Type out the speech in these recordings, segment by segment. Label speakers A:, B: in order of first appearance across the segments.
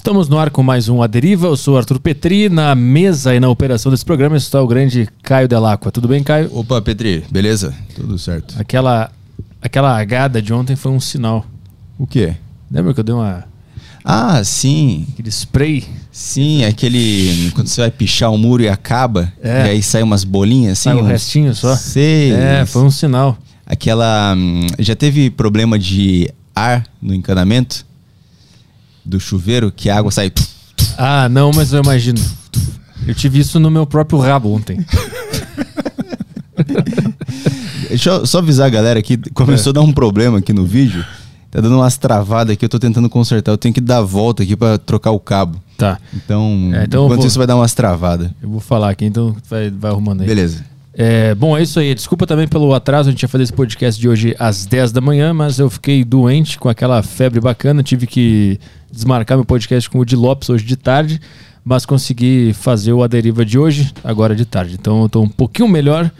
A: Estamos no ar com mais um A Deriva. Eu sou Arthur Petri. Na mesa e na operação desse programa está o grande Caio Delacqua. Tudo bem, Caio?
B: Opa, Petri, beleza? Tudo certo.
A: Aquela, aquela agada de ontem foi um sinal.
B: O quê?
A: Lembra que eu dei uma,
B: Ah, sim.
A: aquele spray?
B: Sim, aquele. Quando você vai pichar o muro e acaba,
A: É.
B: e aí sai umas bolinhas assim.
A: Sai o
B: uns-
A: restinho só?
B: Sei.
A: É, foi um sinal.
B: Aquela. hum, Já teve problema de ar no encanamento? Do chuveiro, que a água sai.
A: Ah, não, mas eu imagino. Eu tive isso no meu próprio rabo ontem.
B: Deixa eu só avisar a galera aqui, começou a dar um problema aqui no vídeo. Tá dando umas travadas aqui, eu tô tentando consertar. Eu tenho que dar a volta aqui pra trocar o cabo.
A: Tá,
B: Então,
A: É, então
B: enquanto
A: vou-
B: isso vai dar umas travadas.
A: eu vou falar aqui, então vai, vai arrumando aí.
B: Beleza.
A: É, bom, é isso aí. Desculpa também pelo atraso. A gente ia fazer esse podcast de hoje às 10 da manhã, mas eu fiquei doente com aquela febre bacana. Tive que desmarcar meu podcast com o de Lopes hoje de tarde, mas consegui fazer o A Deriva de hoje, agora de tarde. Então eu tô um pouquinho melhor.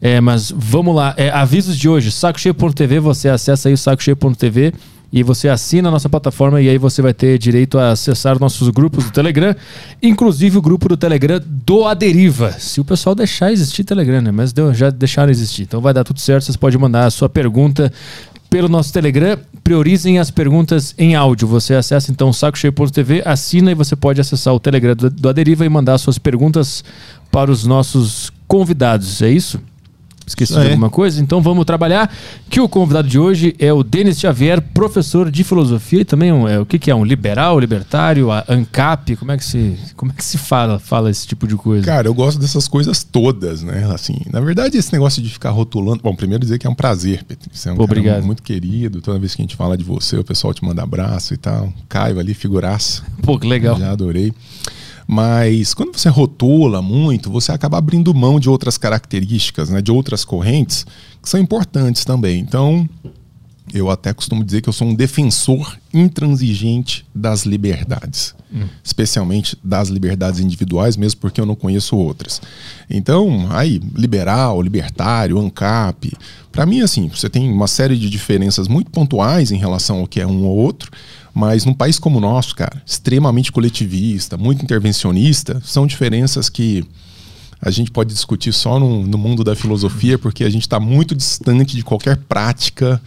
A: É, mas vamos lá. É, avisos de hoje: sacocheio.tv. Você acessa aí o sacocheio.tv e você assina a nossa plataforma e aí você vai ter direito a acessar nossos grupos do Telegram, inclusive o grupo do Telegram do Aderiva. Se o pessoal deixar existir Telegram, né? Mas deu- já deixaram existir. Então vai dar tudo certo, vocês podem mandar a sua pergunta pelo nosso Telegram. Priorizem as perguntas em áudio. Você acessa então sacocheio.tv, assina e você pode acessar o Telegram do, do Aderiva e mandar suas perguntas para os nossos convidados. É isso? Esqueci de alguma coisa? Então vamos trabalhar. Que o convidado de hoje é o Denis Xavier, professor de filosofia e também um, é, o que, que é um liberal, libertário, ANCAP. Como é que se como é que se fala fala esse tipo de coisa?
C: Cara, eu gosto dessas coisas todas, né? Assim, na verdade, esse negócio de ficar rotulando. Bom, primeiro dizer que é um prazer, Petri. Você é um
A: obrigado.
C: muito querido. Toda vez que a gente fala de você, o pessoal te manda abraço e tal. Caio ali, figuraça.
A: Pô, que legal.
C: Já adorei. Mas quando você rotula muito, você acaba abrindo mão de outras características, né? De outras correntes que são importantes também. Então, eu até costumo dizer que eu sou um defensor intransigente das liberdades, especialmente das liberdades individuais, mesmo porque eu não conheço outras. Então, aí, liberal, libertário, ANCAP, para mim, assim, você tem uma série de diferenças muito pontuais em relação ao que é um ou outro, mas num país como o nosso, cara, extremamente coletivista, muito intervencionista, são diferenças que a gente pode discutir só no, no mundo da filosofia, porque a gente está muito distante de qualquer prática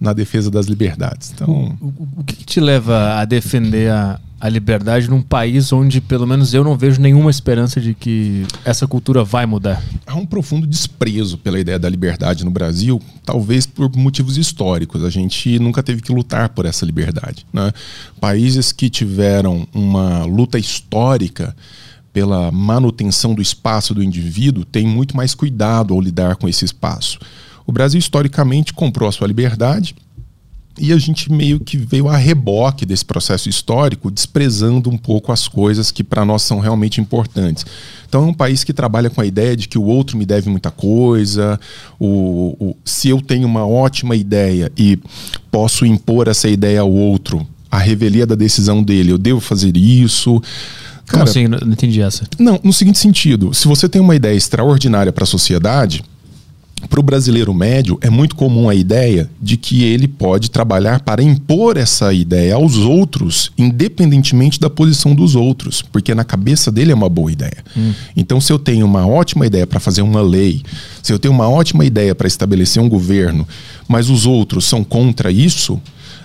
C: na defesa das liberdades. Então,
A: O, o que, que te leva a defender a, a liberdade num país onde, pelo menos, eu não vejo nenhuma esperança de que essa cultura vai mudar?
C: há um profundo desprezo pela ideia da liberdade no Brasil, talvez por motivos históricos. A gente nunca teve que lutar por essa liberdade. Né? Países que tiveram uma luta histórica pela manutenção do espaço do indivíduo têm muito mais cuidado ao lidar com esse espaço. O Brasil, historicamente, comprou a sua liberdade e a gente meio que veio a reboque desse processo histórico, desprezando um pouco as coisas que para nós são realmente importantes. Então é um país que trabalha com a ideia de que o outro me deve muita coisa, o, o- se eu tenho uma ótima ideia e posso impor essa ideia ao outro, a revelia da decisão dele, eu devo fazer isso.
A: Como
C: Cara,
A: assim? Não, não entendi essa.
C: não, no seguinte sentido, se você tem uma ideia extraordinária para a sociedade, para o brasileiro médio é muito comum a ideia de que ele pode trabalhar para impor essa ideia aos outros, independentemente da posição dos outros, porque na cabeça dele é uma boa ideia. Então, se eu tenho uma ótima ideia para fazer uma lei, se eu tenho uma ótima ideia para estabelecer um governo, mas os outros são contra isso,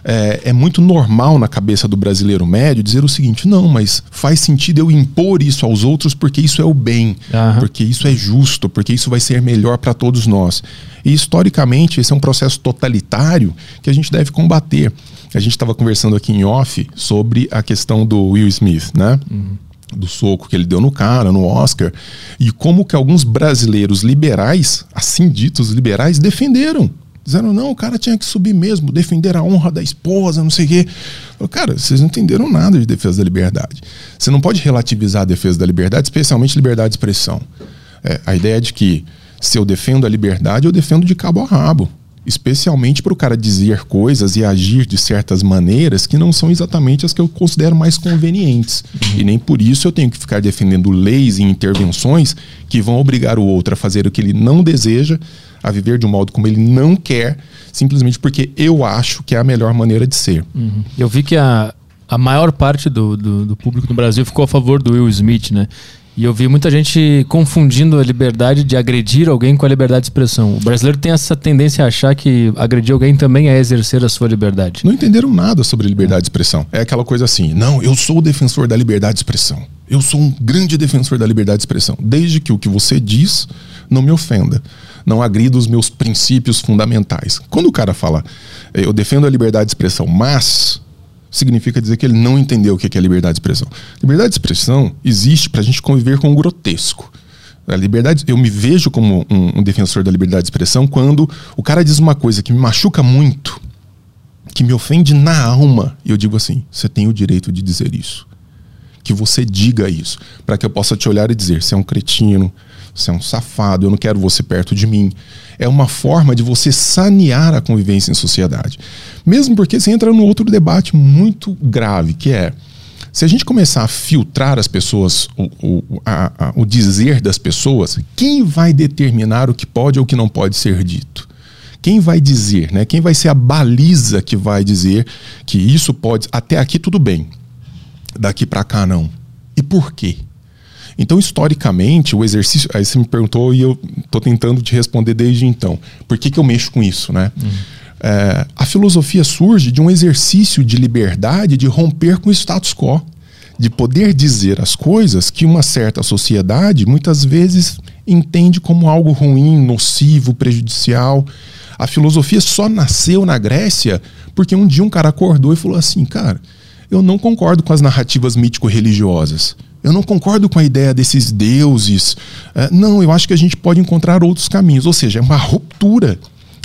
C: é, é muito normal na cabeça do brasileiro médio dizer o seguinte: não, mas faz sentido eu impor isso aos outros porque isso é o bem,
A: Aham.
C: porque isso é justo, porque isso vai ser melhor para todos nós. E historicamente, esse é um processo totalitário que a gente deve combater. A gente estava conversando aqui em off sobre a questão do Will Smith, né? do soco que ele deu no cara, no Oscar, e como que alguns brasileiros liberais, assim ditos liberais, defenderam. Disseram, não, o cara tinha que subir mesmo, defender a honra da esposa, não sei o quê. Eu, cara, vocês não entenderam nada de defesa da liberdade. Você não pode relativizar a defesa da liberdade, especialmente liberdade de expressão. É, a ideia de que se eu defendo a liberdade, eu defendo de cabo a rabo. Especialmente para o cara dizer coisas e agir de certas maneiras que não são exatamente as que eu considero mais convenientes. E nem por isso eu tenho que ficar defendendo leis e intervenções que vão obrigar o outro a fazer o que ele não deseja, a viver de um modo como ele não quer, simplesmente porque eu acho que é a melhor maneira de ser.
A: Eu vi que a, a a maior parte do, do, do, público no Brasil ficou a favor do Will Smith, né? E eu vi muita gente confundindo a liberdade de agredir alguém com a liberdade de expressão. O brasileiro tem essa tendência a achar que agredir alguém também é exercer a sua liberdade.
C: Não entenderam nada sobre liberdade de expressão. É aquela coisa assim: não, eu sou o defensor da liberdade de expressão. Eu sou um grande defensor da liberdade de expressão, desde que o que você diz não me ofenda, não agrida os meus princípios fundamentais. Quando o cara fala, eu defendo a liberdade de expressão, mas significa dizer que ele não entendeu o que é liberdade de expressão. Liberdade de expressão existe para a gente conviver com o grotesco. A liberdade, eu me vejo como um, um, defensor da liberdade de expressão quando o cara diz uma coisa que me machuca muito, que me ofende na alma, e eu digo assim: você tem o direito de dizer isso. Que você diga isso, para que eu possa te olhar e dizer: você é um cretino, você é um safado, eu não quero você perto de mim. É uma forma de você sanear a convivência em sociedade. Mesmo porque você entra num outro debate muito grave, que é se a gente começar a filtrar as pessoas, o, o, a, a, o dizer das pessoas, quem vai determinar o que pode ou o que não pode ser dito? Quem vai dizer, né? Quem vai ser a baliza que vai dizer que isso pode. Até aqui tudo bem, daqui para cá não. E por quê? Então, historicamente, o exercício. Aí você me perguntou e eu estou tentando te responder desde então. Por que, que eu mexo com isso, né? Uhum. É, a filosofia surge de um exercício de liberdade de romper com o status quo, de poder dizer as coisas que uma certa sociedade muitas vezes entende como algo ruim, nocivo, prejudicial. A filosofia só nasceu na Grécia porque um dia um cara acordou e falou assim: cara, eu não concordo com as narrativas mítico-religiosas. Eu não concordo com a ideia desses deuses. É, não, eu acho que a gente pode encontrar outros caminhos. Ou seja, é uma ruptura.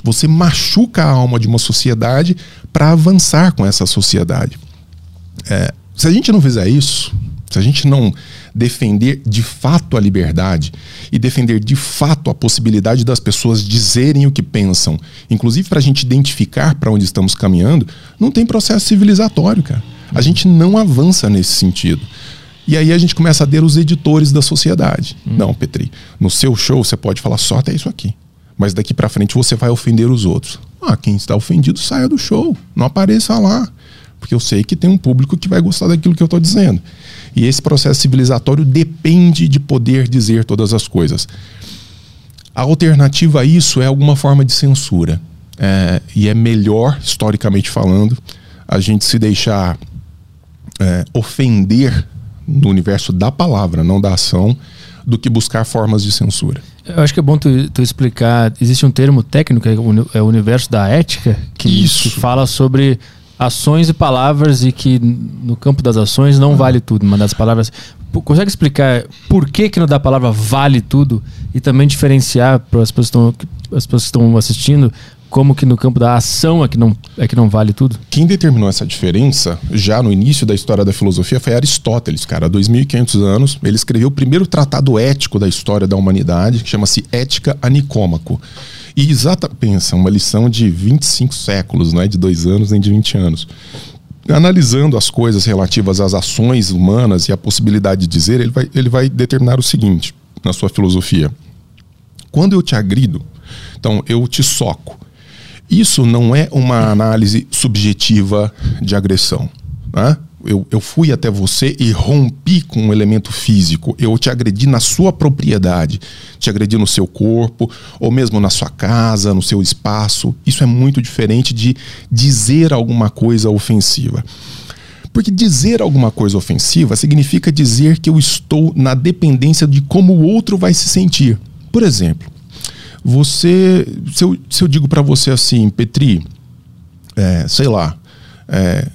C: Você machuca a alma de uma sociedade para avançar com essa sociedade. É, se a gente não fizer isso, se a gente não defender de fato a liberdade e defender de fato a possibilidade das pessoas dizerem o que pensam, inclusive para a gente identificar para onde estamos caminhando, não tem processo civilizatório, cara. A gente não avança nesse sentido. E aí a gente começa a ter os editores da sociedade. Hum. Não, Petri, no seu show você pode falar só até isso aqui. Mas daqui para frente você vai ofender os outros. Ah, quem está ofendido saia do show, não apareça lá. Porque eu sei que tem um público que vai gostar daquilo que eu estou dizendo. E esse processo civilizatório depende de poder dizer todas as coisas. A alternativa a isso é alguma forma de censura. É, e é melhor, historicamente falando, a gente se deixar é, ofender no universo da palavra, não da ação, do que buscar formas de censura.
A: Eu acho que é bom tu, tu explicar. Existe um termo técnico, é o, é universo da ética, que, Isso. que fala sobre ações e palavras e que no campo das ações não ah. vale tudo, mas das palavras. Consegue explicar por que, que no da palavra vale tudo e também diferenciar para as pessoas que estão assistindo como que no campo da ação é que não, é que não vale tudo?
C: Quem determinou essa diferença, já no início da história da filosofia, foi Aristóteles, cara. Há 2.500 anos, ele escreveu o primeiro tratado ético da história da humanidade, que chama-se Ética a Nicômaco. E exata, pensa, uma lição de 25 séculos, não é de dois anos nem de 20 anos. Analisando as coisas relativas às ações humanas e a possibilidade de dizer, ele vai, ele vai determinar o seguinte na sua filosofia. Quando eu te agrido, então eu te soco, isso não é uma análise subjetiva de agressão. Né? Eu, eu, fui até você e rompi com um elemento físico. Eu te agredi na sua propriedade, te agredi no seu corpo, ou mesmo na sua casa, no seu espaço. Isso é muito diferente de dizer alguma coisa ofensiva. Porque dizer alguma coisa ofensiva significa dizer que eu estou na dependência de como o outro vai se sentir. Por exemplo, você, se eu, se eu digo para você assim, Petri, é, sei lá, é,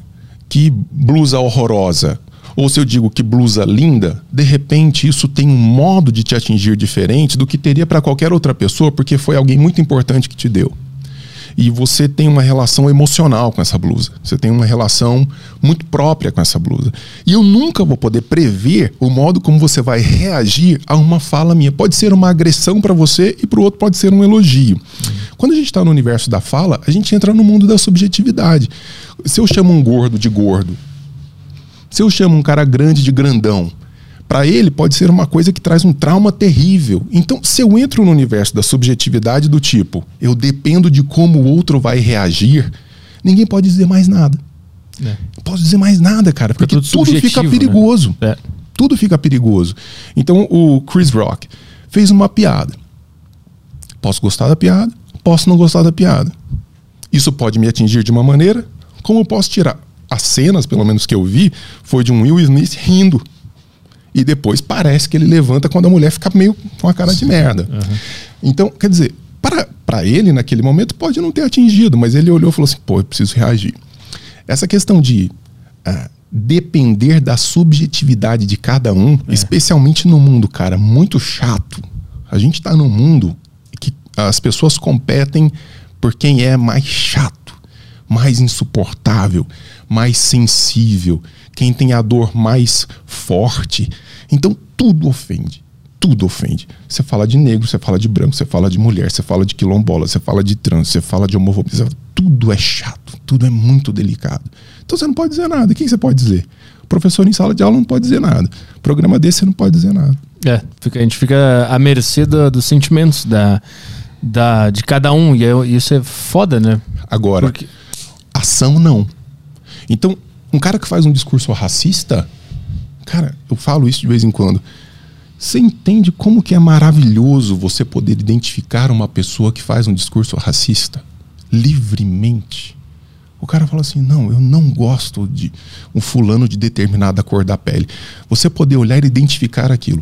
C: que blusa horrorosa, ou se eu digo que blusa linda, de repente isso tem um modo de te atingir diferente do que teria para qualquer outra pessoa, porque foi alguém muito importante que te deu e você tem uma relação emocional com essa blusa. Você tem uma relação muito própria com essa blusa. E eu nunca vou poder prever o modo como você vai reagir a uma fala minha. Pode ser uma agressão para você e para o outro pode ser um elogio. Quando a gente está no universo da fala, a gente entra no mundo da subjetividade. Se eu chamo um gordo de gordo, se eu chamo um cara grande de grandão, para ele pode ser uma coisa que traz um trauma terrível. Então, se eu entro no universo da subjetividade do tipo, eu dependo de como o outro vai reagir, ninguém pode dizer mais nada. É. Não posso dizer mais nada, cara, porque tudo, tudo fica né? perigoso. Né? É. Tudo fica perigoso. Então o Chris Rock fez uma piada. Posso gostar da piada, posso não gostar da piada. Isso pode me atingir de uma maneira, como eu posso tirar. As cenas, pelo menos que eu vi, foi de um Will Smith rindo. E depois parece que ele levanta quando a mulher fica meio com a cara de merda. Uhum. Então, quer dizer, para ele, naquele momento, pode não ter atingido, mas ele olhou e falou assim: pô, eu preciso reagir. Essa questão de uh, depender da subjetividade de cada um, é. especialmente no mundo, cara, muito chato. A gente está num mundo que as pessoas competem por quem é mais chato, mais insuportável, mais sensível, quem tem a dor mais forte. Então tudo ofende. Tudo ofende. Você fala de negro, você fala de branco, você fala de mulher, você fala de quilombola, você fala de trans, você fala de homofobia. Tudo é chato, tudo é muito delicado. Então você não pode dizer nada. O que você pode dizer? O professor em sala de aula não pode dizer nada. Programa desse você não pode dizer nada.
A: É, a gente fica à mercê do, dos sentimentos da, da, de cada um. E é, isso é foda, né?
C: Agora, Porque... ação não. Então, um cara que faz um discurso racista, cara, eu falo isso de vez em quando. Você entende como que é maravilhoso você poder identificar uma pessoa que faz um discurso racista livremente? O cara fala assim: não, eu não gosto de um fulano de determinada cor da pele. Você poder olhar e identificar aquilo.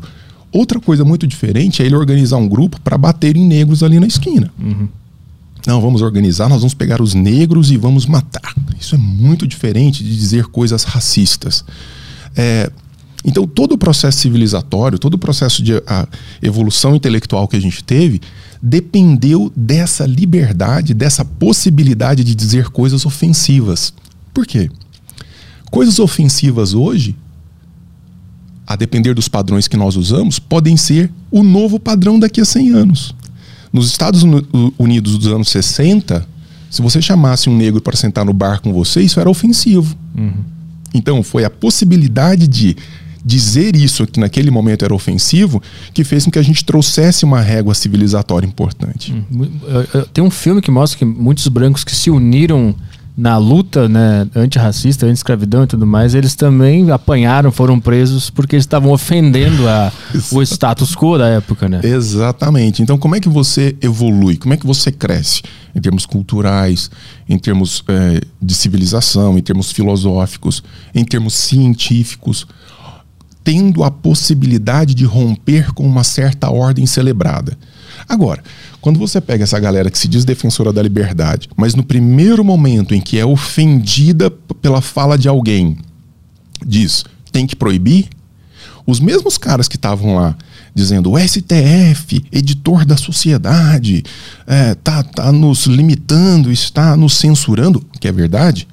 C: Outra coisa muito diferente é ele organizar um grupo para bater em negros ali na esquina. Uhum. Não, vamos organizar, nós vamos pegar os negros e vamos matar. Isso é muito diferente de dizer coisas racistas. É, então, todo o processo civilizatório, todo o processo de evolução intelectual que a gente teve, dependeu dessa liberdade, dessa possibilidade de dizer coisas ofensivas. Por quê? Coisas ofensivas hoje, a depender dos padrões que nós usamos, podem ser o novo padrão daqui a 100 anos. Nos Estados Unidos dos anos 60, se você chamasse um negro para sentar no bar com você, isso era ofensivo. Uhum. Então, foi a possibilidade de dizer isso que naquele momento era ofensivo que fez com que a gente trouxesse uma régua civilizatória importante. Hum,
A: tem um filme que mostra que muitos brancos que se uniram na luta né, antirracista, anti-escravidão e tudo mais, eles também apanharam, foram presos porque eles estavam ofendendo a, o status quo da época, né?
C: Exatamente. Então, como é que você evolui? Como é que você cresce? Em termos culturais, em termos é, de civilização, em termos filosóficos, em termos científicos tendo a possibilidade de romper com uma certa ordem celebrada. Agora, quando você pega essa galera que se diz defensora da liberdade, mas no primeiro momento em que é ofendida pela fala de alguém, diz tem que proibir, os mesmos caras que estavam lá dizendo o STF, editor da sociedade, é, tá, tá nos limitando, está nos censurando, que é verdade,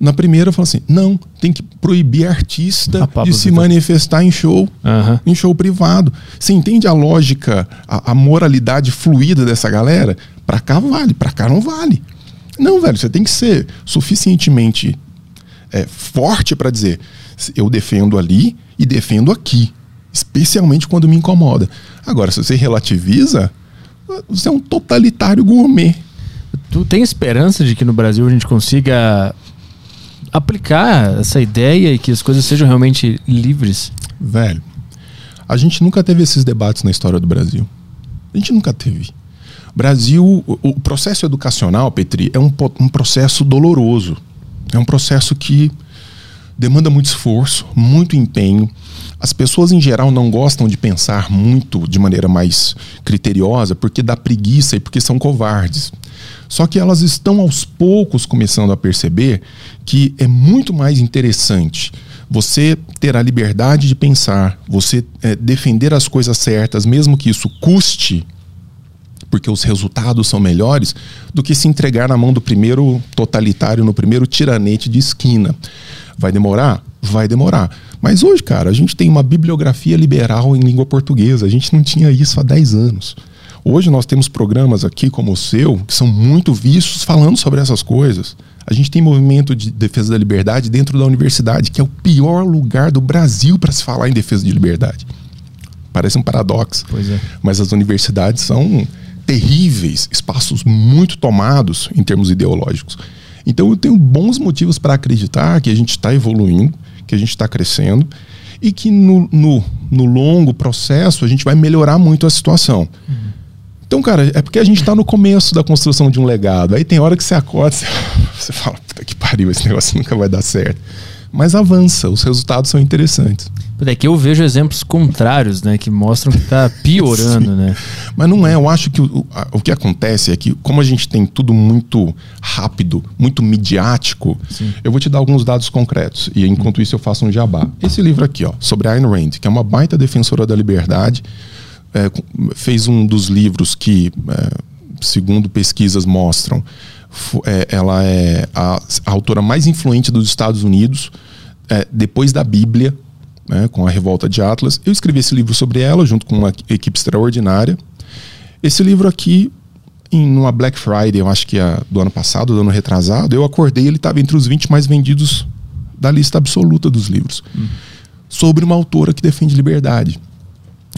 C: na primeira, fala assim: não, tem que proibir artista de se manifestar em show, uhum. em show privado. Você entende a lógica, a, a moralidade fluida dessa galera? Pra cá vale, pra cá não vale. Não, velho, você tem que ser suficientemente é, forte para dizer: eu defendo ali e defendo aqui, especialmente quando me incomoda. Agora, se você relativiza, você é um totalitário gourmet.
A: Tu tem esperança de que no Brasil a gente consiga aplicar essa ideia e que as coisas sejam realmente livres?
C: Velho, a gente nunca teve esses debates na história do Brasil. A gente nunca teve. Brasil, o, processo educacional, Petri, é um, um processo doloroso. É um processo que demanda muito esforço, muito empenho. As pessoas em geral não gostam de pensar muito de maneira mais criteriosa porque dá preguiça e porque são covardes. Só que elas estão aos poucos começando a perceber que é muito mais interessante você ter a liberdade de pensar, você é, defender as coisas certas, mesmo que isso custe, porque os resultados são melhores, do que se entregar na mão do primeiro totalitário, no primeiro tiranete de esquina. Vai demorar? Vai demorar. Mas hoje, cara, a gente tem uma bibliografia liberal em língua portuguesa. A gente não tinha isso há 10 anos. Hoje nós temos programas aqui como o seu, que são muito vistos falando sobre essas coisas. A gente tem movimento de defesa da liberdade dentro da universidade, que é o pior lugar do Brasil para se falar em defesa de liberdade. Parece um paradoxo.
A: É.
C: Mas as universidades são terríveis, espaços muito tomados em termos ideológicos. Então eu tenho bons motivos para acreditar que a gente está evoluindo, que a gente está crescendo e que no, no, no, longo processo a gente vai melhorar muito a situação. Uhum. Então, cara, é porque a gente está no começo da construção de um legado. Aí tem hora que você acorda, você, você fala, puta que pariu, esse negócio nunca vai dar certo. Mas avança, os resultados são interessantes.
A: É que eu vejo exemplos contrários, né? Que mostram que está piorando, né?
C: Mas não é, eu acho que o, o que acontece é que, como a gente tem tudo muito rápido, muito midiático, Sim. eu vou te dar alguns dados concretos. E enquanto isso eu faço um jabá. Esse livro aqui, ó, sobre Ayn Rand, que é uma baita defensora da liberdade, é, fez um dos livros que, é, segundo pesquisas mostram, é, ela é a, a, autora mais influente dos Estados Unidos, é, depois da Bíblia né, com a Revolta de Atlas. Eu escrevi esse livro sobre ela, junto com uma equipe extraordinária. Esse livro aqui, em uma Black Friday, eu acho que é do ano passado, do ano retrasado, eu acordei ele estava entre os 20 mais vendidos da lista absoluta dos livros. Hum. Sobre uma autora que defende liberdade.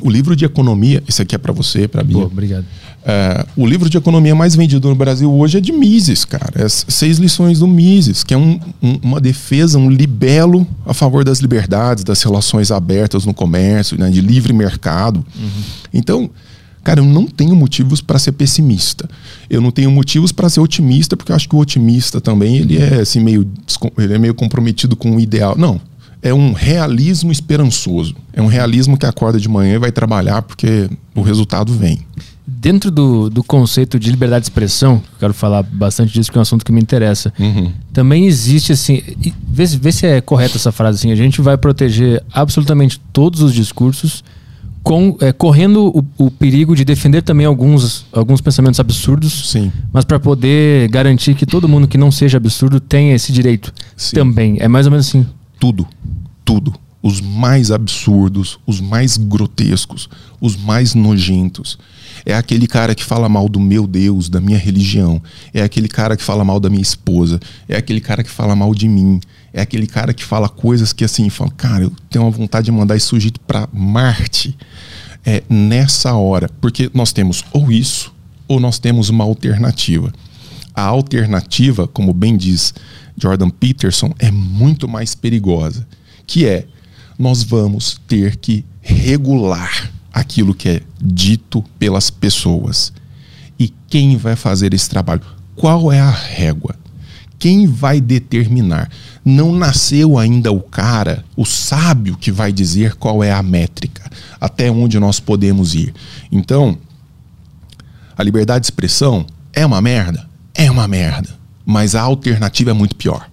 C: O livro de economia, esse aqui é para você, para mim.
A: Obrigado.
C: É, o livro de economia mais vendido no Brasil hoje é de Mises, cara. É seis lições do Mises, que é um, um, uma defesa, um libelo a favor das liberdades, das relações abertas no comércio, né, de livre mercado. Uhum. Então, cara, eu não tenho motivos para ser pessimista. Eu não tenho motivos para ser otimista, porque eu acho que o otimista também ele é assim meio ele é meio comprometido com o ideal. Não, é um realismo esperançoso. É um realismo que acorda de manhã e vai trabalhar porque o resultado vem.
A: Dentro do, do conceito de liberdade de expressão, quero falar bastante disso porque é um assunto que me interessa. Uhum. Também existe assim, vê, vê se é correta essa frase assim, a gente vai proteger absolutamente todos os discursos, com, é, correndo o, o, perigo de defender também alguns, alguns pensamentos absurdos,
C: Sim.
A: mas para poder garantir que todo mundo que não seja absurdo tenha esse direito Sim. também. É mais ou menos assim
C: tudo, tudo. Os mais absurdos, os mais grotescos, os mais nojentos. É aquele cara que fala mal do meu Deus, da minha religião. É aquele cara que fala mal da minha esposa. É aquele cara que fala mal de mim. É aquele cara que fala coisas que assim, fala, cara, eu tenho uma vontade de mandar esse sujeito para Marte. É nessa hora, porque nós temos ou isso ou nós temos uma alternativa. A alternativa, como bem diz Jordan Peterson é muito mais perigosa, que é nós vamos ter que regular aquilo que é dito pelas pessoas. E quem vai fazer esse trabalho? Qual é a régua? Quem vai determinar? Não nasceu ainda o cara, o sábio que vai dizer qual é a métrica, até onde nós podemos ir. Então, a liberdade de expressão é uma merda? É uma merda mas a alternativa é muito pior.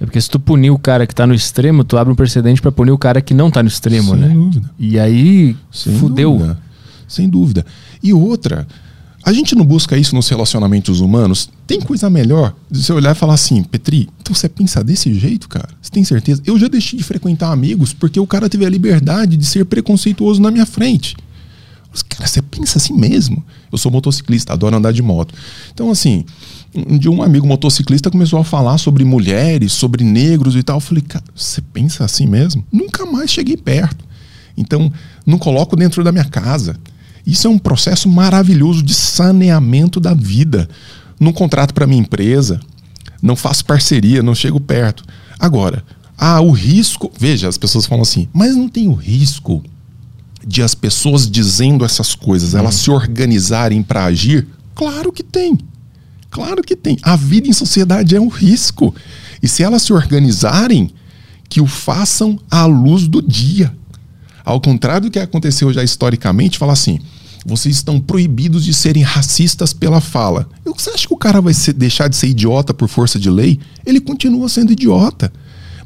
A: É porque se tu punir o cara que tá no extremo, tu abre um precedente para punir o cara que não tá no extremo, Sem né? Sem dúvida. E aí Sem fudeu.
C: Dúvida. Sem dúvida. E outra, a gente não busca isso nos relacionamentos humanos. Tem coisa melhor de você olhar e falar assim, Petri, então você pensa desse jeito, cara? Você tem certeza? Eu já deixei de frequentar amigos porque o cara teve a liberdade de ser preconceituoso na minha frente. Cara, você pensa assim mesmo? Eu sou motociclista, adoro andar de moto. Então, assim, um dia um amigo motociclista começou a falar sobre mulheres, sobre negros e tal. Eu falei, cara, você pensa assim mesmo? Nunca mais cheguei perto. Então, não coloco dentro da minha casa. Isso é um processo maravilhoso de saneamento da vida. Não contrato para minha empresa, não faço parceria, não chego perto. Agora, ah, o risco. Veja, as pessoas falam assim, mas não tem o risco de as pessoas dizendo essas coisas, elas se organizarem para agir? Claro que tem. Claro que tem. A vida em sociedade é um risco. E se elas se organizarem, que o façam à luz do dia. Ao contrário do que aconteceu já historicamente, fala assim: vocês estão proibidos de serem racistas pela fala. Você acha que o cara vai ser, deixar de ser idiota por força de lei? Ele continua sendo idiota.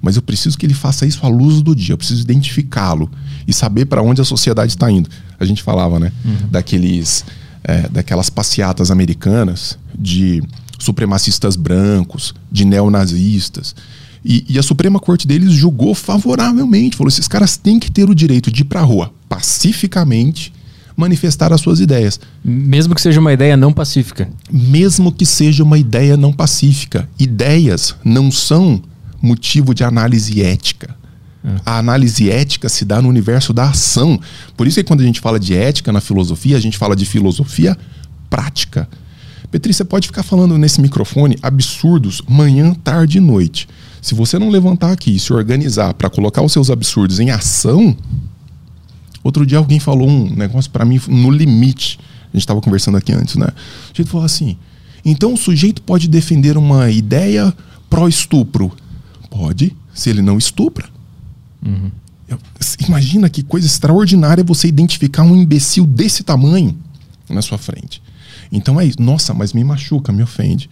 C: Mas eu preciso que ele faça isso à luz do dia. Eu preciso identificá-lo e saber para onde a sociedade está indo. A gente falava, né? Uhum. Daqueles é, daquelas passeatas americanas de supremacistas brancos, de neonazistas. E, e, a Suprema Corte deles julgou favoravelmente, falou: esses caras têm que ter o direito de ir para a rua pacificamente manifestar as suas ideias.
A: Mesmo que seja uma ideia não pacífica.
C: Mesmo que seja uma ideia não pacífica. Ideias não são motivo de análise ética. A análise ética se dá no universo da ação. Por isso que quando a gente fala de ética na filosofia, a gente fala de filosofia prática. Petri, você pode ficar falando nesse microfone absurdos manhã, tarde e noite. Se você não levantar aqui e se organizar para colocar os seus absurdos em ação. Outro dia alguém falou um negócio para mim no limite. A gente estava conversando aqui antes, né? A gente falou assim: então o sujeito pode defender uma ideia pró-estupro? Pode, se ele não estupra. Uhum. Imagina que coisa extraordinária você identificar um imbecil desse tamanho na sua frente. Então é isso. Nossa, mas me machuca, me ofende.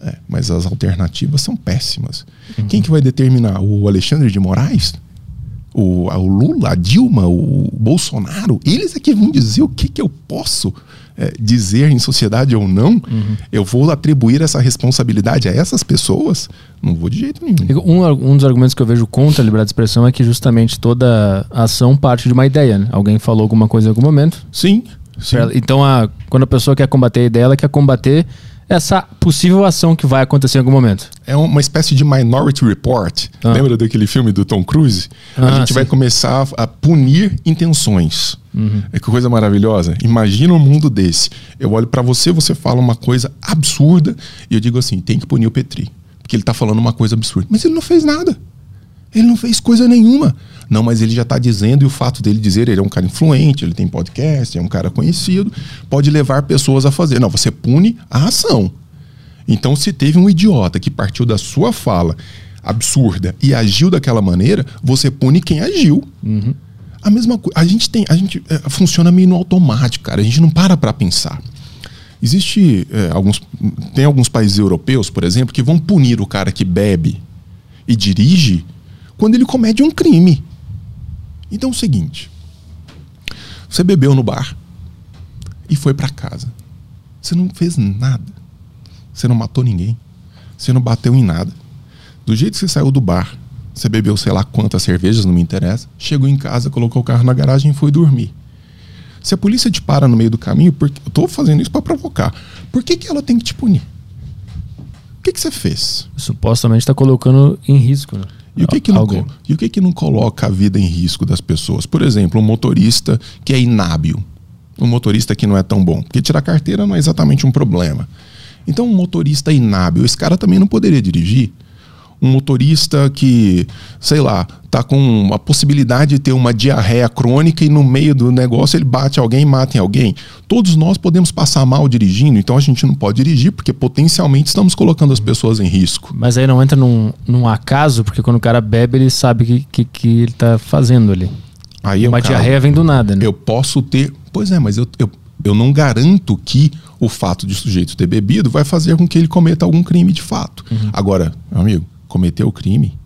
C: É, mas as alternativas são péssimas. Uhum. Quem que vai determinar? O Alexandre de Moraes? O, o, Lula, a Dilma, o Bolsonaro? Eles é que vão dizer o que, que eu posso é, dizer em sociedade ou não. Uhum. Eu vou atribuir essa responsabilidade a essas pessoas? Não vou de jeito nenhum.
A: Um, um dos argumentos que eu vejo contra a liberdade de expressão é que justamente toda ação parte de uma ideia. Né? Alguém falou alguma coisa em algum momento.
C: Sim. Sim.
A: Então, a, quando a pessoa quer combater a ideia, ela quer combater essa possível ação que vai acontecer em algum momento.
C: É uma espécie de Minority Report. Ah. Lembra daquele filme do Tom Cruise? Ah, a gente sim. vai começar a punir intenções. Uhum. É que coisa maravilhosa. Imagina um mundo desse. Eu olho para você, você fala uma coisa absurda e eu digo assim: tem que punir o Petri. Porque ele tá falando uma coisa absurda. Mas ele não fez nada. Ele não fez coisa nenhuma. Não, mas ele já está dizendo, e o fato dele dizer, ele é um cara influente, ele tem podcast, é um cara conhecido, pode levar pessoas a fazer. Não, você pune a ação. Então, se teve um idiota que partiu da sua fala absurda e agiu daquela maneira, você pune quem agiu. Uhum. A mesma coisa. A gente tem. A gente é, funciona meio no automático, cara. A gente não para para pensar. Existe é, alguns. Tem alguns países europeus, por exemplo, que vão punir o cara que bebe e dirige quando ele comete um crime. Então é o seguinte: você bebeu no bar e foi para casa. Você não fez nada. Você não matou ninguém. Você não bateu em nada. Do jeito que você saiu do bar, você bebeu sei lá quantas cervejas, não me interessa. Chegou em casa, colocou o carro na garagem e foi dormir. Se a polícia te para no meio do caminho, porque eu tô fazendo isso para provocar, por que, que ela tem que te punir? O que, que você fez?
A: Supostamente está colocando em risco. Né?
C: E o que, que, não, e o que, que não coloca a vida em risco das pessoas? Por exemplo, um motorista que é inábil, um motorista que não é tão bom. Porque tirar carteira não é exatamente um problema. Então, um motorista inábil, esse cara também não poderia dirigir um motorista que, sei lá, tá com a possibilidade de ter uma diarreia crônica e no meio do negócio ele bate alguém e mata alguém. Todos nós podemos passar mal dirigindo, então a gente não pode dirigir porque potencialmente estamos colocando as pessoas em risco.
A: Mas aí não entra num, num acaso, porque quando o cara bebe ele sabe o que, que, que, ele tá fazendo ali.
C: Aí é
A: uma diarreia vem do nada, né?
C: Eu posso ter. Pois é, mas eu, eu, eu não garanto que o fato de o sujeito ter bebido vai fazer com que ele cometa algum crime de fato. Uhum. Agora, meu amigo, cometeu o crime,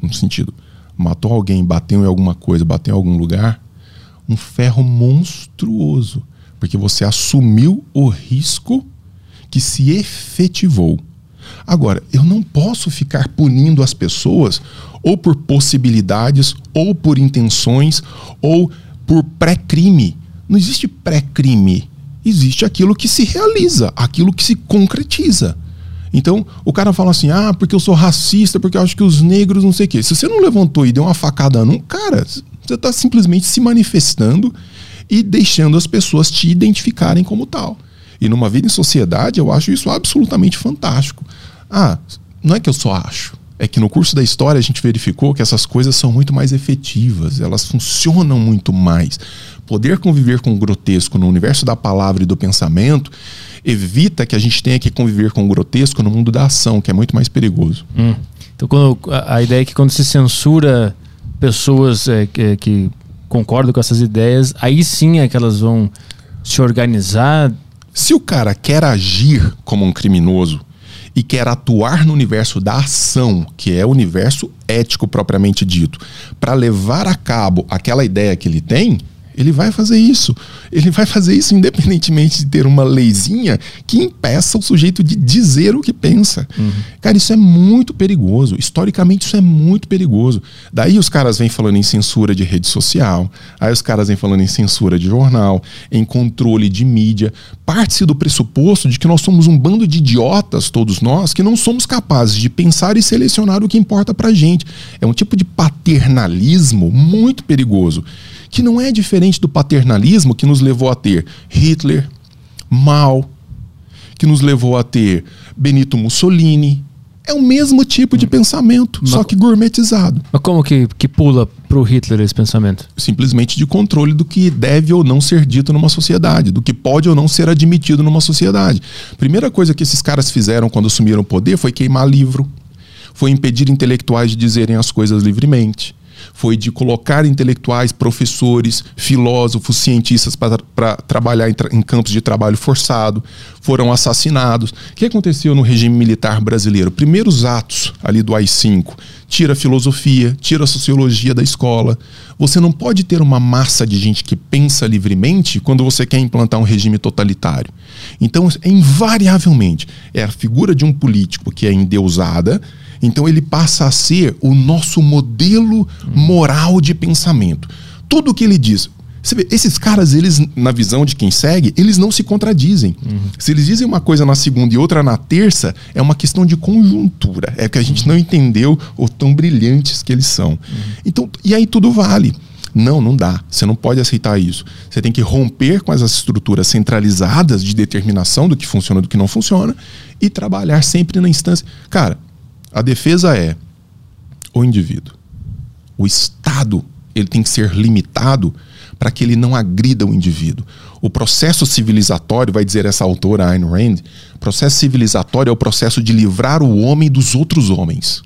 C: no sentido, matou alguém, bateu em alguma coisa, bateu em algum lugar, um ferro monstruoso, porque você assumiu o risco que se efetivou. Agora, eu não posso ficar punindo as pessoas ou por possibilidades, ou por intenções, ou por pré-crime. Não existe pré-crime. Existe aquilo que se realiza, aquilo que se concretiza. Então, o cara fala assim: ah, porque eu sou racista, porque eu acho que os negros não sei o quê. Se você não levantou e deu uma facada num, cara, você está simplesmente se manifestando e deixando as pessoas te identificarem como tal. E numa vida em sociedade, eu acho isso absolutamente fantástico. Ah, não é que eu só acho. É que no curso da história a gente verificou que essas coisas são muito mais efetivas, elas funcionam muito mais. Poder conviver com o grotesco no universo da palavra e do pensamento evita que a gente tenha que conviver com o grotesco no mundo da ação, que é muito mais perigoso.
A: Hum. Então, quando, a, a, ideia é que quando se censura pessoas é, que, que, concordam com essas ideias, aí sim é que elas vão se organizar.
C: Se o cara quer agir como um criminoso e quer atuar no universo da ação, que é o universo ético propriamente dito, para levar a cabo aquela ideia que ele tem, ele vai fazer isso. Ele vai fazer isso independentemente de ter uma leizinha que impeça o sujeito de dizer o que pensa. Uhum. Cara, isso é muito perigoso. Historicamente, isso é muito perigoso. Daí os caras vêm falando em censura de rede social, aí os caras vêm falando em censura de jornal, em controle de mídia. Parte-se do pressuposto de que nós somos um bando de idiotas, todos nós, que não somos capazes de pensar e selecionar o que importa pra gente. É um tipo de paternalismo muito perigoso que não é diferente do paternalismo que nos levou a ter Hitler, Mao, que nos levou a ter Benito Mussolini. É o mesmo tipo de pensamento,
A: Mas-
C: só que gourmetizado.
A: Mas como que, que pula pro Hitler esse pensamento?
C: Simplesmente de controle do que deve ou não ser dito numa sociedade, do que pode ou não ser admitido numa sociedade. Primeira coisa que esses caras fizeram quando assumiram o poder foi queimar livro, foi impedir intelectuais de dizerem as coisas livremente, foi de colocar intelectuais, professores, filósofos, cientistas para trabalhar em, tra- em campos de trabalho forçado, foram assassinados. O que aconteceu no regime militar brasileiro? Primeiros atos ali do AI-5, tira a filosofia, tira a sociologia da escola. Você não pode ter uma massa de gente que pensa livremente quando você quer implantar um regime totalitário. Então, é invariavelmente, é a figura de um político que é endeusada, então ele passa a ser o nosso modelo moral de pensamento. Tudo o que ele diz. Você vê, esses caras, eles, na visão de quem segue, eles não se contradizem. Se eles dizem uma coisa na segunda e outra na terça, é uma questão de conjuntura. É que a gente não entendeu o tão brilhantes que eles são. Então, e aí tudo vale. Não, não dá. Você não pode aceitar isso. Você tem que romper com as estruturas centralizadas de determinação do que funciona e do que não funciona e trabalhar sempre na instância. Cara, a defesa é o indivíduo. O Estado ele tem que ser limitado para que ele não agrida o indivíduo. O processo civilizatório, vai dizer essa autora Ayn Rand, processo civilizatório é o processo de livrar o homem dos outros homens.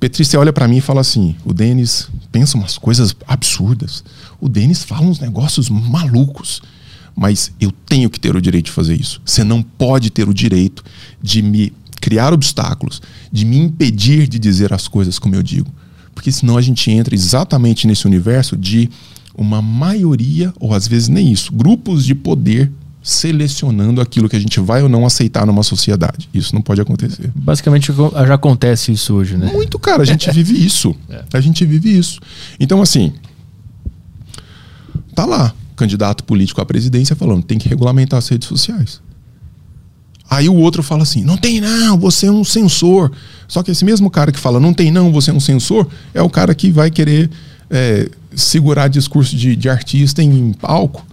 C: Petrícia olha para mim e fala assim: o Denis pensa umas coisas absurdas. O Denis fala uns negócios malucos. Mas eu tenho que ter o direito de fazer isso. Você não pode ter o direito de me criar obstáculos, de me impedir de dizer as coisas como eu digo. Porque senão a gente entra exatamente nesse universo de uma maioria, ou às vezes nem isso, grupos de poder selecionando aquilo que a gente vai ou não aceitar numa sociedade. Isso não pode acontecer.
A: Basicamente já acontece isso hoje, né?
C: Muito, cara. A gente vive isso. A gente vive isso. Então, assim, tá lá, candidato político à presidência falando, tem que regulamentar as redes sociais. Aí o outro fala assim: não tem não, você é um censor. Só que esse mesmo cara que fala não tem não, você é um censor, é o cara que vai querer é, segurar discurso de, de artista em palco.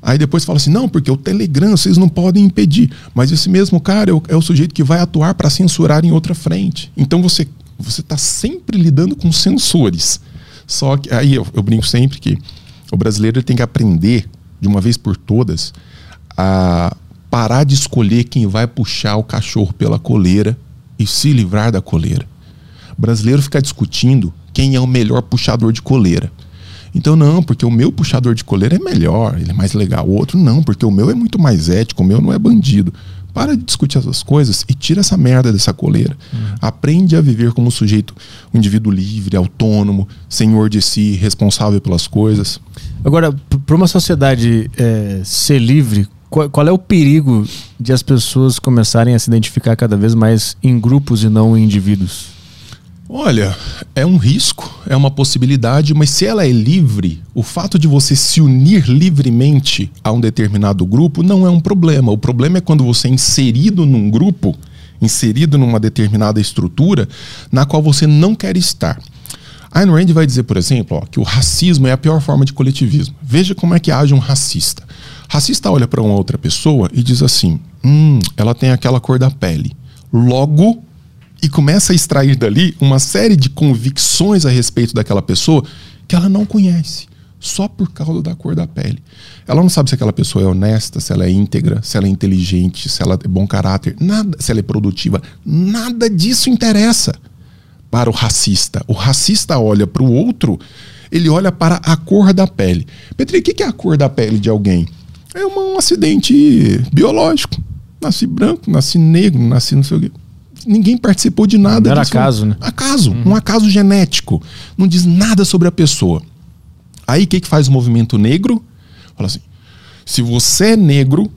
C: Aí depois fala assim: não, porque o Telegram vocês não podem impedir. Mas esse mesmo cara é o, é o sujeito que vai atuar para censurar em outra frente. Então você você está sempre lidando com censores. Só que aí eu, eu brinco sempre que o brasileiro tem que aprender de uma vez por todas a parar de escolher quem vai puxar o cachorro pela coleira e se livrar da coleira. O brasileiro fica discutindo quem é o melhor puxador de coleira. Então, não, porque o meu puxador de coleira é melhor, ele é mais legal. O outro, não, porque o meu é muito mais ético, o meu não é bandido. Para de discutir essas coisas e tira essa merda dessa coleira. Aprende a viver como um sujeito, um indivíduo livre, autônomo, senhor de si, responsável pelas coisas.
A: Agora, para uma sociedade é, ser livre, qual, qual, é o perigo de as pessoas começarem a se identificar cada vez mais em grupos e não em indivíduos?
C: Olha, é um risco, é uma possibilidade, mas se ela é livre, o fato de você se unir livremente a um determinado grupo não é um problema. O problema é quando você é inserido num grupo, inserido numa determinada estrutura, na qual você não quer estar. Ayn Rand vai dizer, por exemplo, ó, que o racismo é a pior forma de coletivismo. Veja como é que age um racista. Racista olha para uma outra pessoa e diz assim: hum, ela tem aquela cor da pele. Logo, e começa a extrair dali uma série de convicções a respeito daquela pessoa que ela não conhece, só por causa da cor da pele. Ela não sabe se aquela pessoa é honesta, se ela é íntegra, se ela é inteligente, se ela é bom caráter, nada, se ela é produtiva. Nada disso interessa para o racista. O racista olha para o outro, ele olha para a cor da pele. Petri, o que é a cor da pele de alguém? É um acidente biológico. Nasci branco, nasci negro, nasci não sei o quê ninguém participou de nada.
A: Não era disso. acaso, né?
C: Acaso, uhum. um acaso genético. Não diz nada sobre a pessoa. Aí o que, que faz o movimento negro? Fala assim: se você é negro,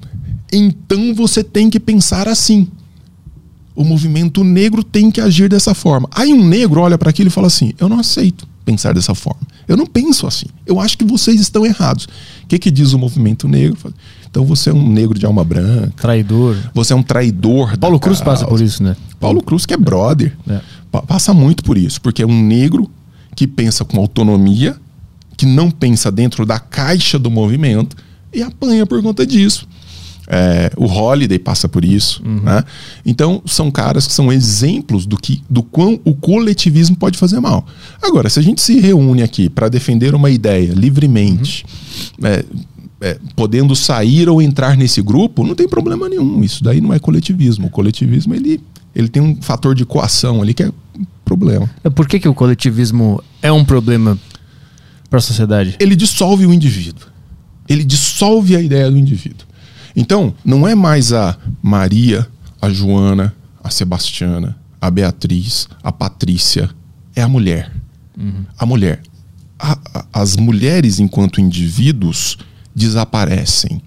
C: então você tem que pensar assim. O movimento negro tem que agir dessa forma. Aí um negro olha para aquilo e fala assim: eu não aceito pensar dessa forma. Eu não penso assim. Eu acho que vocês estão errados. O que, que diz o movimento negro? Então você é um negro de alma branca.
A: Traidor.
C: Você é um traidor.
A: Paulo Cruz passa por isso, né?
C: Paulo Cruz, que é brother, é. passa muito por isso, porque é um negro que pensa com autonomia, que não pensa dentro da caixa do movimento e apanha por conta disso. É, o Holiday passa por isso. Né? Então, são caras que são exemplos do, que, do quão o coletivismo pode fazer mal. Agora, se a gente se reúne aqui para defender uma ideia livremente, é, é, podendo sair ou entrar nesse grupo, não tem problema nenhum. Isso daí não é coletivismo. O coletivismo ele, ele tem um fator de coação ali que é problema.
A: Por que, que o coletivismo é um problema para a sociedade?
C: Ele dissolve o indivíduo. Ele dissolve a ideia do indivíduo. Então, não é mais a Maria, a Joana, a Sebastiana, a Beatriz, a Patrícia. É a mulher. Uhum. A mulher. A, a, as mulheres, enquanto indivíduos, desaparecem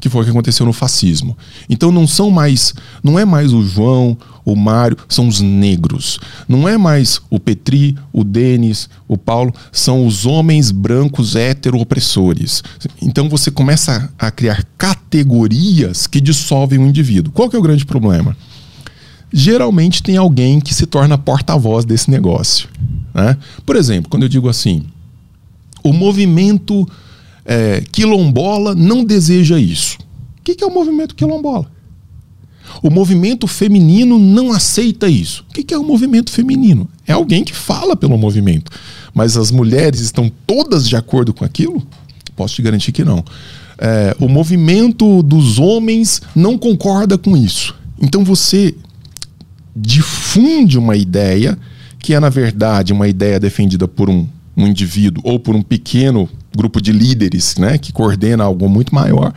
C: que foi o que aconteceu no fascismo. Então não são mais, não é mais o João, o Mário, são os negros. Não é mais o Petri, o Denis, o Paulo, são os homens brancos hetero-opressores. Então você começa a criar categorias que dissolvem o indivíduo. Qual que é o grande problema? Geralmente tem alguém que se torna porta-voz desse negócio. Né? Por exemplo, quando eu digo assim, o movimento é, quilombola não deseja isso. O que, que é o movimento quilombola? O movimento feminino não aceita isso. O que, é o movimento feminino? É alguém que fala pelo movimento. Mas as mulheres estão todas de acordo com aquilo? Posso te garantir que não. É, o movimento dos homens não concorda com isso. Então você difunde uma ideia que é, na verdade, uma ideia defendida por um, um indivíduo ou por um pequeno grupo de líderes, né, que coordena algo muito maior,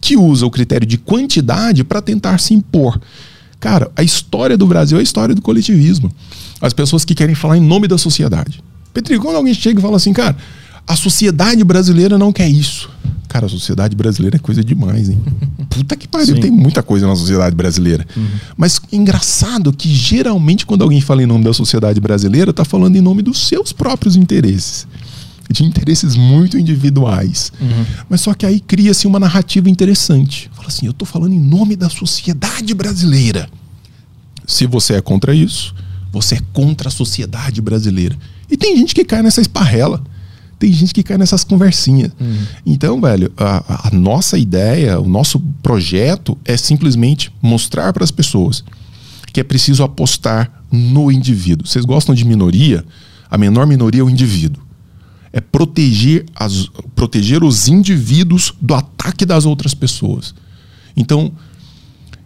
C: que usa o critério de quantidade para tentar se impor. Cara, a história do Brasil é a história do coletivismo. As pessoas que querem falar em nome da sociedade. Petri, quando alguém chega e fala assim, cara, a sociedade brasileira não quer isso. Cara, a sociedade brasileira é coisa demais, hein? Puta que pariu, Sim. tem muita coisa na sociedade brasileira. Uhum. Mas engraçado que geralmente quando alguém fala em nome da sociedade brasileira, tá falando em nome dos seus próprios interesses de interesses muito individuais. Uhum. Mas só que aí cria-se uma narrativa interessante. Fala assim: eu estou falando em nome da sociedade brasileira. Se você é contra isso, você é contra a sociedade brasileira. E tem gente que cai nessa esparrela. Tem gente que cai nessas conversinhas. Uhum. Então, velho, a, a nossa ideia, o nosso projeto é simplesmente mostrar para as pessoas que é preciso apostar no indivíduo. Vocês gostam de minoria? A menor minoria é o indivíduo é proteger, as, proteger os indivíduos do ataque das outras pessoas. Então,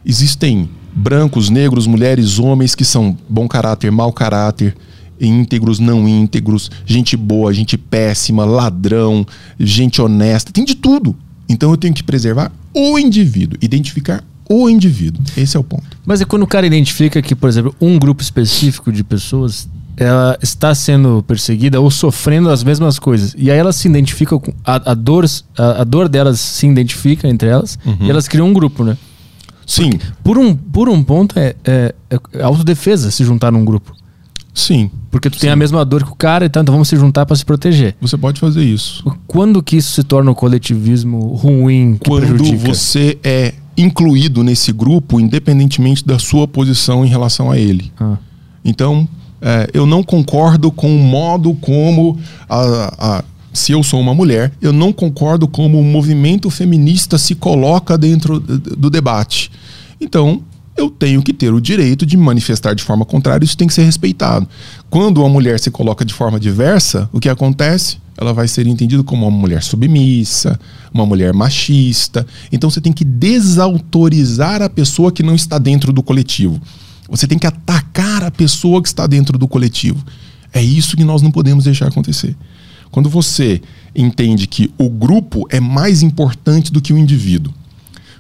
C: existem brancos, negros, mulheres, homens que são bom caráter, mau caráter, íntegros, não íntegros, gente boa, gente péssima, ladrão, gente honesta, tem de tudo. Então eu tenho que preservar o indivíduo, identificar o indivíduo. Esse é o ponto.
A: Mas é quando o cara identifica que, por exemplo, um grupo específico de pessoas ela está sendo perseguida ou sofrendo as mesmas coisas. E aí elas se identificam com. A, a dor, a, a, dor delas se identifica entre elas uhum. e elas criam um grupo, né?
C: Sim.
A: Porque, por, um, por um ponto é, é, é autodefesa se juntar num grupo.
C: Sim.
A: Porque tu
C: Sim.
A: tem a mesma dor que o cara, então vamos se juntar para se proteger.
C: Você pode fazer isso.
A: Quando que isso se torna um coletivismo ruim?
C: Quando
A: prejudica?
C: você é incluído nesse grupo, independentemente da sua posição em relação a ele. Ah. Então, é, eu não concordo com o modo como a, a, se eu sou uma mulher, eu não concordo como o movimento feminista se coloca dentro do debate. Então, eu tenho que ter o direito de manifestar de forma contrária, isso tem que ser respeitado. Quando uma mulher se coloca de forma diversa, o que acontece? Ela vai ser entendida como uma mulher submissa, uma mulher machista. Então você tem que desautorizar a pessoa que não está dentro do coletivo. Você tem que atacar a pessoa que está dentro do coletivo. É isso que nós não podemos deixar acontecer. Quando você entende que o grupo é mais importante do que o indivíduo,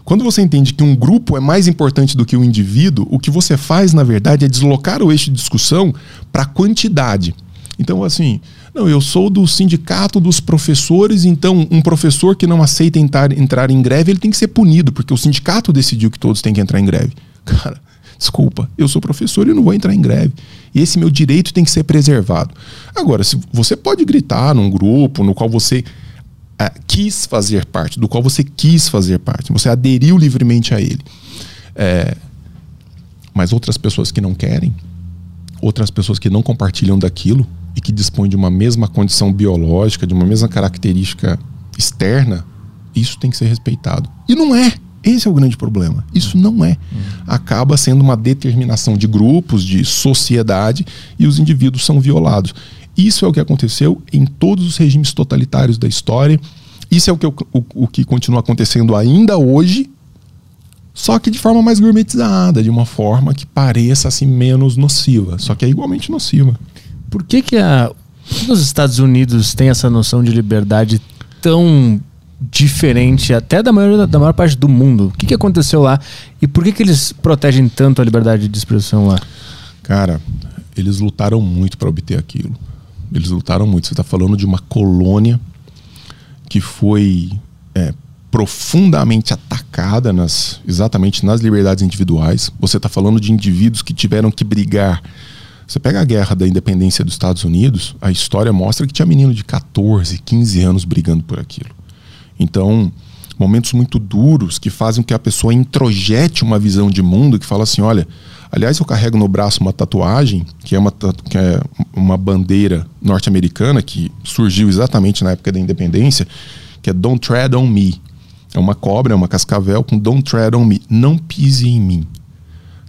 C: quando você entende que um grupo é mais importante do que o indivíduo, o que você faz, na verdade, é deslocar o eixo de discussão para a quantidade. Então, assim, não, eu sou do sindicato dos professores, então um professor que não aceita entrar, entrar em greve, ele tem que ser punido, porque o sindicato decidiu que todos têm que entrar em greve. Cara, Desculpa, eu sou professor e não vou entrar em greve. E esse meu direito tem que ser preservado. Agora, se você pode gritar num grupo no qual você é, quis fazer parte, do qual você quis fazer parte, você aderiu livremente a ele. É, mas outras pessoas que não querem, outras pessoas que não compartilham daquilo e que dispõem de uma mesma condição biológica, de uma mesma característica externa, isso tem que ser respeitado. E não é. Esse é o grande problema. Isso não é. Acaba sendo uma determinação de grupos, de sociedade, e os indivíduos são violados. Isso é o que aconteceu em todos os regimes totalitários da história. Isso é o que, o, o que continua acontecendo ainda hoje, só que de forma mais gourmetizada, de uma forma que pareça assim menos nociva, só que é igualmente nociva.
A: Por que que, a, Estados Unidos têm essa noção de liberdade tão diferente até da maior, da maior parte do mundo? O que, que aconteceu lá e por que, que eles protegem tanto a liberdade de expressão lá?
C: Cara, eles lutaram muito para obter aquilo. Eles lutaram muito. Você está falando de uma colônia que foi é, profundamente atacada nas, exatamente nas liberdades individuais. Você está falando de indivíduos que tiveram que brigar. Você pega a guerra da independência dos Estados Unidos, a história mostra que tinha menino de 14, 15 anos brigando por aquilo. Então, momentos muito duros que fazem com que a pessoa introjete uma visão de mundo que fala assim: olha, aliás, eu carrego no braço uma tatuagem que é uma, que é uma bandeira norte-americana que surgiu exatamente na época da independência, que é Don't Tread on Me. É uma cobra, é uma cascavel com Don't Tread on Me. Não pise em mim.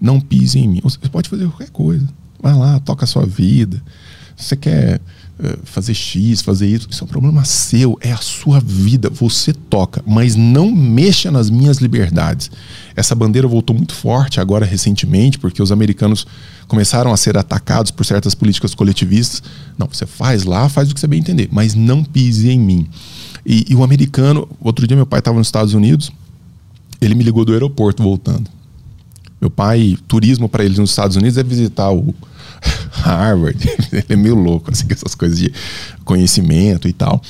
C: Não pise em mim. Você pode fazer qualquer coisa. Vai lá, toca a sua vida. Você quer fazer X, fazer isso, isso é um problema seu, é a sua vida, você toca, mas não mexa nas minhas liberdades. Essa bandeira voltou muito forte agora recentemente, porque os americanos começaram a ser atacados por certas políticas coletivistas. Não, você faz lá, faz o que você bem entender, mas não pise em mim. E, e o americano, outro dia meu pai estava nos Estados Unidos, ele me ligou do aeroporto voltando. Meu pai, turismo para eles nos Estados Unidos é visitar o, Harvard, ele é meio louco, assim, essas coisas de conhecimento e tal.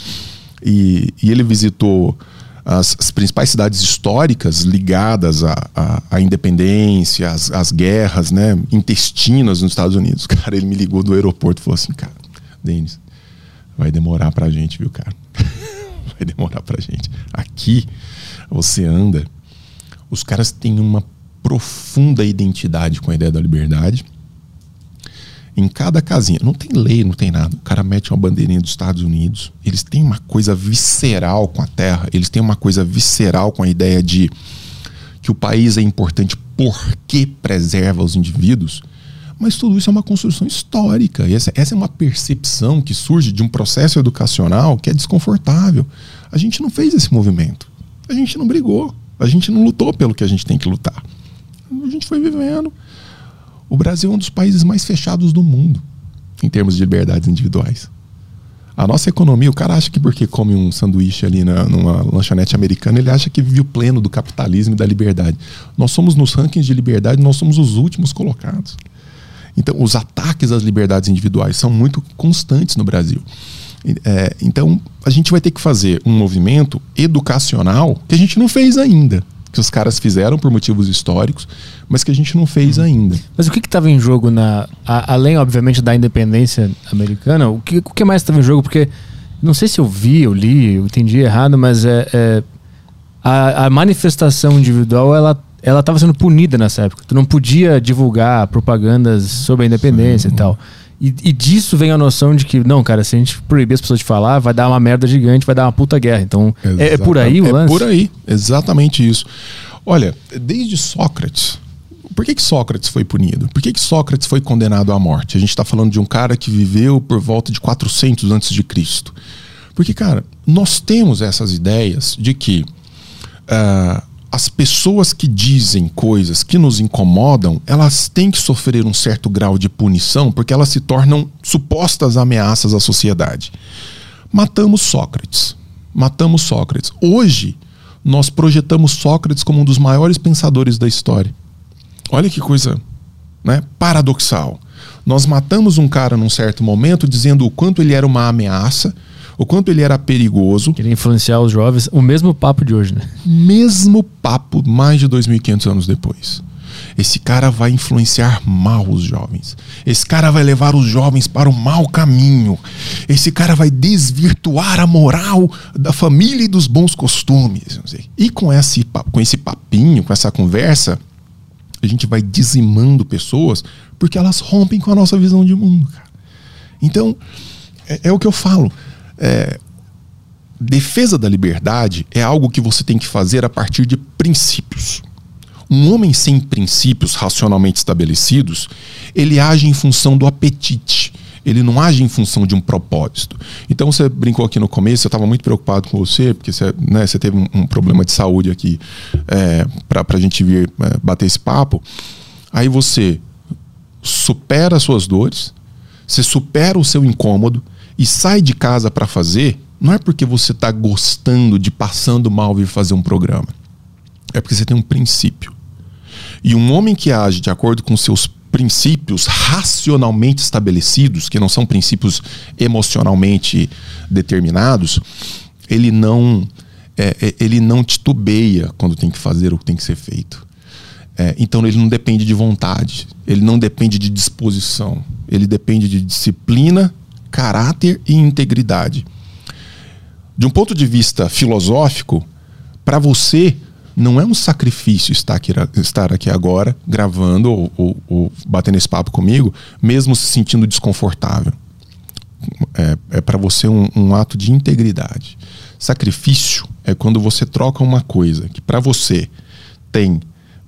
C: E, e ele visitou as, as, principais cidades históricas ligadas à independência, às, às, guerras né, intestinas nos Estados Unidos. Cara, ele me ligou do aeroporto e falou assim: Cara, Denis, vai demorar pra gente, viu, cara? vai demorar pra gente. Aqui, você anda, os caras têm uma profunda identidade com a ideia da liberdade em cada casinha. Não tem lei, não tem nada. O cara mete uma bandeirinha dos Estados Unidos. Eles têm uma coisa visceral com a terra. Eles têm uma coisa visceral com a ideia de que o país é importante porque preserva os indivíduos. Mas tudo isso é uma construção histórica. E essa, essa é uma percepção que surge de um processo educacional que é desconfortável. A gente não fez esse movimento. A gente não brigou. A gente não lutou pelo que a gente tem que lutar. A gente foi vivendo. O Brasil é um dos países mais fechados do mundo em termos de liberdades individuais. A nossa economia, o cara acha que porque come um sanduíche ali na, numa lanchonete americana, ele acha que vive o pleno do capitalismo e da liberdade. Nós somos nos rankings de liberdade, nós somos os últimos colocados. Então, os ataques às liberdades individuais são muito constantes no Brasil. É, então, a gente vai ter que fazer um movimento educacional que a gente não fez ainda que os caras fizeram por motivos históricos, mas que a gente não fez uhum. ainda.
A: Mas o que estava em jogo na, a, além obviamente da independência americana? O que, o que mais estava em jogo? Porque não sei se eu vi, eu li, eu entendi errado, mas é, é a, a, manifestação individual ela ela estava sendo punida nessa época. Tu não podia divulgar propagandas sobre a independência Sim. e tal. E, e, disso vem a noção de que, não, cara, se a gente proibir as pessoas de falar, vai dar uma merda gigante, vai dar uma puta guerra. Então, é, é, por aí o é lance?
C: É por aí, exatamente isso. Olha, desde Sócrates, por que, que Sócrates foi punido? Por que, que Sócrates foi condenado à morte? A gente está falando de um cara que viveu por volta de 400 antes de Cristo. Porque, cara, nós temos essas ideias de que uh, as pessoas que dizem coisas que nos incomodam, elas têm que sofrer um certo grau de punição porque elas se tornam supostas ameaças à sociedade. Matamos Sócrates. Matamos Sócrates. Hoje, nós projetamos Sócrates como um dos maiores pensadores da história. Olha que coisa né, paradoxal. Nós matamos um cara num certo momento dizendo o quanto ele era uma ameaça o quanto ele era perigoso.
A: Queria influenciar os jovens. O mesmo papo de hoje, né?
C: Mesmo papo mais de 2.500 anos depois. Esse cara vai influenciar mal os jovens. Esse cara vai levar os jovens para o mau caminho. Esse cara vai desvirtuar a moral da família e dos bons costumes. E com esse, com esse papinho, com essa conversa, a gente vai dizimando pessoas porque elas rompem com a nossa visão de mundo. Cara. Então, é, é o que eu falo. É, defesa da liberdade é algo que você tem que fazer a partir de princípios. Um homem sem princípios racionalmente estabelecidos, ele age em função do apetite. Ele não age em função de um propósito. Então você brincou aqui no começo, eu estava muito preocupado com você, porque você, né, você teve um, um, problema de saúde aqui é, para a gente vir é, bater esse papo. Aí você supera as suas dores, você supera o seu incômodo e sai de casa para fazer, não é porque você está gostando de passando mal vir fazer um programa. É porque você tem um princípio. E um homem que age de acordo com seus princípios racionalmente estabelecidos, que não são princípios emocionalmente determinados, ele não é, é, ele não titubeia quando tem que fazer o que tem que ser feito. É, então ele não depende de vontade, ele não depende de disposição, ele depende de disciplina, caráter e integridade. De um ponto de vista filosófico, para você não é um sacrifício estar aqui, estar aqui agora gravando ou, ou, ou batendo esse papo comigo, mesmo se sentindo desconfortável. É, é para você um, um ato de integridade. Sacrifício é quando você troca uma coisa que para você tem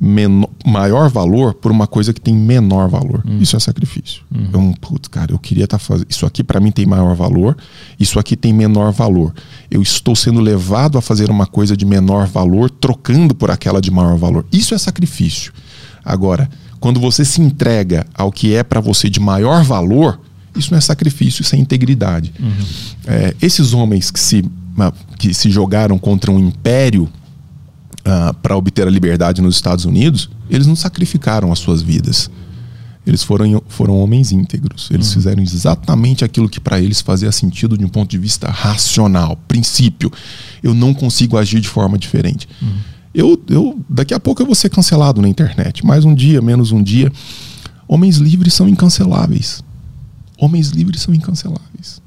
C: menor, maior valor por uma coisa que tem menor valor. Uhum. Isso é sacrifício. Uhum. Um, putz, cara, eu queria estar tá fazendo. Isso aqui para mim tem maior valor, isso aqui tem menor valor. Eu estou sendo levado a fazer uma coisa de menor valor, trocando por aquela de maior valor. Isso é sacrifício. Agora, quando você se entrega ao que é para você de maior valor, isso não é sacrifício, isso é integridade. Uhum. É, esses homens que se, que se jogaram contra um império uh, ah, para obter a liberdade nos Estados Unidos, eles não sacrificaram as suas vidas. Eles foram, foram homens íntegros. Eles uhum. fizeram exatamente aquilo que para eles fazia sentido de um ponto de vista racional, princípio. Eu não consigo agir de forma diferente. Uhum. Eu, eu, daqui a pouco eu vou ser cancelado na internet. Mais um dia, menos um dia. Homens livres são incanceláveis. Homens livres são incanceláveis.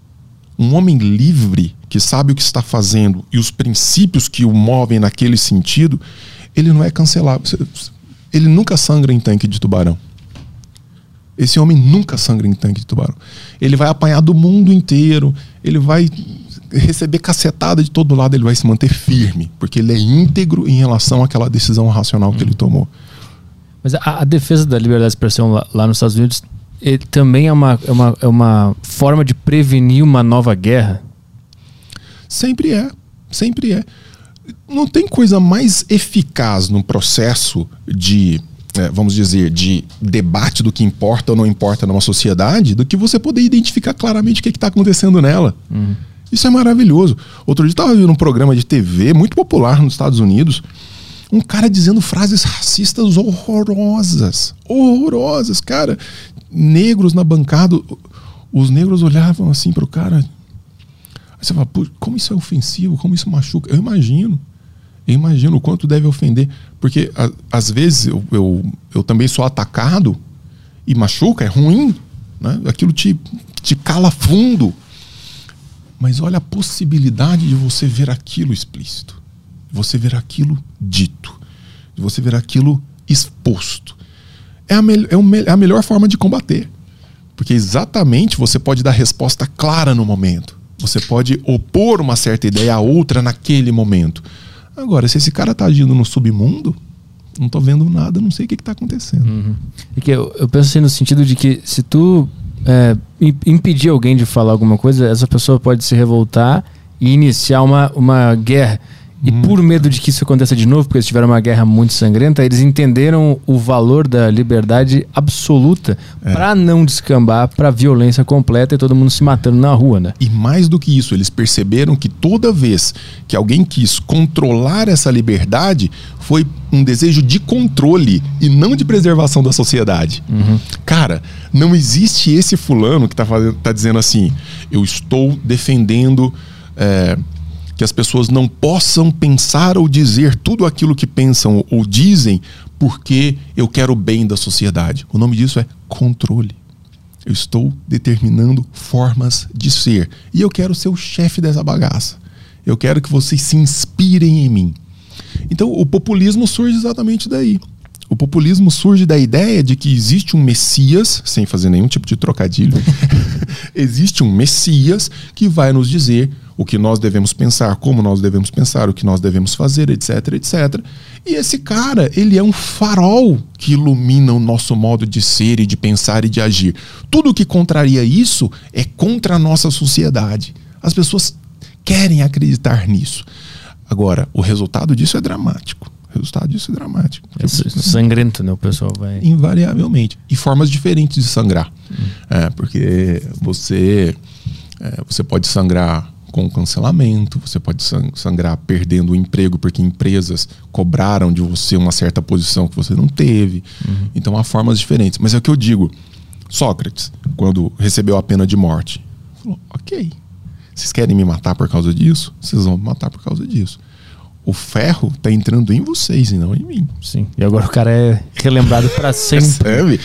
C: Um homem livre que sabe o que está fazendo e os princípios que o movem naquele sentido, ele não é cancelável. Ele nunca sangra em tanque de tubarão. Esse homem nunca sangra em tanque de tubarão. Ele vai apanhar do mundo inteiro, ele vai receber cacetada de todo lado, ele vai se manter firme, porque ele é íntegro em relação àquela decisão racional que ele tomou.
A: Mas a, a defesa da liberdade de expressão lá, lá nos Estados Unidos também é uma, é, uma, é uma forma de prevenir uma nova guerra?
C: Sempre é, sempre é. Não tem coisa mais eficaz no processo de, é, vamos dizer, de debate do que importa ou não importa numa sociedade do que você poder identificar claramente o que é está acontecendo nela. Uhum. Isso é maravilhoso. Outro dia eu estava vendo um programa de TV muito popular nos Estados Unidos um cara dizendo frases racistas horrorosas. Horrorosas, cara. Negros na bancada. Os negros olhavam assim para o cara. Você fala, como isso é ofensivo, como isso machuca? Eu imagino. Eu imagino o quanto deve ofender. Porque a, às vezes eu, eu, eu, também sou atacado e machuca, é ruim. Né? Aquilo te, te cala fundo. Mas olha a possibilidade de você ver aquilo explícito. Você ver aquilo dito. De você ver aquilo exposto. É a, é, o, é a melhor forma de combater. Porque exatamente você pode dar resposta clara no momento. Você pode opor uma certa ideia a outra naquele momento. Agora, se esse cara está agindo no submundo, não estou vendo nada, não sei o que está acontecendo.
A: Uhum. E que eu, eu, penso assim no sentido de que se tu é, impedir alguém de falar alguma coisa, essa pessoa pode se revoltar e iniciar uma, uma guerra. E hum. por medo de que isso aconteça de novo, porque eles tiveram uma guerra muito sangrenta, eles entenderam o valor da liberdade absoluta é. para não descambar para violência completa e todo mundo se matando na rua, né?
C: E mais do que isso, eles perceberam que toda vez que alguém quis controlar essa liberdade, foi um desejo de controle e não de preservação da sociedade. Uhum. Cara, não existe esse fulano que tá, fazendo, tá dizendo assim: eu estou defendendo. É, que as pessoas não possam pensar ou dizer tudo aquilo que pensam ou dizem porque eu quero o bem da sociedade. O nome disso é controle. Eu estou determinando formas de ser. E eu quero ser o chefe dessa bagaça. Eu quero que vocês se inspirem em mim. Então, o populismo surge exatamente daí. O populismo surge da ideia de que existe um Messias, sem fazer nenhum tipo de trocadilho, existe um Messias que vai nos dizer o que nós devemos pensar, como nós devemos pensar, o que nós devemos fazer, etc, etc. E esse cara, ele é um farol que ilumina o nosso modo de ser e de pensar e de agir. Tudo que contraria isso é contra a nossa sociedade. As pessoas querem acreditar nisso. Agora, o resultado disso é dramático. O resultado disso é dramático.
A: É sangrento, né? O pessoal vai.
C: Invariavelmente. E formas diferentes de sangrar. Hum. É, porque você, é, você pode sangrar com cancelamento, você pode sangrar perdendo o emprego porque empresas cobraram de você uma certa posição que você não teve. Uhum. Então há formas diferentes. Mas é o que eu digo. Sócrates, quando recebeu a pena de morte, falou: ok, vocês querem me matar por causa disso? Vocês vão me matar por causa disso. O ferro tá entrando em vocês e não em mim.
A: Sim. E agora o cara é relembrado para sempre.
C: Sabe?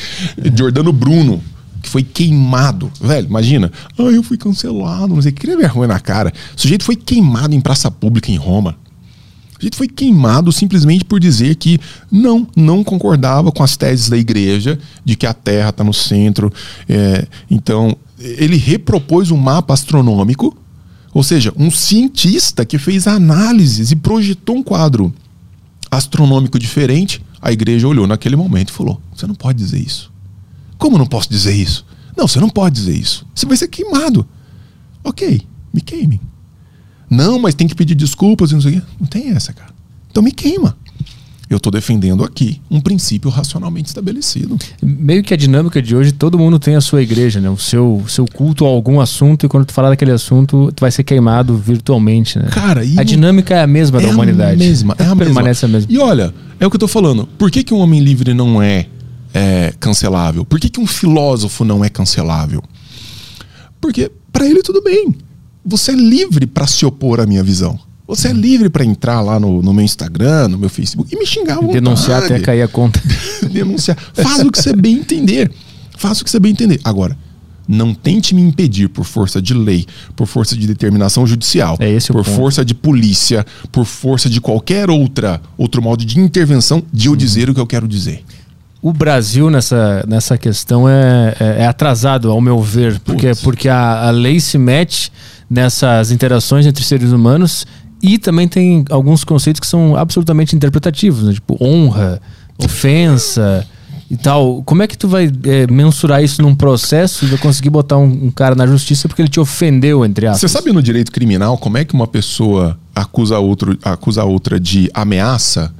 C: Jordano Bruno que foi queimado. Velho, imagina. Ah, eu fui cancelado, não sei que. vergonha na cara. O sujeito foi queimado em praça pública em Roma. O sujeito foi queimado simplesmente por dizer que não, não concordava com as teses da igreja de que a Terra está no centro. É, então, ele repropôs um mapa astronômico, ou seja, um cientista que fez análises e projetou um quadro astronômico diferente. A igreja olhou naquele momento e falou: Você não pode dizer isso. Como não posso dizer isso? Não, você não pode dizer isso. Você vai ser queimado. Ok, me queime. Não, mas tem que pedir desculpas e não sei o quê. Não tem essa, cara. Então me queima. Eu estou defendendo aqui um princípio racionalmente estabelecido.
A: Meio que a dinâmica de hoje, todo mundo tem a sua igreja, né? O seu, seu culto a algum assunto, e quando tu falar daquele assunto, tu vai ser queimado virtualmente, né?
C: Cara,
A: a dinâmica é a mesma
C: é
A: da humanidade.
C: A mesma, é a
A: Permanece
C: mesma.
A: a mesma.
C: E olha, é o que eu estou falando. Por que, que um homem livre não é é, cancelável? Por que, que um filósofo não é cancelável? Porque para ele tudo bem. Você é livre para se opor à minha visão. Você é livre para entrar lá no, no, meu Instagram, no meu Facebook e me xingar à
A: Denunciar até cair a conta.
C: Denunciar. Faz o que você bem entender. Faz o que você bem entender. Agora, não tente me impedir por força de lei, por força de determinação judicial,
A: é
C: por força de polícia, por força de qualquer outra outro modo de intervenção de eu dizer o que eu quero dizer
A: o Brasil nessa, nessa questão é, é, é atrasado, ao meu ver, porque, porque a, a lei se mete nessas interações entre seres humanos e também tem alguns conceitos que são absolutamente interpretativos, né? tipo honra, ofensa e tal. Como é que tu vai é, mensurar isso num processo e vai conseguir botar um, um, cara na justiça porque ele te ofendeu, entre aspas?
C: Você sabe no direito criminal como é que uma pessoa acusa, outro, acusa outra de ameaça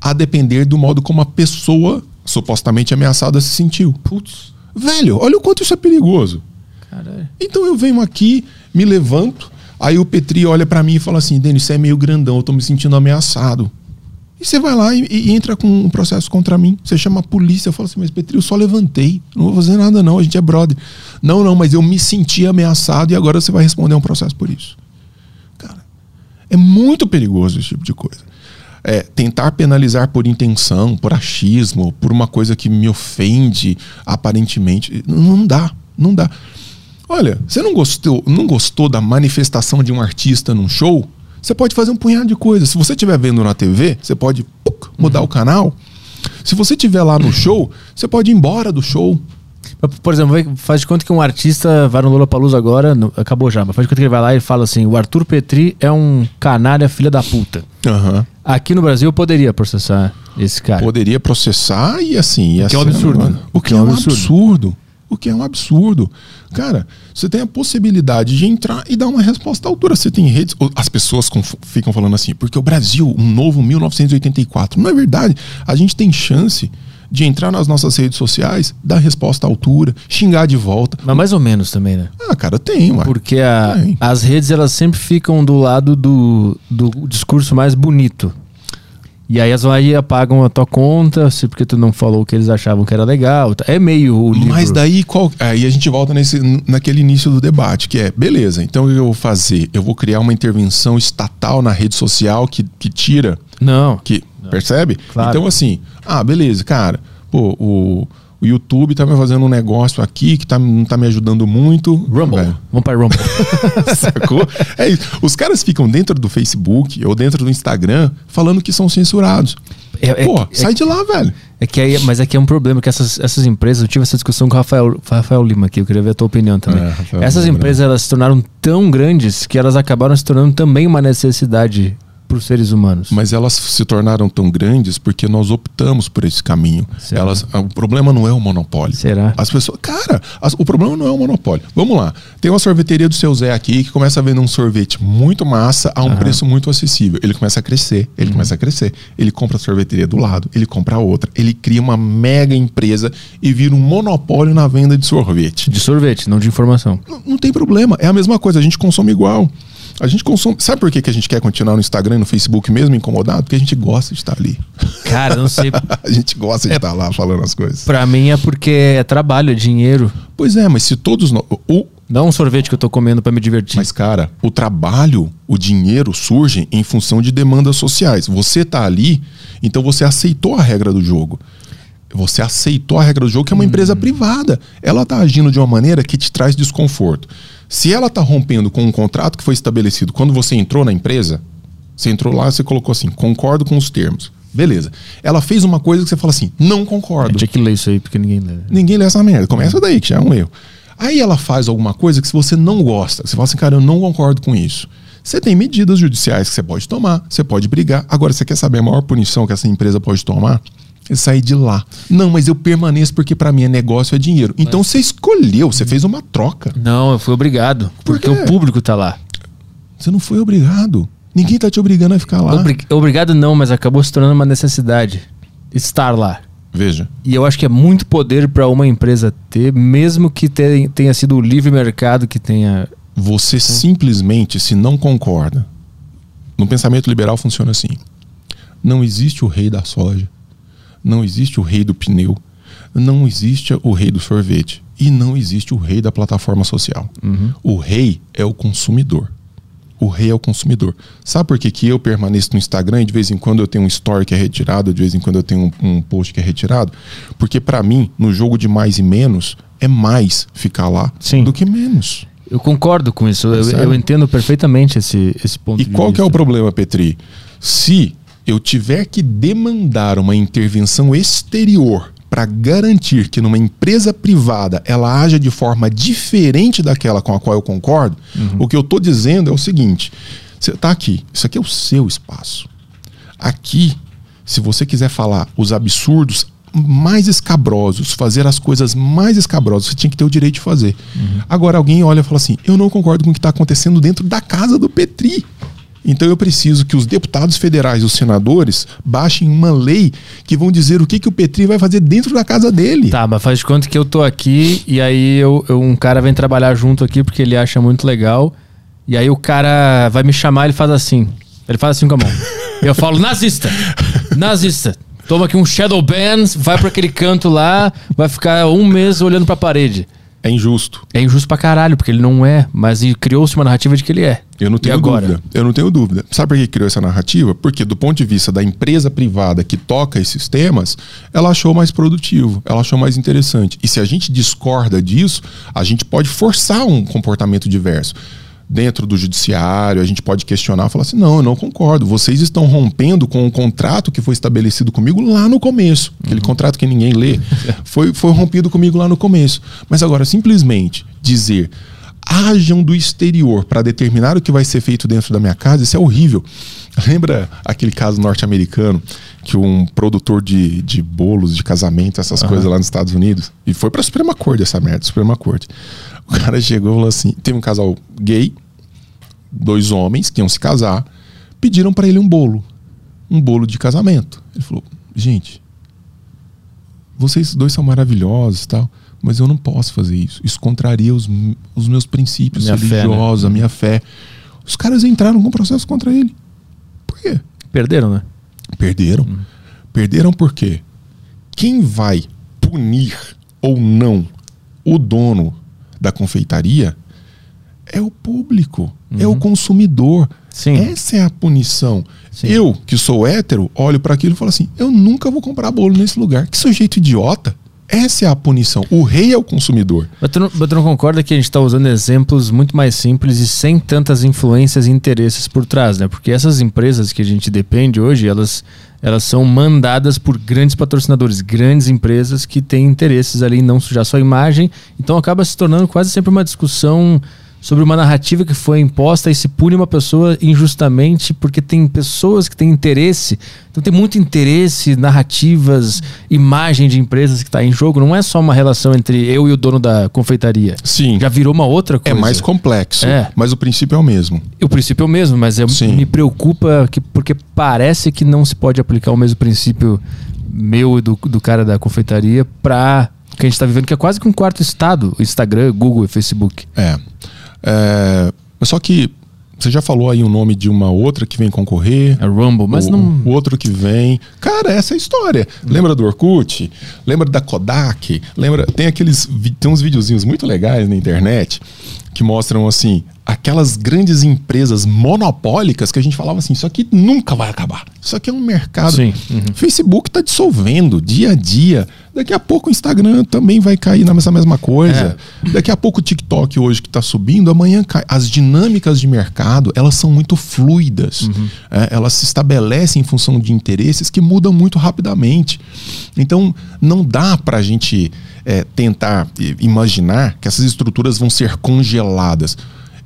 C: a depender do modo como a pessoa supostamente ameaçada se sentiu. Putz, velho, olha o quanto isso é perigoso. Caralho. Então eu venho aqui, me levanto, aí o Petri olha para mim e fala assim: Denis, você é meio grandão, eu tô me sentindo ameaçado. E você vai lá e, e, entra com um processo contra mim. Você chama a polícia, eu falo assim, mas Petri, eu só levantei. Não vou fazer nada, não, a gente é brother. Não, não, mas eu me senti ameaçado e agora você vai responder um processo por isso. Cara, é muito perigoso esse tipo de coisa é, tentar penalizar por intenção, por achismo, por uma coisa que me ofende aparentemente, não dá, não dá. Olha, você não gostou, não gostou da manifestação de um artista num show? Você pode fazer um punhado de coisas. Se você estiver vendo na TV, você pode puc, mudar uhum. o canal. Se você estiver lá no show, você pode ir embora do show.
A: Por exemplo, faz de conta que um artista vai no Lula Palusa agora, no, acabou já, mas faz de conta que ele vai lá e fala assim: o Arthur Petri é um canalha filha da puta.
C: Uhum.
A: Aqui no Brasil eu poderia processar esse cara.
C: Poderia processar e assim.
A: O que é um absurdo.
C: O que é um absurdo. O que é um absurdo. Cara, você tem a possibilidade de entrar e dar uma resposta à altura. Você tem redes. As pessoas ficam falando assim, porque o Brasil, um novo 1984. Não é verdade. A gente tem chance de entrar nas nossas redes sociais, dar resposta à altura, xingar de volta.
A: Mas mais ou menos também, né?
C: Ah, cara, tem, ué.
A: Porque a, tem. as redes, elas sempre ficam do lado do, do discurso mais bonito. E aí elas vão aí apagam a tua conta, porque tu não falou o que eles achavam que era legal. É meio o livro.
C: Mas daí qual, aí a gente volta nesse, naquele início do debate, que é, beleza, então eu vou fazer? Eu vou criar uma intervenção estatal na rede social que, que tira.
A: Não.
C: Que, não. Percebe?
A: Claro.
C: Então, assim, ah, beleza, cara, pô, o o YouTube tá me fazendo um negócio aqui que tá, não tá me ajudando muito.
A: Rumble. Véio. Vamos para Rumble.
C: Sacou? É isso. Os caras ficam dentro do Facebook ou dentro do Instagram falando que são censurados.
A: É, é
C: Pô,
A: que-
C: sai de lá, velho.
A: É que aí, mas aqui é um problema que essas, essas empresas, eu tive essa discussão com o Rafael, Rafael Lima aqui, eu queria ver a tua opinião também.
C: É,
A: essas empresas elas se tornaram tão grandes que elas acabaram se tornando também uma necessidade para os seres humanos.
C: Mas elas se tornaram tão grandes porque nós optamos por esse caminho.
A: Certo.
C: Elas, o problema não é o monopólio.
A: Será?
C: As pessoas. Cara, as- o problema não é o monopólio. Vamos lá. Tem uma sorveteria do seu Zé aqui que começa a vender um sorvete muito massa a um preço muito acessível. Ele começa a crescer, ele começa a crescer. Ele compra a sorveteria do lado, ele compra outra. Ele cria uma mega empresa e vira um monopólio na venda de sorvete.
A: De sorvete, não de informação.
C: Não, não tem problema. É a mesma coisa, a gente consome igual. A gente consome. Sabe por que, que a gente quer continuar no Instagram e no Facebook mesmo incomodado? Porque a gente gosta de estar ali.
A: Cara, não sei.
C: A gente gosta de estar lá falando as coisas.
A: Pra mim é porque é trabalho, é dinheiro.
C: Pois é, mas se todos nós. O,
A: Não um sorvete que eu tô comendo pra me divertir.
C: Mas, cara, o trabalho, o dinheiro surgem em função de demandas sociais. Você tá ali, então você aceitou a regra do jogo. Você aceitou a regra do jogo, que é uma empresa privada. Ela tá agindo de uma maneira que te traz desconforto. Se ela tá rompendo com um contrato que foi estabelecido quando você entrou na empresa, você entrou lá e você colocou assim, concordo com os termos. Beleza. Ela fez uma coisa que você fala assim, não concordo.
A: Tinha que ler isso aí, porque ninguém lê.
C: Ninguém lê essa merda. Começa daí, que já é um erro. Aí ela faz alguma coisa que se você não gosta, você fala assim, cara, eu não concordo com isso. Você tem medidas judiciais que você pode tomar, você pode brigar. Agora, você quer saber a maior punição que essa empresa pode tomar? É sair de lá. Não, mas eu permaneço porque para mim é negócio, é dinheiro. Então você escolheu, você fez uma troca.
A: Não, eu fui obrigado.
C: Por
A: Porque o público tá lá.
C: Você não foi obrigado. Ninguém tá te obrigando a ficar lá.
A: Obri- Obrigado não, mas acabou se tornando uma necessidade. Estar lá.
C: Veja,
A: E eu acho que é muito poder pra uma empresa ter, mesmo que te- tenha sido o livre mercado que tenha.
C: você simplesmente, se não concorda, no pensamento liberal funciona assim: não existe o rei da soja, não existe o rei do pneu, não existe o rei do sorvete e não existe o rei da plataforma social. O rei é o consumidor. O rei é o consumidor. Sabe por que, que eu permaneço no Instagram e de vez em quando eu tenho um story que é retirado, de vez em quando eu tenho um, um post que é retirado? Porque pra mim, no jogo de mais e menos, é mais ficar lá
A: Sim.
C: do que menos.
A: Eu concordo com isso. Eu,
C: sério?
A: eu entendo perfeitamente esse, esse ponto
C: E
A: de
C: qual que é o
A: vista.
C: problema, Petri? Se eu tiver que demandar uma intervenção exterior para garantir que numa empresa privada ela haja de forma diferente daquela com a qual eu concordo, o que eu estou dizendo é o seguinte: você está aqui, isso aqui é o seu espaço. Aqui, se você quiser falar os absurdos mais escabrosos, fazer as coisas mais escabrosas, você tinha que ter o direito de fazer. Agora alguém olha e fala assim: eu não concordo com o que está acontecendo dentro da casa do Petri. Então eu preciso que os deputados federais e os senadores baixem uma lei que vão dizer o que, que o Petri vai fazer dentro da casa dele.
A: Tá, mas faz de conta que eu tô aqui e aí eu, eu- um cara vem trabalhar junto aqui porque ele acha muito legal. E aí o cara vai me chamar, ele faz assim. Ele faz assim com a mão. Eu falo, nazista! Nazista! Toma aqui um shadow ban, vai pra aquele canto lá, vai ficar um mês olhando pra parede.
C: É injusto.
A: É injusto pra caralho, porque ele não é, mas criou-se uma narrativa de que ele é.
C: Eu não tenho dúvida. Eu não tenho dúvida. Sabe por que criou essa narrativa? Porque, do ponto de vista da empresa privada que toca esses temas, ela achou mais produtivo, ela achou mais interessante. E se a gente discorda disso, a gente pode forçar um comportamento diverso. Dentro do judiciário, a gente pode questionar e falar assim: não, eu não concordo. Vocês estão rompendo com o contrato que foi estabelecido comigo lá no começo. Aquele contrato que ninguém lê. Foi, foi rompido comigo lá no começo. Mas agora, simplesmente dizer hajam do exterior para determinar o que vai ser feito dentro da minha casa, isso é horrível. Lembra aquele caso norte-americano que um produtor de, de bolos de casamento, essas coisas lá nos Estados Unidos, e foi para a Suprema Corte essa merda, Suprema Corte. O cara chegou e falou assim: teve um casal gay, dois homens que iam se casar, pediram para ele um bolo, um bolo de casamento. Ele falou: gente, vocês dois são maravilhosos tal, mas eu não posso fazer isso. Isso contraria os, os meus princípios
A: Minha fé, né?
C: religiosos, a minha fé. Os caras entraram com processo contra ele. Por quê?
A: Perderam, né?
C: Perderam. Perderam por quê? Quem vai punir ou não o dono da confeitaria é o público, é o consumidor.
A: Sim.
C: Essa é a punição.
A: Sim.
C: Eu, que sou hétero, olho para aquilo e falo assim: eu nunca vou comprar bolo nesse lugar. Que sujeito idiota. Essa é a punição. O rei é o consumidor.
A: Mas tu, não, mas tu não concorda que a gente está usando exemplos muito mais simples e sem tantas influências e interesses por trás, né? Porque essas empresas que a gente depende hoje, elas, elas são mandadas por grandes patrocinadores, grandes empresas que têm interesses ali em não sujar sua imagem. Então acaba se tornando quase sempre uma discussão sobre uma narrativa que foi imposta e se pune uma pessoa injustamente porque tem pessoas que têm interesse. Então tem muito interesse, narrativas, imagem de empresas que está em jogo. Não é só uma relação entre eu e o dono da confeitaria.
C: Sim.
A: Já virou uma outra
C: É
A: coisa.
C: mais complexo,
A: É.
C: mas o princípio é o mesmo.
A: O princípio é o mesmo, mas eu,
C: Sim.
A: me preocupa que, porque parece que não se pode aplicar o mesmo princípio meu e do, do cara da confeitaria para que a gente está vivendo, que é quase que um quarto estado: Instagram, Google e Facebook.
C: É. É, só que você já falou aí o nome de uma outra que vem concorrer.
A: É Rumble, mas
C: o,
A: não.
C: o outro que vem. Cara, essa é a história. Lembra do Orkut? Lembra da Kodak? Lembra? Tem aqueles. Tem uns videozinhos muito legais na internet que mostram assim aquelas grandes empresas monopólicas que a gente falava assim, isso aqui nunca vai acabar. Isso aqui é um mercado.
A: Sim, uhum.
C: Facebook está dissolvendo dia a dia. Daqui a pouco o Instagram também vai cair nessa mesma coisa. Daqui a pouco o TikTok hoje que está subindo, amanhã cai. As dinâmicas de mercado, elas são muito fluidas. É, elas se estabelecem em função de interesses que mudam muito rapidamente. Então, não dá para a gente é, tentar imaginar que essas estruturas vão ser congeladas.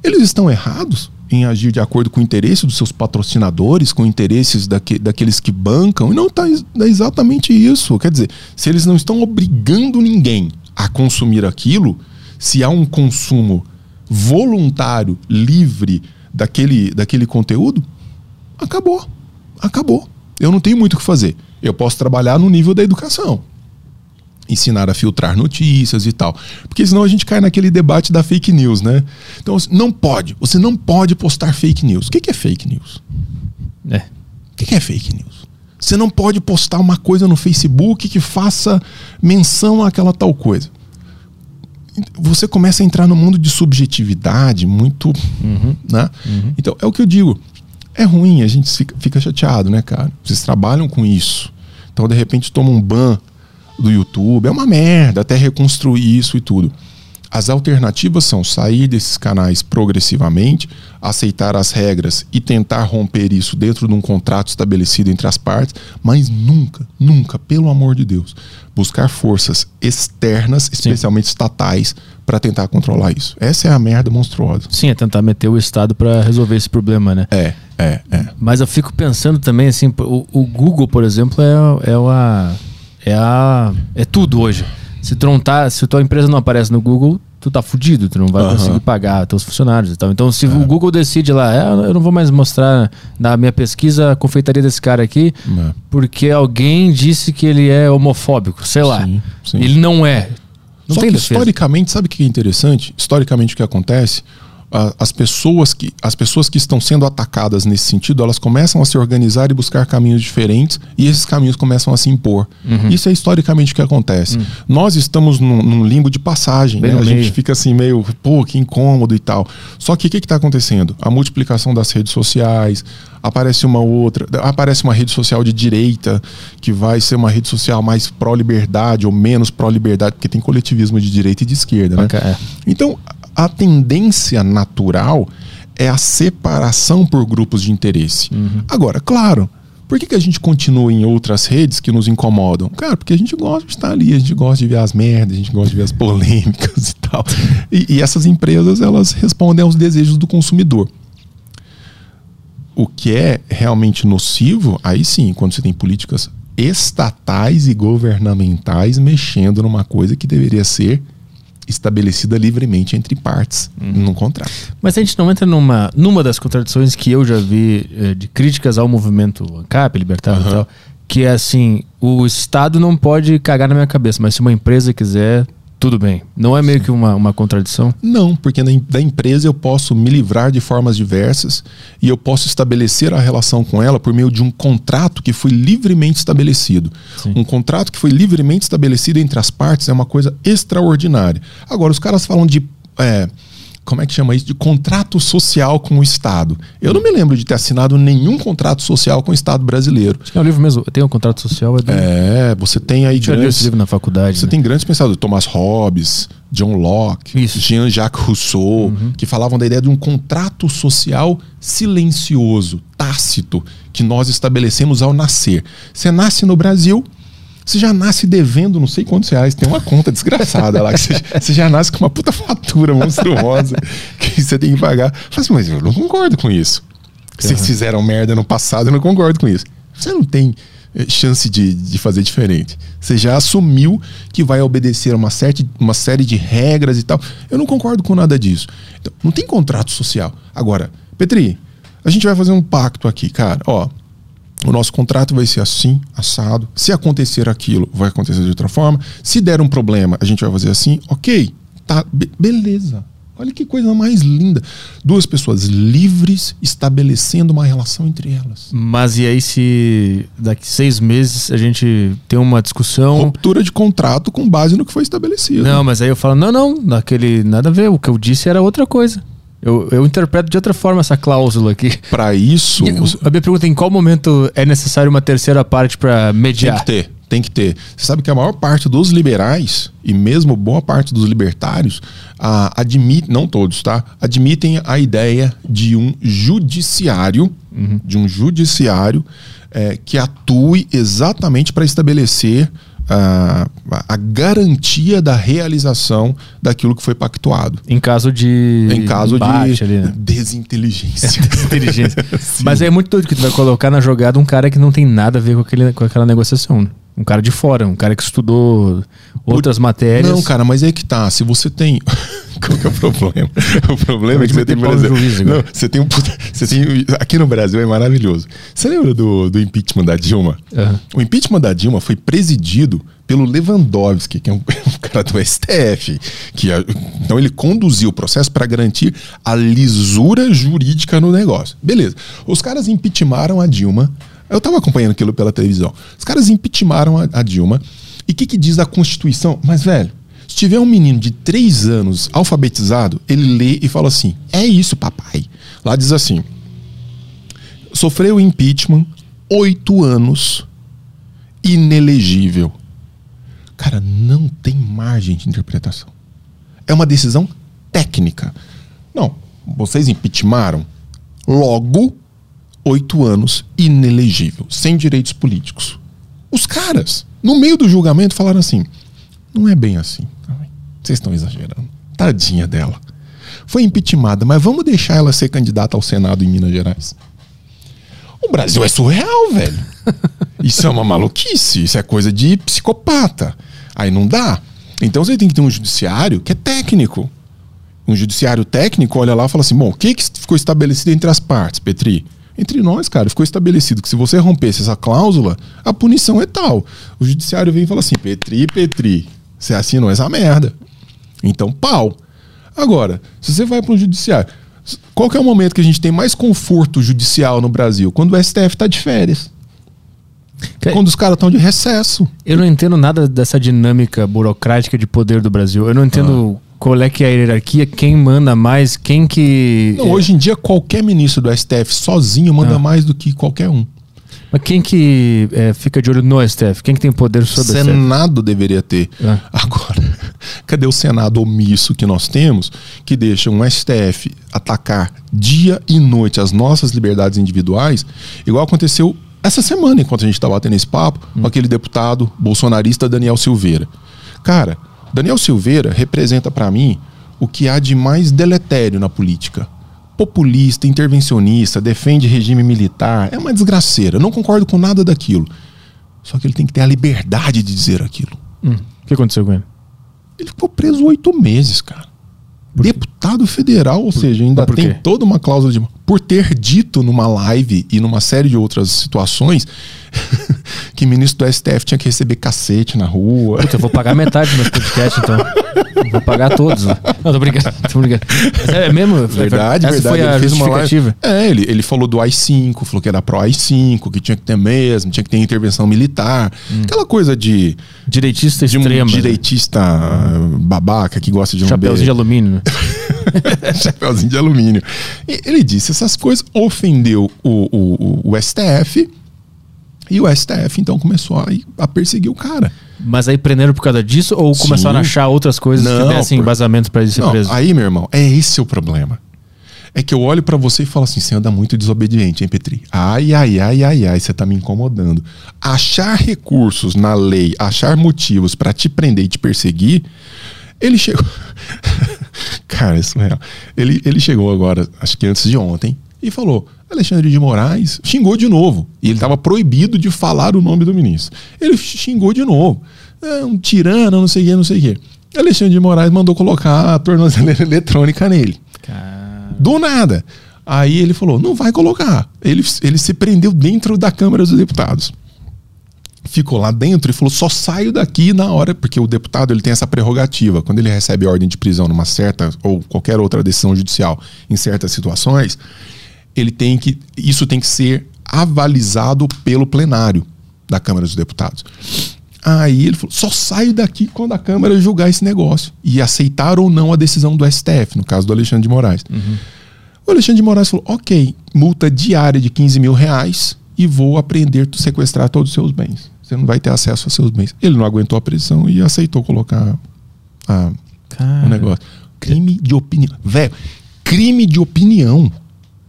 C: Eles estão errados em agir de acordo com o interesse dos seus patrocinadores, com interesses daque- daqueles que bancam, e não está exatamente isso. Quer dizer, se eles não estão obrigando ninguém a consumir aquilo, se há um consumo voluntário, livre daquele, daquele conteúdo, acabou. Acabou. Eu não tenho muito o que fazer. Eu posso trabalhar no nível da educação ensinar a filtrar notícias e tal. Porque senão a gente cai naquele debate da fake news, né? Então, não pode, você não pode postar fake news. O que é fake news?
A: É.
C: O que é fake news? Você não pode postar uma coisa no Facebook que faça menção àquela tal coisa. Você começa a entrar no mundo de subjetividade muito. Né? Então, é o que eu digo. É ruim, a gente fica, fica chateado, né, cara? Vocês trabalham com isso. Então, de repente, toma um ban do YouTube. É uma merda até reconstruir isso e tudo. As alternativas são sair desses canais progressivamente, aceitar as regras e tentar romper isso dentro de um contrato estabelecido entre as partes, mas nunca, nunca, pelo amor de Deus, buscar forças externas, especialmente estatais, para tentar controlar isso. Essa é a merda monstruosa.
A: Sim, é tentar meter o Estado para resolver esse problema, né?
C: É, é, é.
A: Mas eu fico pensando também, assim, o, o Google, por exemplo, é, é, a, é a. É tudo hoje. Se não tá, se tua empresa não aparece no Google, tu tá fudido, tu não vai
C: Aham.
A: conseguir pagar teus funcionários e tal. Então, se
C: É.
A: o Google decide lá, "É, eu não vou mais mostrar na minha pesquisa a confeitaria desse cara aqui,
C: É.
A: porque alguém disse que ele é homofóbico, sei lá.
C: Sim, sim.
A: Ele não é. Não
C: Só
A: tem
C: que
A: defesa.
C: historicamente, sabe o que é interessante? Historicamente o que acontece? As pessoas, que, as pessoas que estão sendo atacadas nesse sentido, elas começam a se organizar e buscar caminhos diferentes, e esses caminhos começam a se impor.
A: Uhum.
C: Isso é historicamente o que acontece. Nós estamos num, num limbo de passagem, né? a gente fica assim meio, pô, que incômodo e tal. Só que o que está acontecendo? A multiplicação das redes sociais, aparece uma outra, aparece uma rede social de direita que vai ser uma rede social mais pró-liberdade ou menos pró-liberdade, porque tem coletivismo de direita e de esquerda, né?
A: É.
C: Então, a tendência natural é a separação por grupos de interesse. Agora, claro, por que, que a gente continua em outras redes que nos incomodam? Cara, porque a gente gosta de estar ali, a gente gosta de ver as merdas, a gente gosta de ver as polêmicas e tal. E, e essas empresas, elas respondem aos desejos do consumidor. O que é realmente nocivo, aí sim, quando você tem políticas estatais e governamentais mexendo numa coisa que deveria ser estabelecida livremente entre partes num contrato.
A: Mas a gente não entra numa, numa das contradições que eu já vi eh, de críticas ao movimento ANCAP, libertário e
C: Aham.
A: tal, que é assim, o Estado não pode cagar na minha cabeça, mas se uma empresa quiser, tudo bem. Não é meio que uma, uma contradição?
C: Não, porque na da empresa eu posso me livrar de formas diversas e eu posso estabelecer a relação com ela por meio de um contrato que foi livremente estabelecido.
A: Sim.
C: Um contrato que foi livremente estabelecido entre as partes é uma coisa extraordinária. Agora, os caras falam de é, como é que chama isso? De contrato social com o Estado. Eu não me lembro de ter assinado nenhum contrato social com o Estado brasileiro.
A: Acho que é um livro mesmo. Tem um contrato social. É, do...
C: É, você tem aí
A: Tinha lido esse livro na faculdade.
C: Você
A: né?
C: tem grandes pensadores, Thomas Hobbes, John Locke. Jean-Jacques Rousseau, que falavam da ideia de um contrato social silencioso, tácito, que nós estabelecemos ao nascer. Você nasce no Brasil, você já nasce devendo não sei quantos reais, tem uma conta desgraçada lá, que você, você já nasce com uma puta fatura monstruosa que você tem que pagar. Fala assim, mas eu não concordo com isso. Vocês fizeram merda no passado, eu não concordo com isso. Você não tem eh, chance de, de fazer diferente. Você já assumiu que vai obedecer a uma, uma série de regras e tal. Eu não concordo com nada disso. Então, não tem contrato social. Agora, Petri, a gente vai fazer um pacto aqui, cara. Ó, o nosso contrato vai ser assim, assado. Se acontecer aquilo, vai acontecer de outra forma. Se der um problema, a gente vai fazer assim. Ok, tá, be- beleza. Olha que coisa mais linda. Duas pessoas livres estabelecendo uma relação entre elas.
A: Mas e aí se daqui seis meses a gente tem uma discussão...
C: Ruptura de contrato com base no que foi estabelecido.
A: Não, mas aí eu falo, não, não, naquele, nada a ver, o que eu disse era outra coisa. Eu, eu interpreto de outra forma essa cláusula aqui.
C: Para isso,
A: E A minha pergunta é em qual momento é necessário uma terceira parte para
C: tem
A: mediar?
C: que ter. Tem que ter. Você sabe que a maior parte dos liberais, e mesmo boa parte dos libertários, ah, admite, não todos, tá? Admitem a ideia de um judiciário, de um judiciário eh, que atue exatamente para estabelecer ah, a garantia da realização daquilo que foi pactuado.
A: Em caso de.
C: Em caso
A: embate
C: de
A: ali, né?
C: desinteligência.
A: inteligência.
C: Sim.
A: Mas é muito doido que tu vai colocar na jogada um cara que não tem nada a ver com, aquele, com aquela negociação. Um cara de fora, um cara que estudou outras matérias.
C: Não, cara, mas é que tá. Se você tem. Qual que é o problema? O problema é que você tem, por
A: agora.
C: Não, você tem um você tem Aqui no Brasil é maravilhoso. Você lembra do, do impeachment da Dilma?
A: Aham.
C: O impeachment da Dilma foi presidido pelo Lewandowski, que é um, um cara do STF. Que é- então ele conduziu o processo para garantir a lisura jurídica no negócio. Beleza. Os caras impeachmaram a Dilma. Eu tava acompanhando aquilo pela televisão. Os caras impeachmaram a, a Dilma. E o que, que diz a Constituição? Mas, velho, se tiver um menino de três anos alfabetizado, ele lê e fala assim: é isso, papai. Lá diz assim: sofreu impeachment, oito anos, inelegível. Cara, não tem margem de interpretação. É uma decisão técnica. Não, vocês impeachmaram, logo, oito anos, inelegível, sem direitos políticos. Os caras, no meio do julgamento, falaram assim: não é bem assim. Vocês estão exagerando. Tadinha dela. Foi impeachmentada, mas vamos deixar ela ser candidata ao Senado em Minas Gerais. O Brasil é surreal, velho. Isso é uma maluquice, isso é coisa de psicopata. Aí não dá. Então você tem que ter um judiciário que é técnico. Um judiciário técnico olha lá e fala assim: bom, o que, que ficou estabelecido entre as partes, Petri? Entre nós, cara, ficou estabelecido que se você rompesse essa cláusula, a punição é tal. O judiciário vem e fala assim: Petri, Petri, você assinou essa merda. Então, pau. Agora, se você vai para o judiciário, qual que é o momento que a gente tem mais conforto judicial no Brasil? Quando o STF está de férias.
A: Que-
C: Quando os caras estão de recesso.
A: Eu não entendo nada dessa dinâmica burocrática de poder do Brasil. Eu não entendo qual é que é a hierarquia, quem manda mais, quem que.
C: Não, hoje em dia, qualquer ministro do STF sozinho manda
A: Ah.
C: mais do que qualquer um.
A: Mas quem que é, fica de olho no STF? Quem que tem poder sobre o STF?
C: Senado deveria ter.
A: É.
C: Agora, cadê o Senado omisso que nós temos, que deixa um STF atacar dia e noite as nossas liberdades individuais, igual aconteceu essa semana, enquanto a gente estava batendo esse papo, com aquele deputado bolsonarista Daniel Silveira. Cara, Daniel Silveira representa para mim o que há de mais deletério na política. Populista, intervencionista, defende regime militar, é uma desgraceira. Não concordo com nada daquilo. Só que ele tem que ter a liberdade de dizer aquilo.
A: Hum, O que aconteceu com ele?
C: Ele ficou preso oito meses, cara. Deputado federal, ou seja, ainda tem toda uma cláusula de. Por ter dito numa live e numa série de outras situações que ministro do STF tinha que receber cacete na rua.
A: Puta, eu vou pagar metade do meu podcast, então. Eu Vou pagar todos. né? Não, tô brincando, tô brincando. Mas é mesmo?
C: Verdade,
A: Essa
C: verdade.
A: foi a
C: ele fez uma live. É, ele, ele falou do AI-5, falou que era pro AI-5, que tinha que ter mesmo, tinha que ter intervenção militar. Aquela coisa de,
A: Direitista
C: de um
A: extrema. né?
C: direitista babaca que gosta de um
A: Chapeuzinho de alumínio, né?
C: Chapeuzinho de alumínio. E ele disse essas coisas, ofendeu o, o, o STF. E o STF então começou a, a perseguir o cara.
A: Mas aí prenderam por causa disso ou começaram a achar outras coisas
C: Não,
A: que dessem
C: por-
A: embasamentos pra ele ser
C: Não,
A: preso?
C: aí, meu irmão, é esse o problema. É que eu olho pra você e falo assim: você anda muito desobediente, hein, Petri? Ai, ai, ai, ai, ai, você tá me incomodando. Achar recursos na lei, achar motivos pra te prender e te perseguir, ele chegou. Cara, isso é real. Ele, ele chegou agora, acho que antes de ontem, e falou: Alexandre de Moraes xingou de novo. E ele estava proibido de falar o nome do ministro. Ele xingou de novo. É um tirano, não sei o que, não sei o que. Alexandre de Moraes mandou colocar a tornozeleira eletrônica nele.
A: Cara,
C: Do nada. Aí ele falou: não vai colocar. Ele, ele se prendeu dentro da Câmara dos Deputados. Ficou lá dentro e falou: só saio daqui na hora, porque o deputado ele tem essa prerrogativa. Quando ele recebe ordem de prisão numa certa ou qualquer outra decisão judicial em certas situações, ele tem que. Isso tem que ser avalizado pelo plenário da Câmara dos Deputados. Aí ele falou: só saio daqui quando a Câmara julgar esse negócio. E aceitar ou não a decisão do STF, no caso do Alexandre de Moraes. O Alexandre de Moraes falou: ok, multa diária de 15 mil reais e vou apreender, sequestrar todos os seus bens. Você não vai ter acesso aos seus bens. Ele não aguentou a pressão e aceitou colocar a-
A: cara.
C: o negócio. Crime de opinião. Velho, crime de opinião.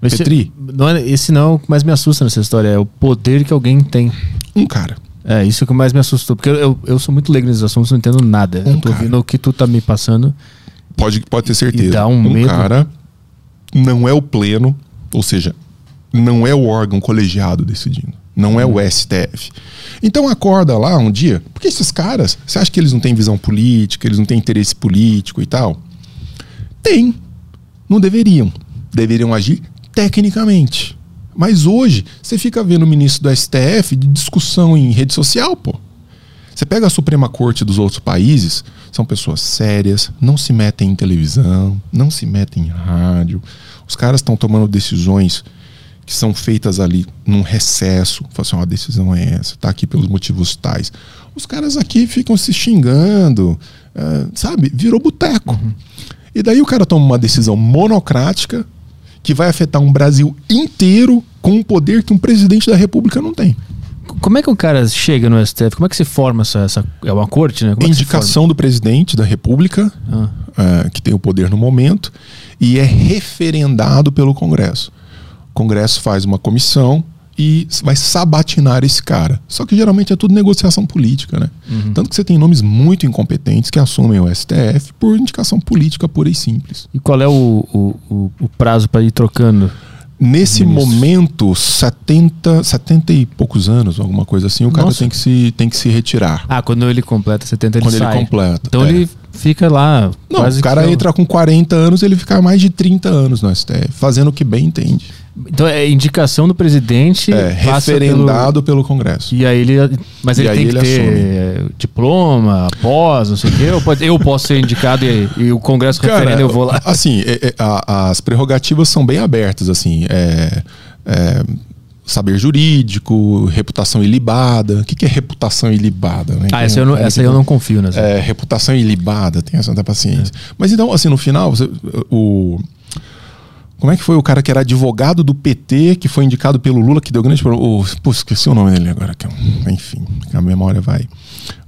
A: Esse,
C: Petri?
A: não é, esse não é o que mais me assusta nessa história, é o poder que alguém tem.
C: Um cara.
A: É, isso que mais me assustou. Porque eu, eu, sou muito leigo nesses assuntos, não entendo nada.
C: Um
A: eu tô
C: cara.
A: ouvindo o que tu tá me passando.
C: Pode, pode ter certeza.
A: dá um medo.
C: cara não é o pleno, ou seja, não é o órgão colegiado decidindo. Não é
A: Uhum.
C: o STF. Então acorda lá um dia, porque esses caras, você acha que eles não têm visão política, eles não têm interesse político e tal? Tem. Não deveriam. Deveriam agir tecnicamente. Mas hoje, você fica vendo o ministro do STF de discussão em rede social, pô. Você pega a Suprema Corte dos outros países, são pessoas sérias, não se metem em televisão, não se metem em rádio. Os caras estão tomando decisões que são feitas ali num recesso. Fala assim, ó, a decisão é essa, tá aqui pelos motivos tais. Os caras aqui ficam se xingando, ah, sabe? Virou boteco. E daí o cara toma uma decisão monocrática que vai afetar um Brasil inteiro com um poder que um presidente da República não tem.
A: Como é que um cara chega no STF? Como é que se forma essa. essa é uma corte, né? Como é
C: indicação do presidente da República,
A: forma?
C: eh, que tem o poder no momento, e é referendado pelo Congresso. O Congresso faz uma comissão e vai sabatinar esse cara. Só que geralmente é tudo negociação política, né?
A: Uhum.
C: Tanto que você tem nomes muito incompetentes que assumem o STF por indicação política pura e simples.
A: E qual é o, o, o, prazo para ir trocando?
C: Nesse momento, 70, 70 e poucos anos, alguma coisa assim, o cara
A: Nossa.
C: tem que, se, tem que se retirar.
A: Ah, quando ele completa 70, ele
C: quando
A: sai.
C: ele completa.
A: Então
C: é.
A: ele fica lá.
C: Não, o cara entra com 40 anos, ele fica mais de 30 anos no STF, fazendo o que bem entende.
A: Então é indicação do presidente.
C: É, referendado pelo, Congresso.
A: Pelo... E aí ele. Mas
C: E
A: ele
C: aí
A: tem que
C: ele
A: ter eh, diploma, pós, não sei o quê. Ou pode- eu posso ser indicado e, e o Congresso referenda, eu vou lá.
C: Assim, é- é, a- as prerrogativas são bem abertas, assim. É, é, saber jurídico, reputação ilibada. O que, que é reputação ilibada? Né?
A: Ah, essa eu não, essa aí eu não confio nessa.
C: É, reputação ilibada, tem essa da paciência. Mas então, assim, no final, você- o. Como é que foi o cara que era advogado do PT, que foi indicado pelo Lula, que deu grande problema? O, pô, esqueci o nome dele agora. Que é enfim, a memória vai.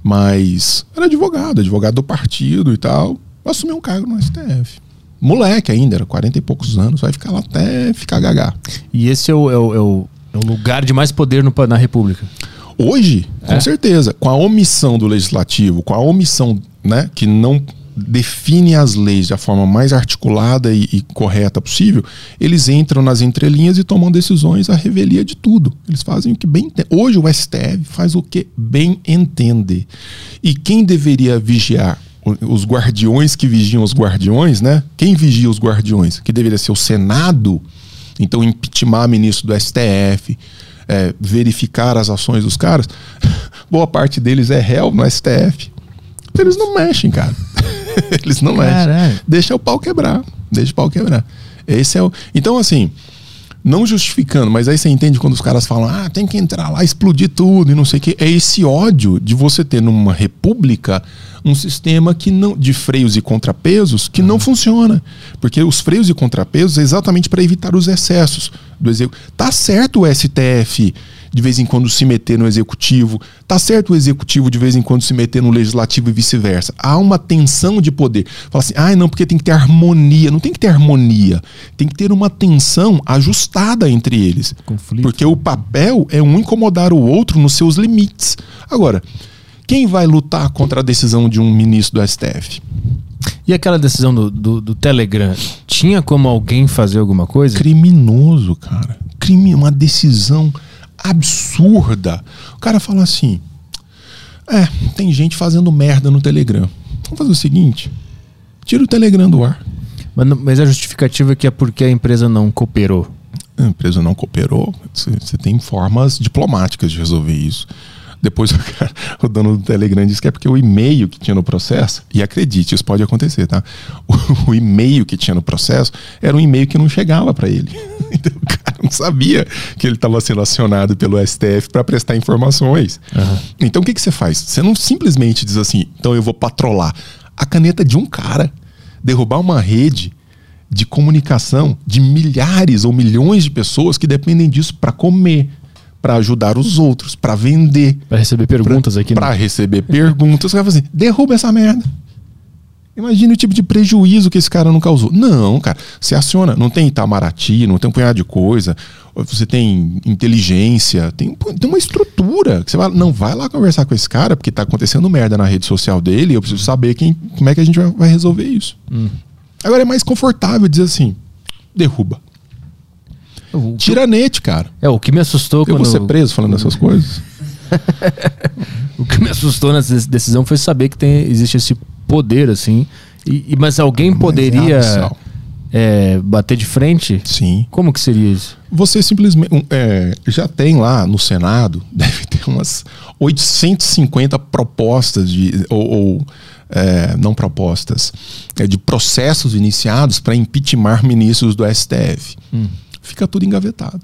C: Mas era advogado, advogado do partido e tal. Assumiu um cargo no STF. Moleque ainda, era 40 e poucos anos, vai ficar lá até ficar gagá.
A: E esse é o, é o, é o- é o lugar de mais poder no, na República.
C: Hoje, com
A: É?
C: certeza, com a omissão do legislativo, com a omissão né, que não define as leis da forma mais articulada e, e correta possível, eles entram nas entrelinhas e tomam decisões à revelia de tudo. Eles fazem o que bem entende. Hoje o STF faz o que bem entende. E quem deveria vigiar? Os guardiões que vigiam os guardiões, né? Quem vigia os guardiões? Que deveria ser o Senado, então impeachment ministro do STF, é, verificar as ações dos caras. Boa parte deles é réu no STF. Eles não mexem, cara. Eles não
A: Caralho.
C: mexem. Deixa o pau quebrar. Deixa o pau quebrar. Esse é o. Então, assim, Não justificando, mas aí você entende quando os caras falam, ah, tem que entrar lá, explodir tudo e não sei o quê. É esse ódio de você ter numa república um sistema que não de freios e contrapesos que não funciona. Porque os freios e contrapesos é exatamente para evitar os excessos do executivo. Tá certo o STF de vez em quando se meter no executivo, tá certo o executivo de vez em quando se meter no legislativo e vice-versa. Há uma tensão de poder. Fala assim: "Ah, não, porque tem que ter harmonia". Não tem que ter harmonia. Tem que ter uma tensão ajustada entre eles.
A: Conflito.
C: Porque o papel é um incomodar o outro nos seus limites. Agora, quem vai lutar contra a decisão de um ministro do STF?
A: E aquela decisão do, do, do Telegram, tinha como alguém fazer alguma coisa?
C: Criminoso, cara. Crime, uma decisão absurda. O cara fala assim: É, tem gente fazendo merda no Telegram. Vamos fazer o seguinte: tira o Telegram do ar.
A: Mas, mas a justificativa é que é porque a empresa não cooperou.
C: A empresa não cooperou. Você tem formas diplomáticas de resolver isso. Depois o, cara- o dono do Telegram disse que é porque o e-mail que tinha no processo, e acredite, isso pode acontecer, tá? O, o e-mail que tinha no processo era um e-mail que não chegava para ele. Então não sabia que ele estava sendo acionado pelo STF para prestar informações. Então o que, que você faz? Você não simplesmente diz assim, então eu vou patrolar a caneta de um cara, derrubar uma rede de comunicação de milhares ou milhões de pessoas que dependem disso para comer, para ajudar os outros, para vender,
A: Pra receber perguntas aqui.
C: para
A: né?
C: receber perguntas. Você vai fazer, assim, derruba essa merda. Imagina o tipo de prejuízo que esse cara não causou. Não, cara. Você aciona. Não tem Itamaraty, não tem um punhado de coisa. Você tem inteligência, tem, tem uma estrutura. que Você vai, não vai lá conversar com esse cara, porque tá acontecendo merda na rede social dele. Eu preciso saber quem, como é que a gente vai, vai resolver isso. Agora é mais confortável dizer assim: derruba. Tiranete, cara.
A: é, o que me assustou
C: Eu vou
A: quando.
C: ser preso falando essas coisas.
A: O que me assustou nessa decisão foi saber que tem, existe esse poder, assim. E, mas alguém
C: é
A: poderia é, bater de frente?
C: Sim.
A: Como que seria isso?
C: Você simplesmente. é, já tem lá no Senado, deve ter umas 850 propostas de. Ou, ou, é, não propostas, é, de processos iniciados para impeachment ministros do STF. Fica tudo engavetado.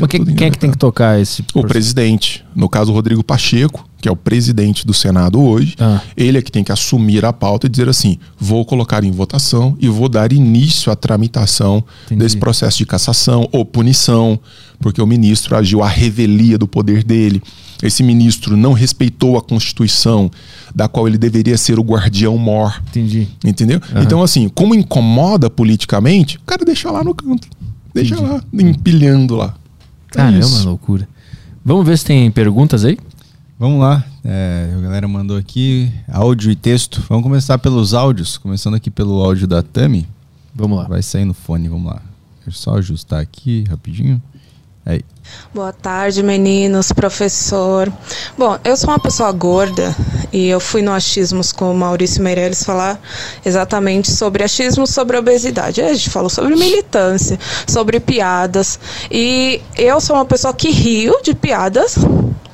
A: Mas quem, quem é que tem que tocar esse
C: O presidente, no caso o Rodrigo Pacheco, que é o presidente do Senado hoje,
A: Ah.
C: ele é que tem que assumir a pauta e dizer assim: vou colocar em votação e vou dar início à tramitação
A: Entendi.
C: desse processo de cassação ou punição, porque o ministro agiu à revelia do poder dele. Esse ministro não respeitou a Constituição, da qual ele deveria ser o guardião mor.
A: Entendi.
C: Entendeu? Então, assim, como incomoda politicamente, o cara deixa lá no canto. Deixa
A: Entendi.
C: lá, empilhando lá. É
A: Caramba,
C: isso.
A: loucura. Vamos ver se tem perguntas aí?
B: Vamos lá. É, a galera mandou aqui áudio e texto. Vamos começar pelos áudios. Começando aqui pelo áudio da Tami.
A: Vamos lá.
B: Vai sair no fone, vamos lá. Deixa eu só ajustar aqui rapidinho. Aí.
D: Boa tarde, meninos, professor. Bom, eu sou uma pessoa gorda e eu fui no Achismos com o Maurício Meirelles falar exatamente sobre achismo, sobre obesidade. A gente falou sobre militância, sobre piadas. E eu sou uma pessoa que rio de piadas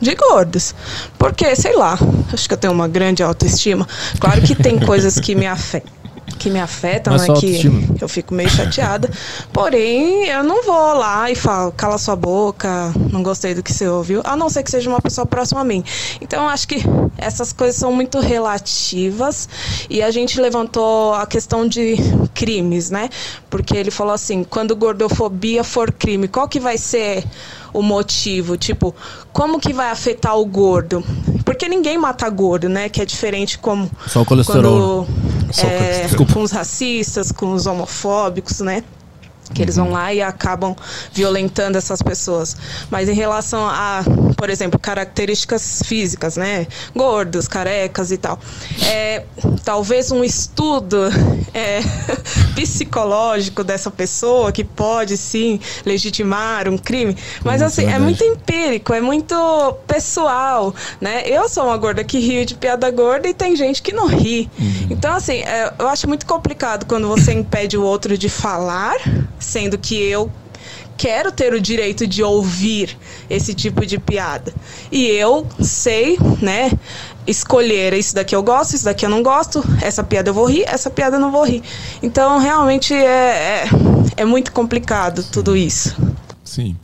D: de gordos. Porque, sei lá, acho que eu tenho uma grande autoestima. Claro que tem coisas que me afetam. Que me afetam,
A: Mas
D: né?
A: só
D: Que
A: autoestima.
D: eu fico meio chateada. Porém, eu não vou lá e falo, cala sua boca, não gostei do que você ouviu, a não ser que seja uma pessoa próxima a mim. Então, eu acho que essas coisas são muito relativas e a gente levantou a questão de crimes, né? Porque ele falou assim, quando gordofobia for crime, qual que vai ser o motivo? Tipo, como que vai afetar o gordo? Porque ninguém mata gordo, né? Que é diferente como
A: Só o colesterol.
D: quando é, com os racistas, com os homofóbicos, né? Que eles vão lá e acabam violentando essas pessoas. Mas em relação a, por exemplo, características físicas, né? Gordos, carecas e tal. É, talvez um estudo é, psicológico dessa pessoa que pode sim legitimar um crime. Mas assim, é
B: verdade.
D: muito empírico, é muito pessoal, né? Eu sou uma gorda que rio de piada gorda e tem gente que não ri. Então, assim, é, eu acho muito complicado quando você impede o outro de falar, sendo que eu quero ter o direito de ouvir esse tipo de piada. E eu sei, né, escolher isso daqui eu gosto, isso daqui eu não gosto, essa piada eu vou rir, essa piada eu não vou rir. Então, realmente é, é, é muito complicado tudo isso.
C: Sim.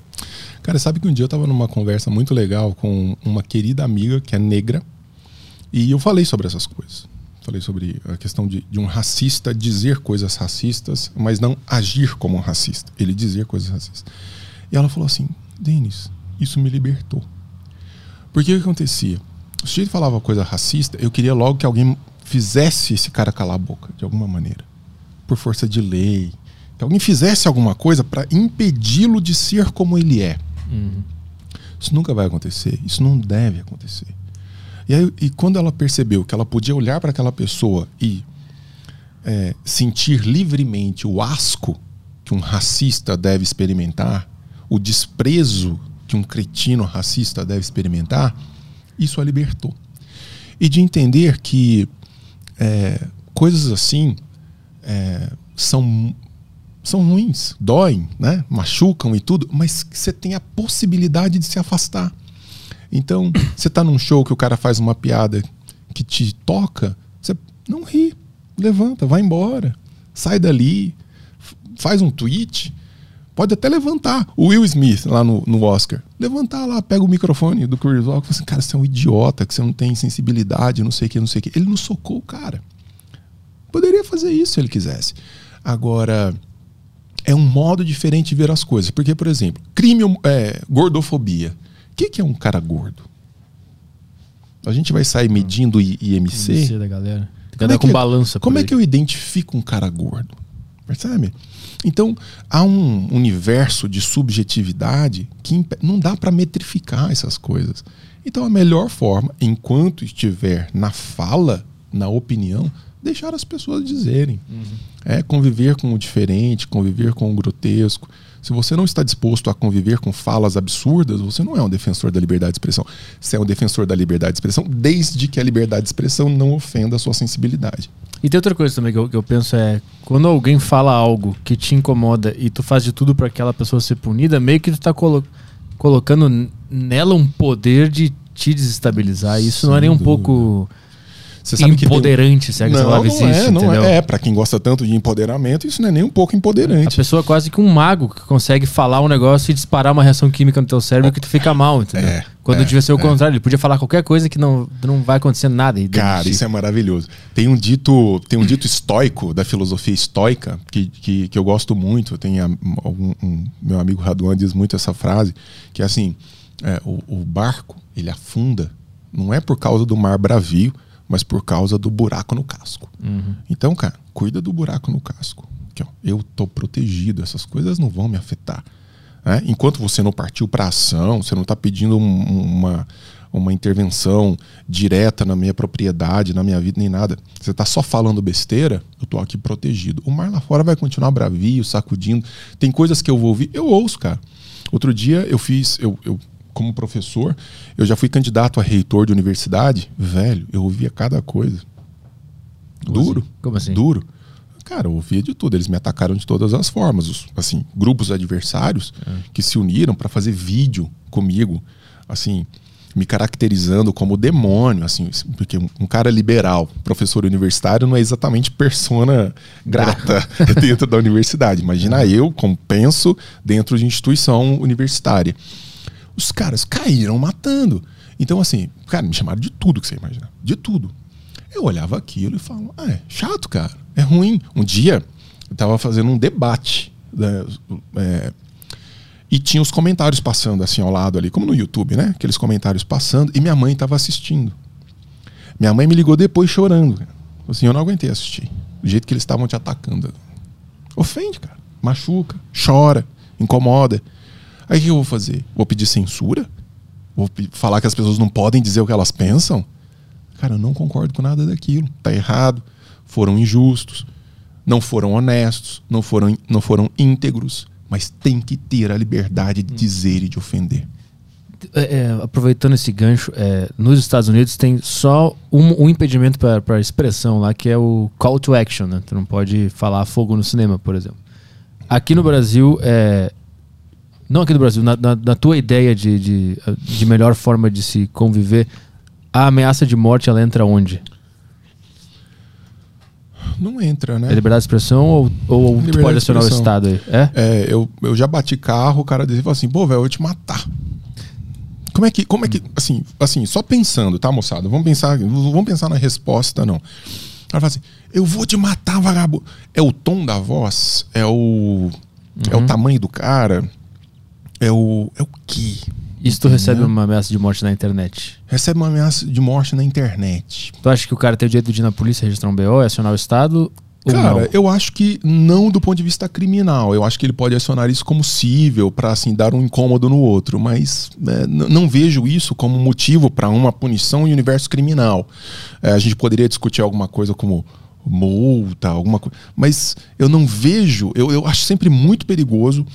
C: Cara, sabe que um dia eu estava numa conversa muito legal com uma querida amiga que é negra e eu falei sobre essas coisas. Falei sobre a questão de, de um racista dizer coisas racistas, mas não agir como um racista. Ele dizer coisas racistas. E ela falou assim: Denis, isso me libertou. Porque o que acontecia? Se ele falava coisa racista, eu queria logo que alguém fizesse esse cara calar a boca, de alguma maneira. Por força de lei. Que alguém fizesse alguma coisa para impedi-lo de ser como ele é. Uhum. Isso nunca vai acontecer. Isso não deve acontecer. E, aí, e quando ela percebeu que ela podia olhar para aquela pessoa e é, sentir livremente o asco que um racista deve experimentar, o desprezo que um cretino racista deve experimentar, isso a libertou. E de entender que é, coisas assim é, são, são ruins, doem, né? machucam e tudo, mas você tem a possibilidade de se afastar. Então, você tá num show que o cara faz uma piada que te toca, você não ri, levanta, vai embora, sai dali, faz um tweet, pode até levantar. O Will Smith lá no, no Oscar, levantar lá, pega o microfone do Chris Rock e fala assim, cara, você é um idiota, que você não tem sensibilidade, não sei o que, não sei o que. Ele não socou o cara. Poderia fazer isso se ele quisesse. Agora, é um modo diferente de ver as coisas. Porque, por exemplo, crime, é, gordofobia que, que é um cara gordo? A gente vai sair medindo IMC. IMC
A: da galera. Que é com balança.
C: Como é que eu identifico um cara gordo? Percebe? Então, há um universo de subjetividade que não dá para metrificar essas coisas. Então, a melhor forma, enquanto estiver na fala, na opinião, deixar as pessoas dizerem. Uhum. É conviver com o diferente, conviver com o grotesco. Se você não está disposto a conviver com falas absurdas, você não é um defensor da liberdade de expressão. Você é um defensor da liberdade de expressão desde que a liberdade de expressão não ofenda a sua sensibilidade.
A: E tem outra coisa também que eu, que eu penso é quando alguém fala algo que te incomoda e tu faz de tudo para aquela pessoa ser punida, meio que tu está colo colocando nela um poder de te desestabilizar. Isso Sem não é nem um dúvida. pouco você sabe empoderante, que tem... se é que não, essa existe,
C: é,
A: não
C: entendeu? é. É, pra quem gosta tanto de empoderamento, isso não é nem um pouco empoderante.
A: A pessoa é quase que um mago que consegue falar um negócio e disparar uma reação química no teu cérebro que tu fica mal, entendeu? É, Quando é, devia ser o é. contrário, ele podia falar qualquer coisa que não, não vai acontecer nada.
C: Cara, isso é maravilhoso. Tem um dito, tem um dito estoico da filosofia estoica que, que, que eu gosto muito. Tem a, um, um, meu amigo Raduan diz muito essa frase, que é assim, é, o, o barco, ele afunda, não é por causa do mar bravio, mas por causa do buraco no casco. Uhum. Então, cara, cuida do buraco no casco. Aqui, ó, eu tô protegido, essas coisas não vão me afetar. Né? Enquanto você não partiu para ação, você não está pedindo um, uma, uma intervenção direta na minha propriedade, na minha vida, nem nada. Você está só falando besteira, eu tô aqui protegido. O mar lá fora vai continuar bravio, sacudindo. Tem coisas que eu vou ouvir, eu ouço, cara. Outro dia eu fiz, eu, eu como professor, eu já fui candidato a reitor de universidade, velho, eu ouvia cada coisa. Como duro.
A: Assim? Como assim?
C: Duro. Cara, eu ouvia de tudo. Eles me atacaram de todas as formas. Os, assim, grupos adversários é. que se uniram para fazer vídeo comigo, assim, me caracterizando como demônio, assim, porque um cara liberal, professor universitário, não é exatamente persona grata dentro da universidade. Imagina é. eu como penso dentro de instituição universitária. Os caras caíram matando. Então, assim, cara, me chamaram de tudo que você imagina. De tudo. Eu olhava aquilo e falava, ah, é chato, cara. É ruim. Um dia, eu tava fazendo um debate. Né, é, e tinha os comentários passando assim ao lado ali, como no YouTube, né? Aqueles comentários passando. E minha mãe estava assistindo. Minha mãe me ligou depois chorando. Assim, eu não aguentei assistir. Do jeito que eles estavam te atacando. Ofende, cara. Machuca, chora, incomoda. Aí o que eu vou fazer? Vou pedir censura? Vou falar que as pessoas não podem dizer o que elas pensam? Cara, eu não concordo com nada daquilo. Tá errado. Foram injustos. Não foram honestos. Não foram, não foram íntegros. Mas tem que ter a liberdade de dizer e de ofender.
A: É, é, aproveitando esse gancho, é, nos Estados Unidos tem só um, um impedimento para expressão lá, que é o call to action. Né? Tu não pode falar fogo no cinema, por exemplo. Aqui no Brasil, é, Não aqui do Brasil, na, na, na tua ideia de, de, de melhor forma de se conviver, a ameaça de morte ela entra onde?
C: Não entra, né?
A: É liberdade de expressão ou, ou tu pode
C: de
A: acionar o. Estado aí? É?
C: É, eu, eu já bati carro, o cara dizia assim, pô, velho, eu vou te matar. Como é que, como é que, assim, assim, só pensando, tá, moçada? Vamos pensar, vamos pensar na resposta, não. Ela fala assim, eu vou te matar, vagabundo. É o tom da voz? É o, é o tamanho do cara? É o, é o que?
A: Se tu recebe uma ameaça de morte na internet?
C: Recebe uma ameaça de morte na internet.
A: Tu acha que o cara tem o direito de ir na polícia registrar um BO, acionar o Estado?
C: Cara,
A: não?
C: eu acho que não do ponto de vista criminal. Eu acho que ele pode acionar isso como cível para assim dar um incômodo no outro, mas é, não vejo isso como motivo para uma punição em universo criminal. É, a gente poderia discutir alguma coisa como multa, alguma coisa, mas eu não vejo. Eu, eu acho sempre muito perigoso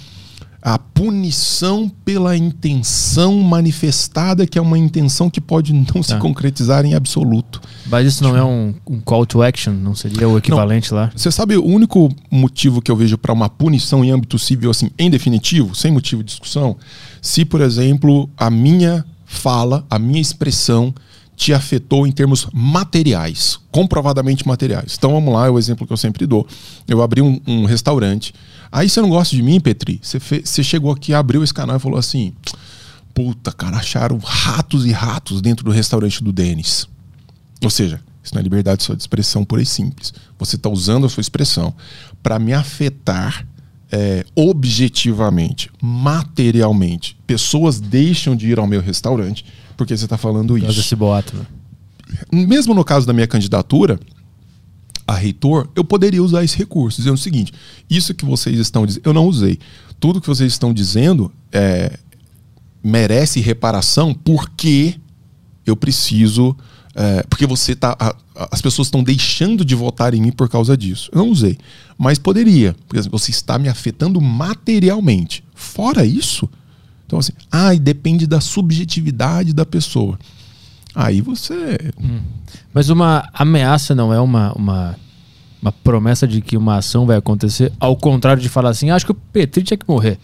C: a punição pela intenção manifestada, que é uma intenção que pode não se
A: Tá.
C: concretizar em absoluto.
A: Mas isso não é um, um call to action? Não seria o equivalente lá?
C: Você sabe o único motivo que eu vejo para uma punição em âmbito civil, assim, em definitivo, sem motivo de discussão, se, por exemplo, a minha fala, a minha expressão te afetou em termos materiais, comprovadamente materiais. Então vamos lá, é o exemplo que eu sempre dou. Eu abri um, um restaurante. Aí você não gosta de mim, Petri? Você, fe- você chegou aqui, abriu esse canal e falou assim: Puta, cara, acharam ratos e ratos dentro do restaurante do Denis. Ou seja, isso não é liberdade só de expressão pura e simples. Você está usando a sua expressão para me afetar é, objetivamente, materialmente. Pessoas deixam de ir ao meu restaurante porque você está falando isso.
A: desse boato. né?
C: Mesmo no caso da minha candidatura a reitor, eu poderia usar esse recurso, dizendo o seguinte: isso que vocês estão dizendo, eu não usei. Tudo que vocês estão dizendo é, merece reparação porque eu preciso. é, porque você tá. a- as pessoas estão deixando de votar em mim por causa disso. Eu não usei. Mas poderia. Porque você está me afetando materialmente. Fora isso. Então, assim, ah, e depende da subjetividade da pessoa. Aí você.
A: Mas uma ameaça não é uma, uma, uma promessa de que uma ação vai acontecer, ao contrário de falar assim, acho que o Petri tinha que morrer.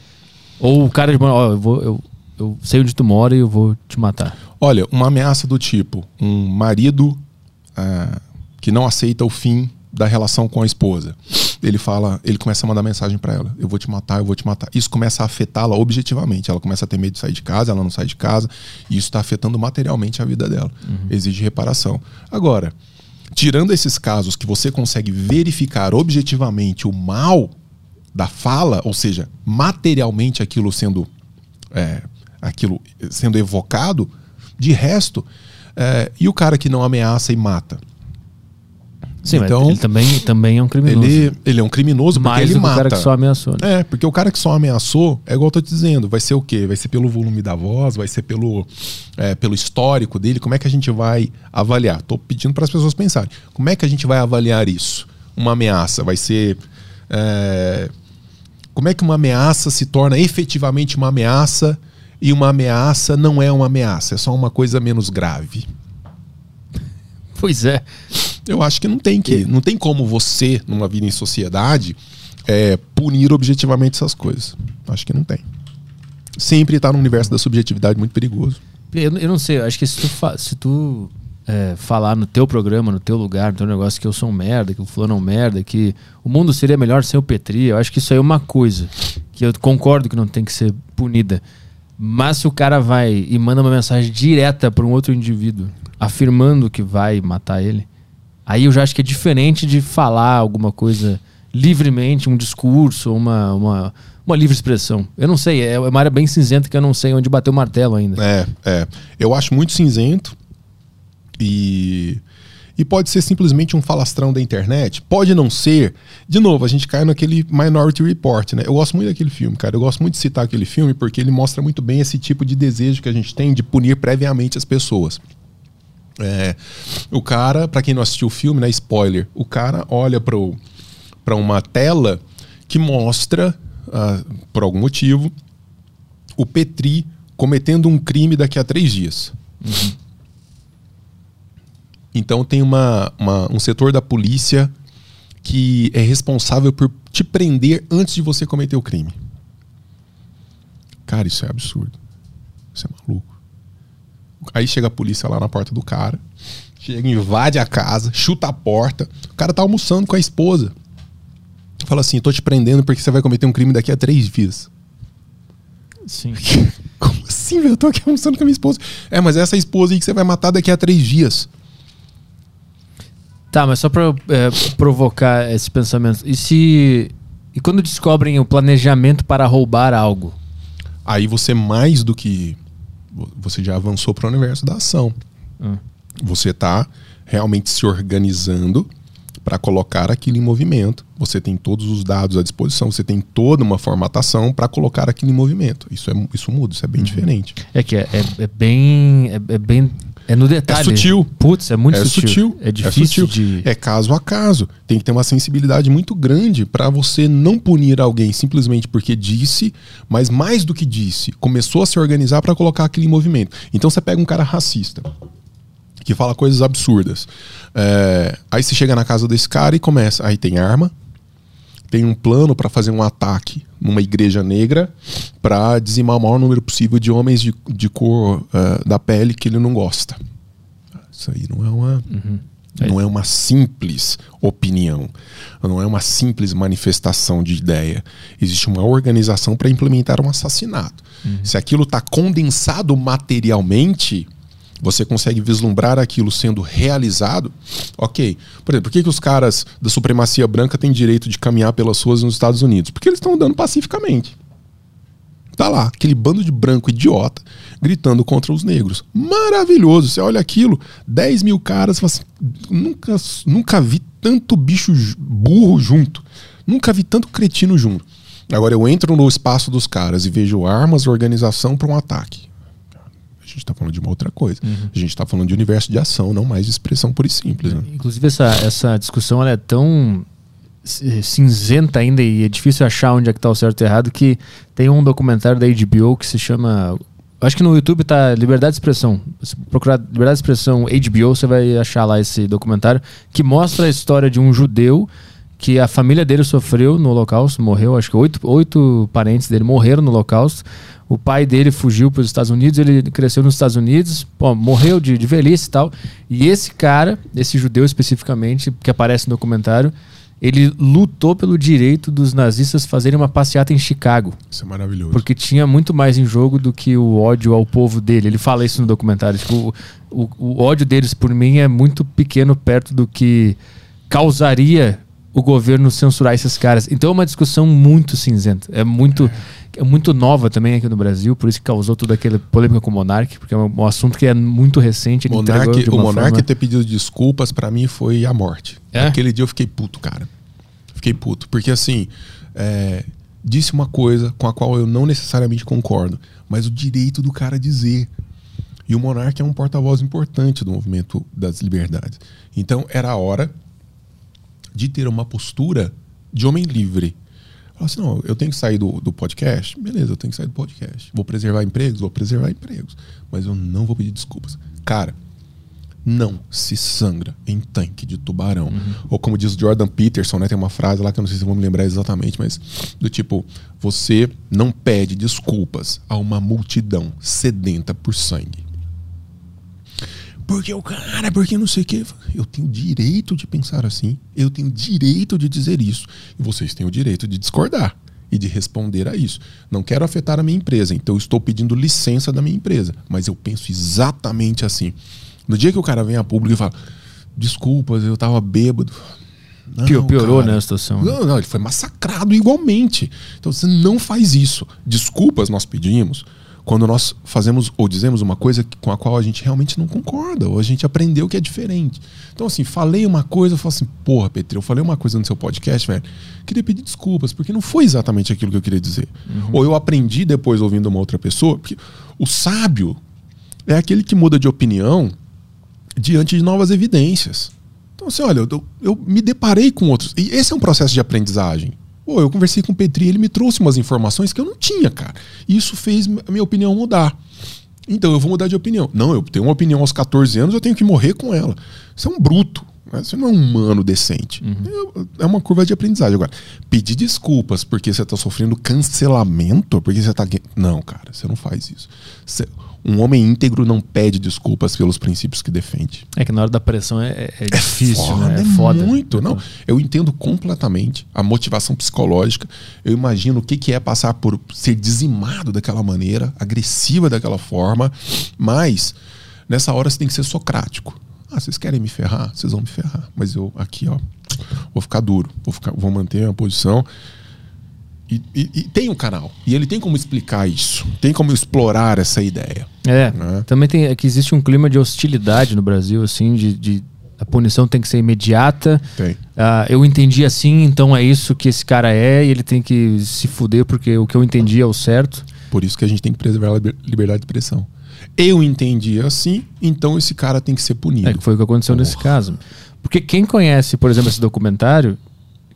A: Ou o cara de ó, eu vou. Eu, eu sei onde tu mora e eu vou te matar.
C: Olha, uma ameaça do tipo: um marido ah, que não aceita o fim da relação com a esposa. Ele fala, ele começa a mandar mensagem para ela: eu vou te matar, eu vou te matar. Isso começa a afetá-la objetivamente. Ela começa a ter medo de sair de casa, ela não sai de casa, e isso está afetando materialmente a vida dela. Exige reparação. Agora, tirando esses casos que você consegue verificar objetivamente o mal da fala, ou seja, materialmente aquilo sendo é, aquilo sendo evocado, de resto, é, e o cara que não ameaça e mata?
A: Sim,
C: Então,
A: mas ele também, também é um criminoso.
C: Ele, ele é um criminoso porque
A: Mais
C: ele
A: que o
C: mata.
A: cara que só ameaçou. Né?
C: É, porque o cara que só ameaçou, é igual eu tô te dizendo, vai ser o quê? Vai ser pelo volume da voz, vai ser pelo, é, pelo histórico dele. Como é que a gente vai avaliar? Tô pedindo para as pessoas pensarem. Como é que a gente vai avaliar isso? Uma ameaça vai ser. é, como é que uma ameaça se torna efetivamente uma ameaça e uma ameaça não é uma ameaça, é só uma coisa menos grave?
A: Pois é.
C: Eu acho que não tem que, não tem como você, numa vida em sociedade, é, punir objetivamente essas coisas. Acho que não tem. Sempre está no universo da subjetividade muito perigoso.
A: Eu, eu não sei, eu acho que se tu, fa- se tu é, falar no teu programa, no teu lugar, no teu negócio que eu sou um merda, que o fulano é um merda, que o mundo seria melhor sem o Petri, eu acho que isso aí é uma coisa que eu concordo que não tem que ser punida. Mas se o cara vai e manda uma mensagem direta para um outro indivíduo, afirmando que vai matar ele, aí eu já acho que é diferente de falar alguma coisa livremente, um discurso, uma, uma, uma livre expressão. Eu não sei, é uma área bem cinzenta que eu não sei onde bater o martelo ainda.
C: É, é. Eu acho muito cinzento e e pode ser simplesmente um falastrão da internet, pode não ser. De novo, a gente cai naquele Minority Report, né? Eu gosto muito daquele filme, cara. Eu gosto muito de citar aquele filme porque ele mostra muito bem esse tipo de desejo que a gente tem de punir previamente as pessoas. É, o cara, pra quem não assistiu o filme, né, spoiler, o cara olha para uma tela que mostra, ah, por algum motivo, o Petri cometendo um crime daqui a três dias. Então tem uma, uma- um setor da polícia que é responsável por te prender antes de você cometer o crime. Cara, isso é absurdo. Isso é maluco. Aí chega a polícia lá na porta do cara, chega, invade a casa, chuta a porta. O cara tá almoçando com a esposa. Fala assim: tô te prendendo porque você vai cometer um crime daqui a três dias.
A: Sim.
C: Como assim, velho? Eu tô aqui almoçando com a minha esposa. É, mas é essa esposa aí que você vai matar daqui a três dias.
A: Tá, mas só pra é, provocar esse pensamento. E se. E quando descobrem o planejamento para roubar algo?
C: Aí você, mais do que. Você já avançou para o universo da ação.
A: Hum.
C: Você tá realmente se organizando para colocar aquilo em movimento. Você tem todos os dados à disposição, você tem toda uma formatação para colocar aquilo em movimento. Isso, é, isso muda, isso é bem diferente.
A: É que é, é- é bem. É, é bem. É no detalhe.
C: É sutil.
A: Putz, é muito
C: é
A: sutil.
C: sutil.
A: É difícil
C: sutil.
A: de.
C: É caso a caso. Tem que ter uma sensibilidade muito grande para você não punir alguém simplesmente porque disse, mas mais do que disse, começou a se organizar para colocar aquilo em movimento. Então você pega um cara racista que fala coisas absurdas. É, aí você chega na casa desse cara e começa. Aí tem arma, tem um plano para fazer um ataque numa igreja negra para dizimar o maior número possível de homens de, de cor eh, da pele que ele não gosta. Isso aí não é uma. Não é uma simples opinião, não é uma simples manifestação de ideia. Existe uma organização para implementar um assassinato. Se aquilo está condensado materialmente, você consegue vislumbrar aquilo sendo realizado, ok. Por exemplo, por que, que os caras da supremacia branca têm direito de caminhar pelas ruas nos Estados Unidos? Porque eles estão andando pacificamente. Tá lá, aquele bando de branco idiota gritando contra os negros. Maravilhoso. Você olha aquilo, 10 mil caras, assim, nunca, nunca vi tanto bicho burro junto. Nunca vi tanto cretino junto. Agora eu entro no espaço dos caras e vejo armas organização para um ataque. A gente está falando de uma outra coisa. A gente está falando de universo de ação, não mais de expressão pura e simples. né?
A: Inclusive, essa, essa discussão é tão c- cinzenta ainda e é difícil achar onde é que tá o certo e o errado que tem um documentário da HBO que se chama... Acho que no YouTube tá Liberdade de Expressão. Se procurar Liberdade de Expressão HBO, você vai achar lá esse documentário que mostra a história de um judeu que a família dele sofreu no Holocausto, morreu, acho que oito, oito parentes dele morreram no Holocausto. O pai dele fugiu para os Estados Unidos, ele cresceu nos Estados Unidos, pô, morreu de, de velhice e tal. E esse cara, esse judeu especificamente, que aparece no documentário, ele lutou pelo direito dos nazistas fazerem uma passeata em Chicago.
C: Isso é maravilhoso.
A: Porque tinha muito mais em jogo do que o ódio ao povo dele. Ele fala isso no documentário. Tipo, o, o- o ódio deles por mim é muito pequeno perto do que causaria o governo censurar esses caras. Então é uma discussão muito cinzenta. É muito, é. muito nova também aqui no Brasil, por isso que causou toda aquela polêmica com o Monark, porque é um, um assunto que é muito recente.
C: Monark, o Monark
A: forma-
C: ter pedido desculpas pra mim foi a morte.
A: É?
C: Aquele dia eu fiquei puto, cara. Fiquei puto. Porque assim, é, disse uma coisa com a qual eu não necessariamente concordo, mas o direito do cara dizer. E o Monark é um porta-voz importante do movimento das liberdades. Então era a hora de ter uma postura de homem livre. Falar assim, não, eu tenho que sair do, do podcast? Beleza, eu tenho que sair do podcast. Vou preservar empregos? Vou preservar empregos. Mas eu não vou pedir desculpas. Cara, não se sangra em tanque de tubarão. Ou como diz o Jordan Peterson, né? Tem uma frase lá que eu não sei se eu vou me lembrar exatamente, mas do tipo, você não pede desculpas a uma multidão sedenta por sangue. Porque o cara, porque não sei o quê. Eu tenho direito de pensar assim. Eu tenho direito de dizer isso. E vocês têm o direito de discordar e de responder a isso. Não quero afetar a minha empresa, então eu estou pedindo licença da minha empresa. Mas eu penso exatamente assim. No dia que o cara vem a público e fala: Desculpas, eu tava bêbado. Não,
A: Pio- piorou,
C: cara.
A: né, a situação, né?
C: Não, não, ele foi massacrado igualmente. Então você não faz isso. Desculpas nós pedimos quando nós fazemos ou dizemos uma coisa com a qual a gente realmente não concorda, ou a gente aprendeu que é diferente. Então, assim, falei uma coisa, eu falo assim, porra, Petri, eu falei uma coisa no seu podcast, velho. Queria pedir desculpas, porque não foi exatamente aquilo que eu queria dizer. Ou eu aprendi depois ouvindo uma outra pessoa, porque o sábio é aquele que muda de opinião diante de novas evidências. Então, assim, olha, eu, eu me deparei com outros. E esse é um processo de aprendizagem. Pô, eu conversei com o Petri, ele me trouxe umas informações que eu não tinha, cara. Isso fez a minha opinião mudar. Então eu vou mudar de opinião. Não, eu tenho uma opinião aos 14 anos, eu tenho que morrer com ela. Isso é um bruto. Você não é um humano decente. É uma curva de aprendizagem. Agora, pedir desculpas porque você está sofrendo cancelamento, porque você está. Não, cara, você não faz isso. Você- um homem íntegro não pede desculpas pelos princípios que defende.
A: É que na hora da pressão é, é difícil,
C: foda,
A: né? É
C: é
A: foda.
C: muito. Não, eu entendo completamente a motivação psicológica. Eu imagino o que, que é passar por ser dizimado daquela maneira, agressiva daquela forma. Mas nessa hora você tem que ser socrático. Ah, vocês querem me ferrar? Vocês vão me ferrar. Mas eu aqui, ó, vou ficar duro, vou, ficar, vou manter a posição. E, e- e tem um canal. E ele tem como explicar isso. Tem como explorar essa ideia.
A: É,
C: Né?
A: também tem é que existe um clima de hostilidade no Brasil, assim, de, de- a punição tem que ser imediata.
C: Tem.
A: Ah, eu entendi assim, então é isso que esse cara é e ele tem que se fuder porque o que eu entendi é o certo.
C: Por isso que a gente tem que preservar a liber- liberdade de expressão. Eu entendi assim, então esse cara tem que ser punido.
A: É que foi o que aconteceu nesse caso. Porque quem conhece, por exemplo, esse documentário,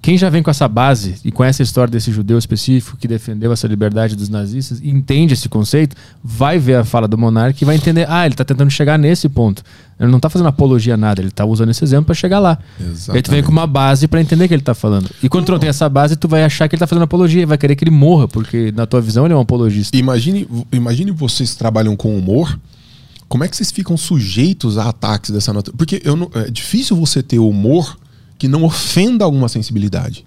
A: quem já vem com essa base e conhece a história desse judeu específico que defendeu essa liberdade dos nazistas e entende esse conceito, vai ver a fala do monarca e vai entender, ah, ele tá tentando chegar nesse ponto. Ele não tá fazendo apologia a nada, ele tá usando esse exemplo para chegar lá. E aí tu vem
C: Exatamente.
A: com uma base para entender o que ele tá falando. E quando tu não tem essa base, tu vai achar que ele tá fazendo apologia e vai querer que ele morra, porque na tua visão ele é um apologista.
C: Imagine, imagine vocês trabalham com humor. Como é que vocês ficam sujeitos a ataques dessa natureza? Porque eu não- é difícil você ter humor que não ofenda alguma sensibilidade.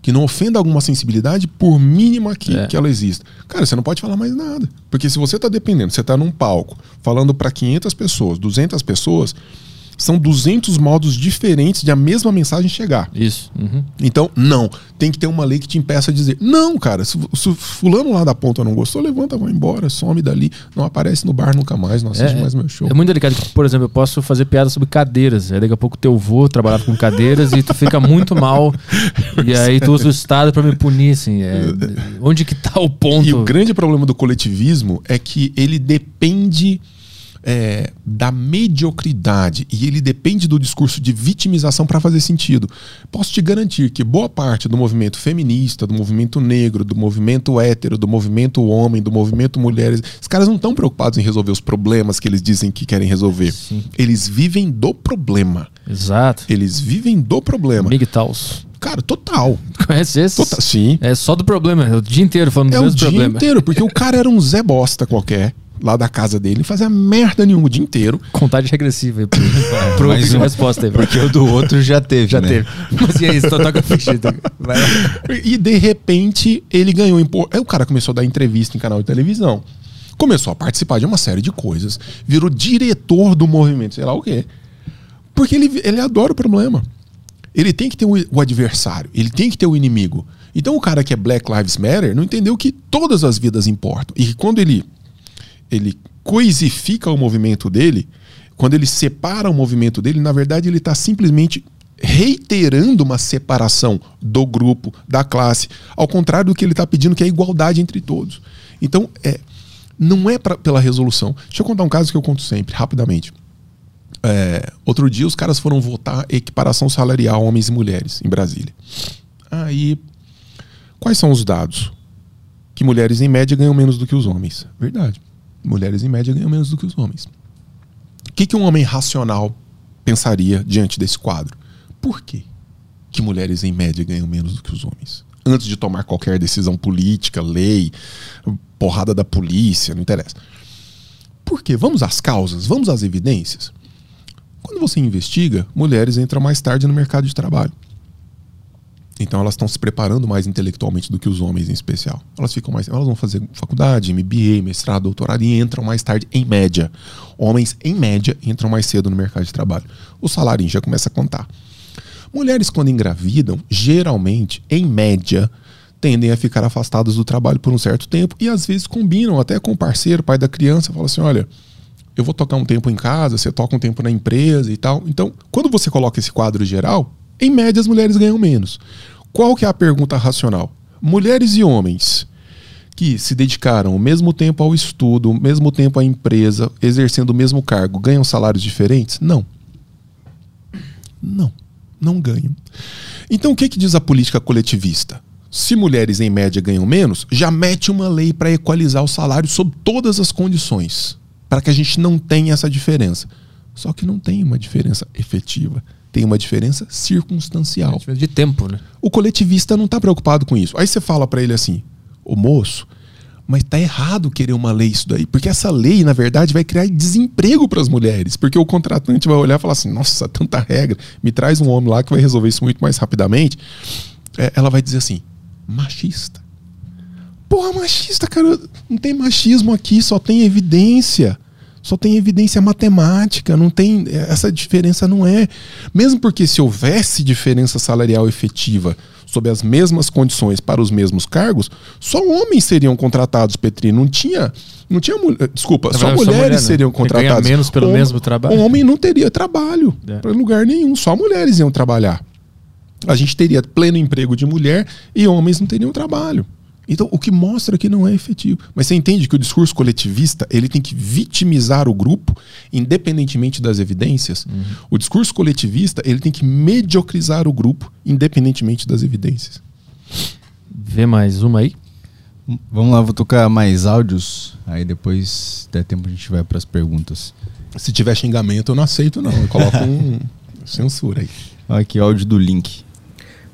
C: Que não ofenda alguma sensibilidade, por mínima que,
A: É.
C: que ela exista. Cara, você não pode falar mais nada. Porque se você tá dependendo, você tá num palco falando para 500 pessoas, 200 pessoas, são 200 modos diferentes de a mesma mensagem chegar.
A: Isso. Uhum.
C: Então, não. Tem que ter uma lei que te impeça a dizer. Não, cara. Se, se o fulano lá da ponta não gostou, levanta, vai embora, some dali. Não aparece no bar nunca mais, não assiste mais meu show.
A: É muito delicado. Por exemplo, eu posso fazer piada sobre cadeiras. Aí daqui a pouco teu vô trabalhava com cadeiras e tu fica muito mal. e aí tu usa o Estado pra me punir, assim. É, onde que tá o ponto?
C: E o grande problema do coletivismo é que ele depende é, da mediocridade e ele depende do discurso de vitimização para fazer sentido. Posso te garantir que boa parte do movimento feminista, do movimento negro, do movimento hétero, do movimento homem, do movimento mulheres, os caras não estão preocupados em resolver os problemas que eles dizem que querem resolver.
A: Sim.
C: Eles vivem do problema.
A: Exato.
C: Eles vivem do problema.
A: MGTOWs.
C: Cara, total.
A: Conhece esse?
C: total. Sim.
A: É só do problema. É o dia inteiro falando
C: É
A: do
C: o
A: mesmo
C: dia
A: problema.
C: inteiro, porque o cara era um Zé Bosta qualquer, lá da casa dele, não fazia merda nenhuma o dia inteiro.
A: Contagem regressiva aí pro, pro
B: mais
A: ouvinte
B: um.
A: resposta aí.
B: Porque o do outro já teve,
A: Já
B: né?
A: teve. Mas e aí, só toca ficha. então.
C: E de repente ele ganhou impor. Aí o cara começou a dar entrevista em canal de televisão. Começou a participar de uma série de coisas. Virou diretor do movimento, sei lá o quê. Porque ele, ele adora o problema. Ele tem que ter o, o adversário, ele tem que ter o inimigo. Então o cara que é Black Lives Matter não entendeu que todas as vidas importam. E que quando ele, ele coisifica o movimento dele, quando ele separa o movimento dele, na verdade ele está simplesmente reiterando uma separação do grupo, da classe, ao contrário do que ele está pedindo, que é igualdade entre todos. Então, é, não é pra, pela resolução. Deixa eu contar um caso que eu conto sempre, rapidamente. É, outro dia os caras foram votar equiparação salarial homens e mulheres em Brasília. Aí, quais são os dados? Que mulheres em média ganham menos do que os homens. Verdade. Mulheres em média ganham menos do que os homens. O que, que um homem racional pensaria diante desse quadro? Por quê que mulheres em média ganham menos do que os homens? Antes de tomar qualquer decisão política, lei, porrada da polícia, não interessa. Por quê? Vamos às causas, vamos às evidências. Quando você investiga, mulheres entram mais tarde no mercado de trabalho. Então elas estão se preparando mais intelectualmente do que os homens em especial. Elas ficam mais, elas vão fazer faculdade, MBA, mestrado, doutorado e entram mais tarde em média. Homens em média entram mais cedo no mercado de trabalho. O salário já começa a contar. Mulheres quando engravidam, geralmente, em média, tendem a ficar afastadas do trabalho por um certo tempo e às vezes combinam até com o parceiro, pai da criança, fala assim, olha, eu vou tocar um tempo em casa, você toca um tempo na empresa e tal. Então, quando você coloca esse quadro geral, em média as mulheres ganham menos. Qual que é a pergunta racional? Mulheres e homens que se dedicaram o mesmo tempo ao estudo, o mesmo tempo à empresa, exercendo o mesmo cargo, ganham salários diferentes? Não. Não, não ganham. Então o que, que diz a política coletivista? Se mulheres em média ganham menos, já mete uma lei para equalizar o salário sob todas as condições, para que a gente não tenha essa diferença. Só que não tem uma diferença efetiva. Tem uma diferença circunstancial.
A: De tempo, né?
C: O coletivista não está preocupado com isso. Aí você fala para ele assim: "O moço, mas tá errado querer uma lei isso daí, porque essa lei, na verdade, vai criar desemprego para as mulheres, porque o contratante vai olhar e falar assim: "Nossa, tanta regra, me traz um homem lá que vai resolver isso muito mais rapidamente". É, ela vai dizer assim: "Machista". Porra, machista, cara, não tem machismo aqui, só tem evidência só tem evidência matemática, não tem essa diferença não é. Mesmo porque se houvesse diferença salarial efetiva sob as mesmas condições para os mesmos cargos, só homens seriam contratados, Petri, não tinha não tinha desculpa, só mulheres mulher, né? seriam contratadas.
A: menos pelo o, mesmo trabalho.
C: O homem não teria trabalho é. para lugar nenhum, só mulheres iam trabalhar. A gente teria pleno emprego de mulher e homens não teriam trabalho. Então, o que mostra que não é efetivo. Mas você entende que o discurso coletivista ele tem que vitimizar o grupo, independentemente das evidências. Uhum. O discurso coletivista ele tem que mediocrizar o grupo, independentemente das evidências.
A: Vê mais uma aí.
B: Vamos lá, vou tocar mais áudios. Aí depois, se der tempo, a gente vai para as perguntas.
C: Se tiver xingamento, eu não aceito, não. Eu coloco um censura aí.
B: Aqui, áudio do link.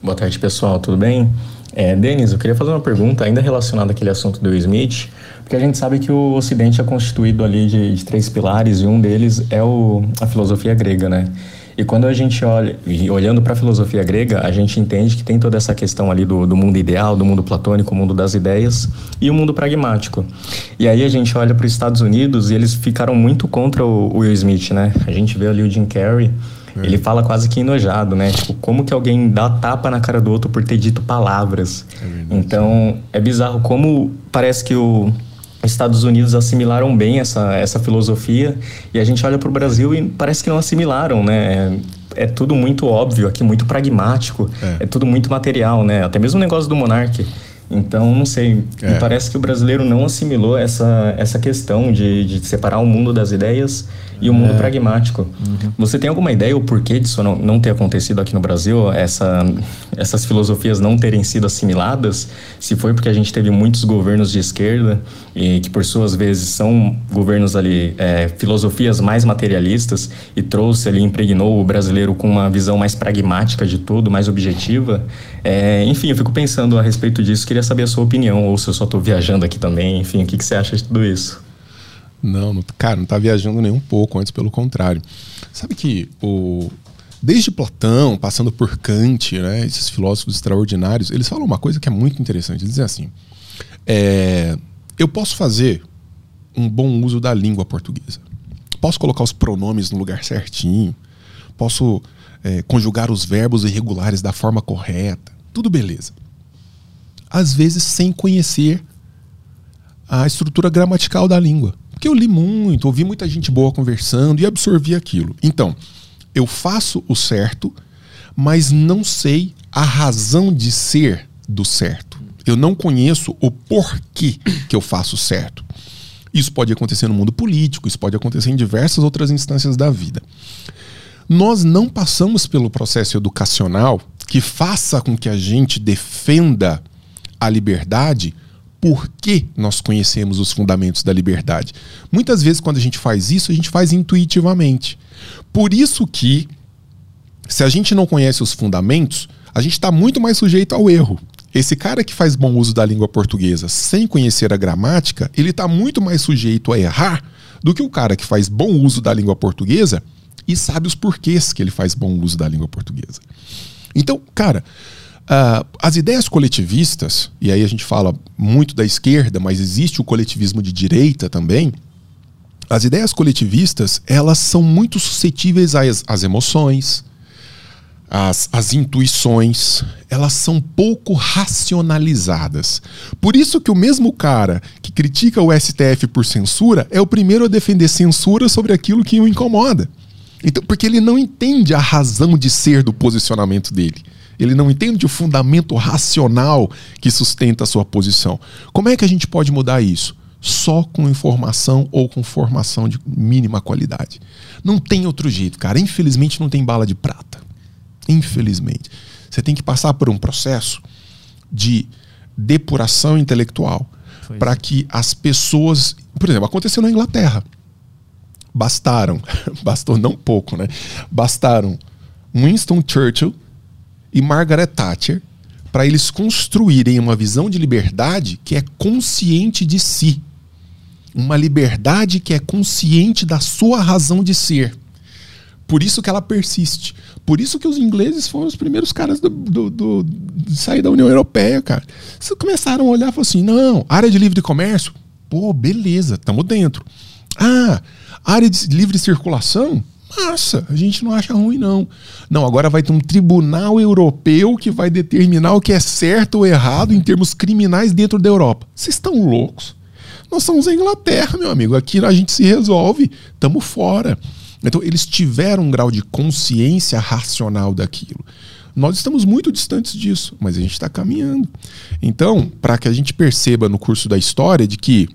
E: Boa tarde, pessoal. Tudo bem? É, Denis, eu queria fazer uma pergunta ainda relacionada àquele assunto do Will Smith, porque a gente sabe que o Ocidente é constituído ali de, de três pilares e um deles é o, a filosofia grega, né? E quando a gente olha, olhando para a filosofia grega, a gente entende que tem toda essa questão ali do, do mundo ideal, do mundo platônico, o mundo das ideias e o mundo pragmático. E aí a gente olha para os Estados Unidos e eles ficaram muito contra o Will Smith, né? A gente vê ali o Jim Carrey é. Ele fala quase que enojado, né? Tipo, como que alguém dá tapa na cara do outro por ter dito palavras? É então, é bizarro como parece que o Estados Unidos assimilaram bem essa, essa filosofia e a gente olha para o Brasil e parece que não assimilaram, né? É, é tudo muito óbvio aqui, muito pragmático, é. é tudo muito material, né? Até mesmo o negócio do monarca. Então, não sei, é. me parece que o brasileiro não assimilou essa, essa questão de, de separar o mundo das ideias e o mundo é. pragmático. Uhum. Você tem alguma ideia o porquê disso não, não ter acontecido aqui no Brasil? Essa, essas filosofias não terem sido assimiladas? Se foi porque a gente teve muitos governos de esquerda e que por suas vezes são governos ali, é, filosofias mais materialistas e trouxe ali, impregnou o brasileiro com uma visão mais pragmática de tudo, mais objetiva? É, enfim, eu fico pensando a respeito disso, queria saber a sua opinião, ou se eu só estou viajando aqui também, enfim, o que, que você acha de tudo isso?
C: Não, não, cara, não está viajando nem um pouco, antes pelo contrário. Sabe que o, desde Platão, passando por Kant, né, esses filósofos extraordinários, eles falam uma coisa que é muito interessante. Eles dizem assim: é, eu posso fazer um bom uso da língua portuguesa, posso colocar os pronomes no lugar certinho, posso é, conjugar os verbos irregulares da forma correta, tudo beleza. Às vezes sem conhecer a estrutura gramatical da língua. Porque eu li muito, ouvi muita gente boa conversando e absorvi aquilo. Então, eu faço o certo, mas não sei a razão de ser do certo. Eu não conheço o porquê que eu faço certo. Isso pode acontecer no mundo político, isso pode acontecer em diversas outras instâncias da vida. Nós não passamos pelo processo educacional que faça com que a gente defenda a liberdade porque nós conhecemos os fundamentos da liberdade. Muitas vezes, quando a gente faz isso, a gente faz intuitivamente. Por isso que, se a gente não conhece os fundamentos, a gente está muito mais sujeito ao erro. Esse cara que faz bom uso da língua portuguesa sem conhecer a gramática, ele está muito mais sujeito a errar do que o cara que faz bom uso da língua portuguesa e sabe os porquês que ele faz bom uso da língua portuguesa. Então, cara, Uh, as ideias coletivistas, e aí a gente fala muito da esquerda, mas existe o coletivismo de direita também. As ideias coletivistas, elas são muito suscetíveis às, às emoções, às, às intuições, elas são pouco racionalizadas. Por isso que o mesmo cara que critica o STF por censura é o primeiro a defender censura sobre aquilo que o incomoda. Então, porque ele não entende a razão de ser do posicionamento dele. Ele não entende o fundamento racional que sustenta a sua posição. Como é que a gente pode mudar isso? Só com informação ou com formação de mínima qualidade. Não tem outro jeito, cara. Infelizmente não tem bala de prata. Infelizmente. Você tem que passar por um processo de depuração intelectual para que as pessoas. Por exemplo, aconteceu na Inglaterra. Bastaram, bastou não pouco, né? Bastaram Winston Churchill e Margaret Thatcher para eles construírem uma visão de liberdade que é consciente de si. Uma liberdade que é consciente da sua razão de ser. Por isso que ela persiste. Por isso que os ingleses foram os primeiros caras do, do, do, de sair da União Europeia, cara. Vocês começaram a olhar e falaram assim: não, área de livre comércio, pô, beleza, estamos dentro. Ah, área de livre circulação, massa, a gente não acha ruim, não. Não, agora vai ter um tribunal europeu que vai determinar o que é certo ou errado em termos criminais dentro da Europa. Vocês estão loucos? Nós somos a Inglaterra, meu amigo. Aqui a gente se resolve, estamos fora. Então, eles tiveram um grau de consciência racional daquilo. Nós estamos muito distantes disso, mas a gente está caminhando. Então, para que a gente perceba no curso da história de que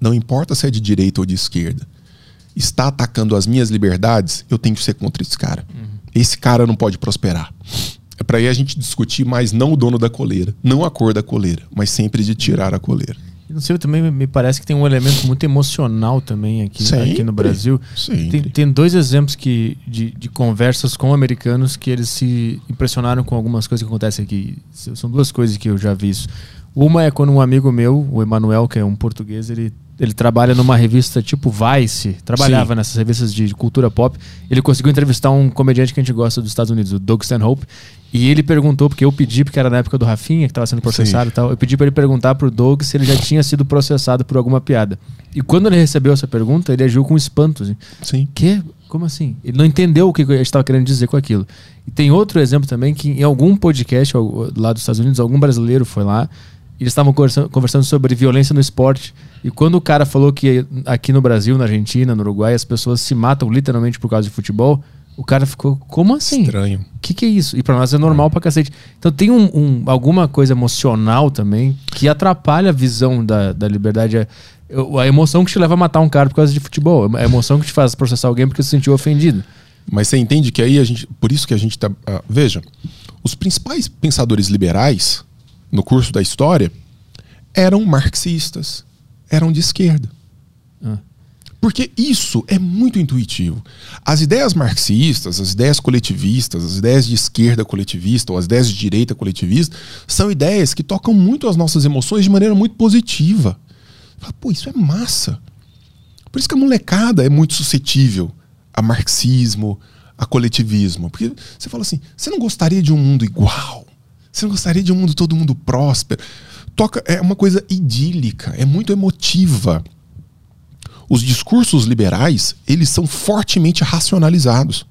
C: não importa se é de direita ou de esquerda, está atacando as minhas liberdades, eu tenho que ser contra esse cara. Uhum. Esse cara não pode prosperar. É para aí a gente discutir mais não o dono da coleira, não a cor da coleira, mas sempre de tirar a coleira.
A: Não sei, também me parece que tem um elemento muito emocional também aqui, aqui no Brasil. Tem, tem, dois exemplos que, de, de, conversas com americanos que eles se impressionaram com algumas coisas que acontecem aqui. São duas coisas que eu já vi isso. Uma é quando um amigo meu, o Emanuel, que é um português, ele ele trabalha numa revista tipo Vice, trabalhava Sim. nessas revistas de cultura pop. Ele conseguiu entrevistar um comediante que a gente gosta dos Estados Unidos, o Doug Stanhope. E ele perguntou, porque eu pedi, porque era na época do Rafinha, que estava sendo processado Sim. e tal, eu pedi para ele perguntar pro Doug se ele já tinha sido processado por alguma piada. E quando ele recebeu essa pergunta, ele agiu com espanto. Assim.
C: Sim.
A: Que? Como assim? Ele não entendeu o que a gente estava querendo dizer com aquilo. E tem outro exemplo também que em algum podcast lá dos Estados Unidos, algum brasileiro foi lá eles estavam conversando, sobre violência no esporte. E quando o cara falou que aqui no Brasil, na Argentina, no Uruguai, as pessoas se matam literalmente por causa de futebol, o cara ficou, como assim?
C: Estranho.
A: O que, que é isso? E para nós é normal é. pra cacete. Então tem um, um, alguma coisa emocional também que atrapalha a visão da, da liberdade. A, a emoção que te leva a matar um cara por causa de futebol. A emoção que te faz processar alguém porque se sentiu ofendido.
C: Mas você entende que aí a gente. Por isso que a gente tá. Uh, veja, os principais pensadores liberais no curso da história eram marxistas, eram de esquerda. Ah. Porque isso é muito intuitivo. As ideias marxistas, as ideias coletivistas, as ideias de esquerda coletivista ou as ideias de direita coletivista são ideias que tocam muito as nossas emoções de maneira muito positiva. Fala, Pô, isso é massa. Por isso que a molecada é muito suscetível a marxismo, a coletivismo. Porque você fala assim: você não gostaria de um mundo igual? Você não gostaria de um mundo todo mundo próspero? Toca, é uma coisa idílica, é muito emotiva. Os discursos liberais, eles são fortemente racionalizados.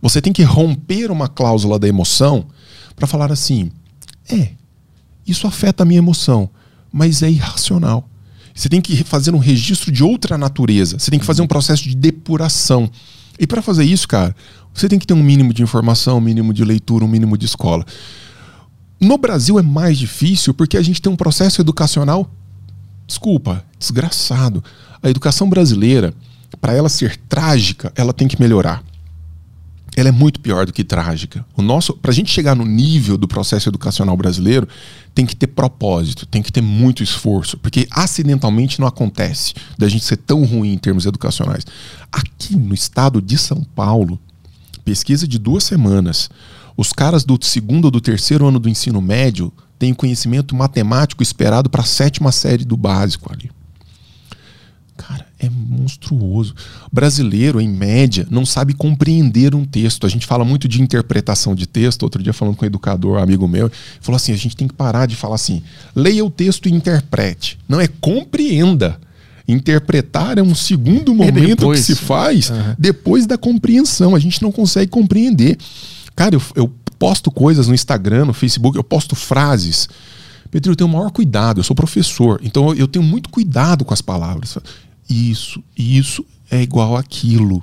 C: Você tem que romper uma cláusula da emoção para falar assim: é, isso afeta a minha emoção, mas é irracional. Você tem que fazer um registro de outra natureza. Você tem que fazer um processo de depuração. E para fazer isso, cara, você tem que ter um mínimo de informação, um mínimo de leitura, um mínimo de escola. No Brasil é mais difícil porque a gente tem um processo educacional, desculpa, desgraçado. A educação brasileira, para ela ser trágica, ela tem que melhorar. Ela é muito pior do que trágica. O nosso, para a gente chegar no nível do processo educacional brasileiro, tem que ter propósito, tem que ter muito esforço, porque acidentalmente não acontece da gente ser tão ruim em termos educacionais. Aqui no estado de São Paulo, pesquisa de duas semanas, os caras do segundo ou do terceiro ano do ensino médio têm o conhecimento matemático esperado para a sétima série do básico ali. Cara, é monstruoso. O brasileiro, em média, não sabe compreender um texto. A gente fala muito de interpretação de texto. Outro dia, falando com um educador, um amigo meu, falou assim: a gente tem que parar de falar assim, leia o texto e interprete. Não é compreenda. Interpretar é um segundo é momento que se faz uhum. depois da compreensão. A gente não consegue compreender. Cara, eu, eu posto coisas no Instagram, no Facebook, eu posto frases. Pedro, eu tenho o maior cuidado, eu sou professor, então eu tenho muito cuidado com as palavras. Isso, isso é igual aquilo.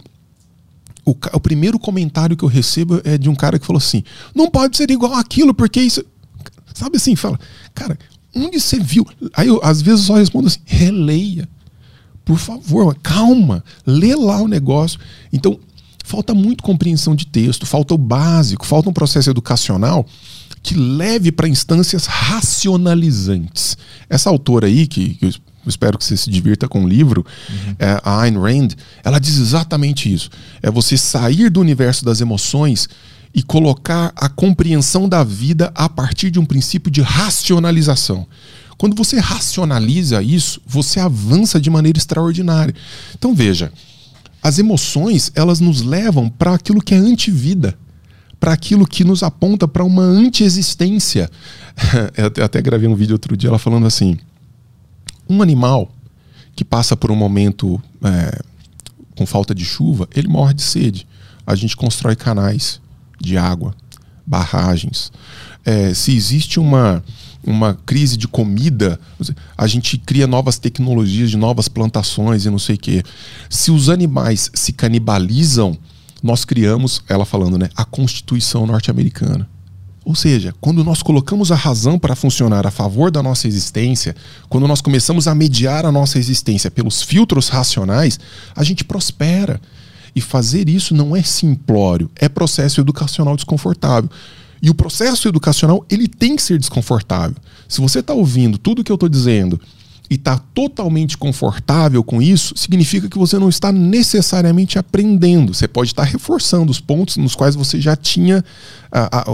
C: O, o, primeiro comentário que eu recebo é de um cara que falou assim: não pode ser igual aquilo, porque isso. Sabe assim, fala, cara, onde você viu? Aí eu, às vezes, só respondo assim: releia. Por favor, calma, lê lá o negócio. Então, falta muito compreensão de texto, falta o básico, falta um processo educacional que leve para instâncias racionalizantes. Essa autora aí, que, que eu espero que você se divirta com o livro, uhum. é, a Ayn Rand, ela diz exatamente isso. É você sair do universo das emoções e colocar a compreensão da vida a partir de um princípio de racionalização. Quando você racionaliza isso, você avança de maneira extraordinária. Então veja, as emoções, elas nos levam para aquilo que é antivida, para aquilo que nos aponta para uma antiexistência. Eu até gravei um vídeo outro dia ela falando assim: um animal que passa por um momento é, com falta de chuva, ele morre de sede. A gente constrói canais de água, barragens. É, se existe uma, uma crise de comida, a gente cria novas tecnologias de novas plantações e não sei o quê. Se os animais se canibalizam, nós criamos, ela falando, né, a Constituição norte-americana. Ou seja, quando nós colocamos a razão para funcionar a favor da nossa existência, quando nós começamos a mediar a nossa existência pelos filtros racionais, a gente prospera. E fazer isso não é simplório, é processo educacional desconfortável. E o processo educacional, ele tem que ser desconfortável. Se você está ouvindo tudo que eu estou dizendo e está totalmente confortável com isso, significa que você não está necessariamente aprendendo. Você pode estar reforçando os pontos nos quais você já tinha,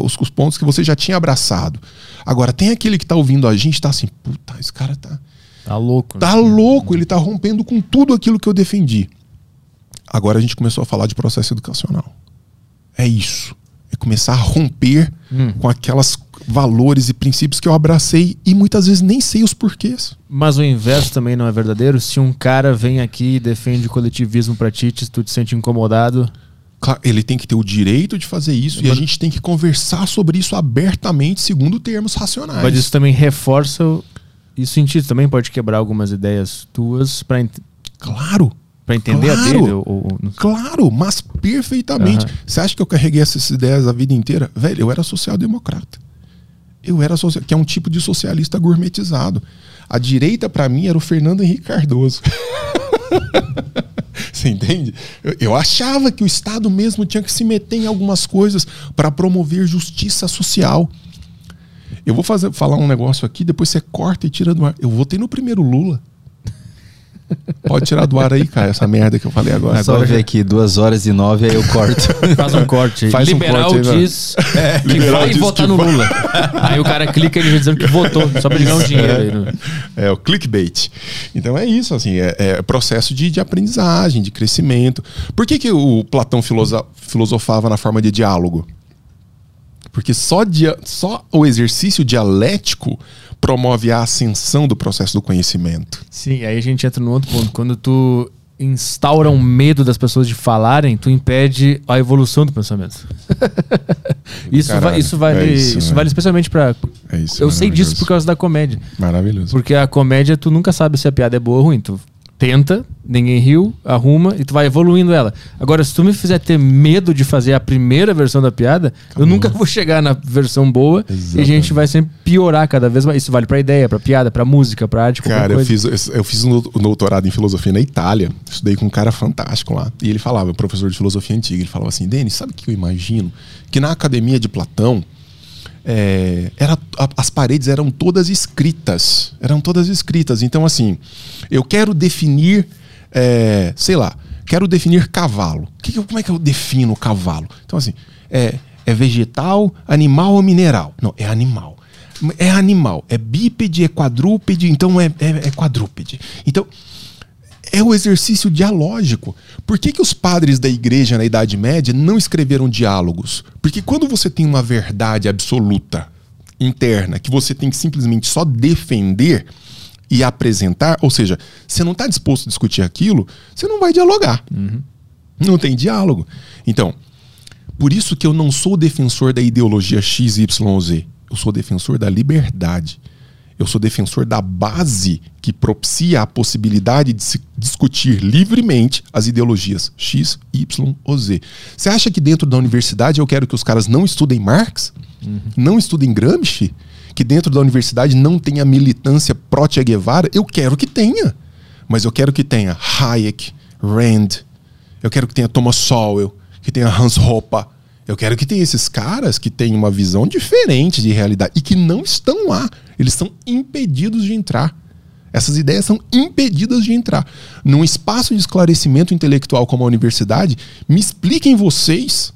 C: os, os, pontos que você já tinha abraçado. Agora, tem aquele que está ouvindo a gente e está assim, puta, esse cara tá.
A: Tá louco.
C: Tá né? louco, ele tá rompendo com tudo aquilo que eu defendi. Agora a gente começou a falar de processo educacional. É isso. Começar a romper hum. com aquelas valores e princípios que eu abracei e muitas vezes nem sei os porquês.
A: Mas o inverso também não é verdadeiro? Se um cara vem aqui e defende o coletivismo para ti, tu te sente incomodado?
C: Claro, ele tem que ter o direito de fazer isso e a gente tem que conversar sobre isso abertamente, segundo termos racionais.
A: Mas isso também reforça. Isso em ti também pode quebrar algumas ideias tuas para.
C: Claro!
A: Para entender claro, a dele? Ou, ou...
C: Claro, mas perfeitamente. Uhum. Você acha que eu carreguei essas ideias a vida inteira? Velho, eu era social-democrata. Eu era social, que é um tipo de socialista gourmetizado. A direita, para mim, era o Fernando Henrique Cardoso. Você entende? Eu, eu, achava que o Estado mesmo tinha que se meter em algumas coisas para promover justiça social. Eu vou fazer, falar um negócio aqui, depois você corta e tira do ar. Eu votei no primeiro Lula. Pode tirar do ar aí, cara, essa merda que eu falei agora.
B: Agora ver aqui, duas horas e nove, aí eu corto.
A: Faz um corte.
B: Faz
A: liberal
B: um
A: corte diz é, que liberal vai diz votar que no vai. Lula. Aí o cara clica e ele dizendo que votou, só pra ganhar um dinheiro. É, aí,
C: né? é, o clickbait. Então é isso, assim, é, é processo de, de, aprendizagem, de crescimento. Por que, que o Platão filosofava na forma de diálogo? Porque só, dia, só o exercício dialético promove a ascensão do processo do conhecimento.
A: Sim, aí a gente entra no outro ponto. Quando tu instaura um medo das pessoas de falarem, tu impede a evolução do pensamento. isso, Caralho, vai, isso vale, é isso, isso vale especialmente para é Eu sei disso por causa da comédia.
C: Maravilhoso.
A: Porque a comédia tu nunca sabe se a piada é boa ou ruim. Tu tenta, ninguém riu, arruma e tu vai evoluindo ela. Agora, se tu me fizer ter medo de fazer a primeira versão da piada, Acabou. eu nunca vou chegar na versão boa Exatamente. e a gente vai sempre piorar cada vez mais. Isso vale pra ideia, pra piada, pra música, pra arte,
C: Cara, eu fiz, eu fiz um doutorado em filosofia na Itália, estudei com um cara fantástico lá. E ele falava, professor de filosofia antiga, ele falava assim, Denis, sabe o que eu imagino? Que na academia de Platão, é, era, as paredes eram todas escritas. Eram todas escritas. Então, assim, eu quero definir, é, sei lá, quero definir cavalo. Que, como é que eu defino cavalo? Então, assim, é, é vegetal, animal ou mineral? Não, é animal. É animal. É bípede, é quadrúpede, então é, é, é quadrúpede. Então, é o exercício dialógico. Por que, que os padres da igreja na Idade Média não escreveram diálogos? Porque quando você tem uma verdade absoluta interna que você tem que simplesmente só defender e apresentar, ou seja, você não está disposto a discutir aquilo, você não vai dialogar. Uhum. Não tem diálogo. Então, por isso que eu não sou defensor da ideologia XYZ. Eu sou defensor da liberdade. Eu sou defensor da base que propicia a possibilidade de se discutir livremente as ideologias X, Y ou Z. Você acha que dentro da universidade eu quero que os caras não estudem Marx? Uhum. Não estudem Gramsci? Que dentro da universidade não tenha militância pró-Che Guevara? Eu quero que tenha. Mas eu quero que tenha Hayek, Rand, eu quero que tenha Thomas Sowell, que tenha Hans Hoppe, eu quero que tenha esses caras que têm uma visão diferente de realidade e que não estão lá. Eles são impedidos de entrar. Essas ideias são impedidas de entrar. Num espaço de esclarecimento intelectual como a universidade, me expliquem vocês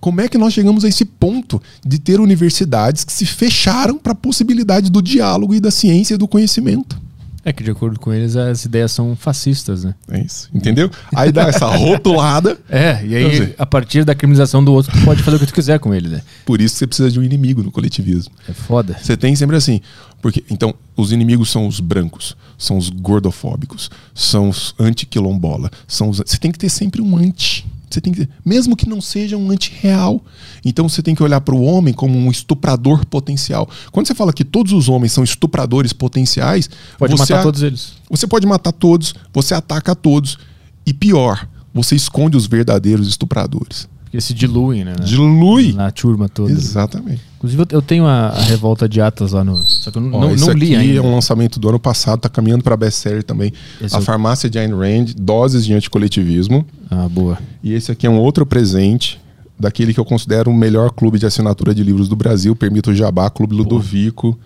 C: como é que nós chegamos a esse ponto de ter universidades que se fecharam para a possibilidade do diálogo e da ciência e do conhecimento.
A: É que, de acordo com eles, as ideias são fascistas, né?
C: É isso. Entendeu? Aí dá essa rotulada.
A: É, e aí, a partir da criminalização do outro, tu pode fazer o que tu quiser com ele, né?
C: Por isso você precisa de um inimigo no coletivismo.
A: É foda.
C: Você tem sempre assim. Porque, então, os inimigos são os brancos, são os gordofóbicos, são os anti-quilombola. São os, você tem que ter sempre um anti. Você tem que mesmo que não seja um anti-real. Então você tem que olhar para o homem como um estuprador potencial. Quando você fala que todos os homens são estupradores potenciais,
A: Pode
C: você
A: matar
C: a-
A: todos eles.
C: Você pode matar todos, você ataca todos. E pior, você esconde os verdadeiros estupradores.
A: Porque se diluem, né? na-
C: Dilui.
A: Na turma toda.
C: Exatamente.
A: Inclusive, eu- tenho a, a revolta de Atas lá no. Só que eu não,
C: Ó,
A: não,
C: esse
A: não li
C: aqui
A: ainda.
C: é um lançamento do ano passado, tá caminhando para best-seller também.
A: Esse
C: a
A: é o-
C: farmácia de Ayn Rand, Doses de Anticoletivismo.
A: Ah, boa.
C: E esse aqui é um outro presente daquele que eu considero o melhor clube de assinatura de livros do Brasil. Permito o Jabá, Clube Ludovico.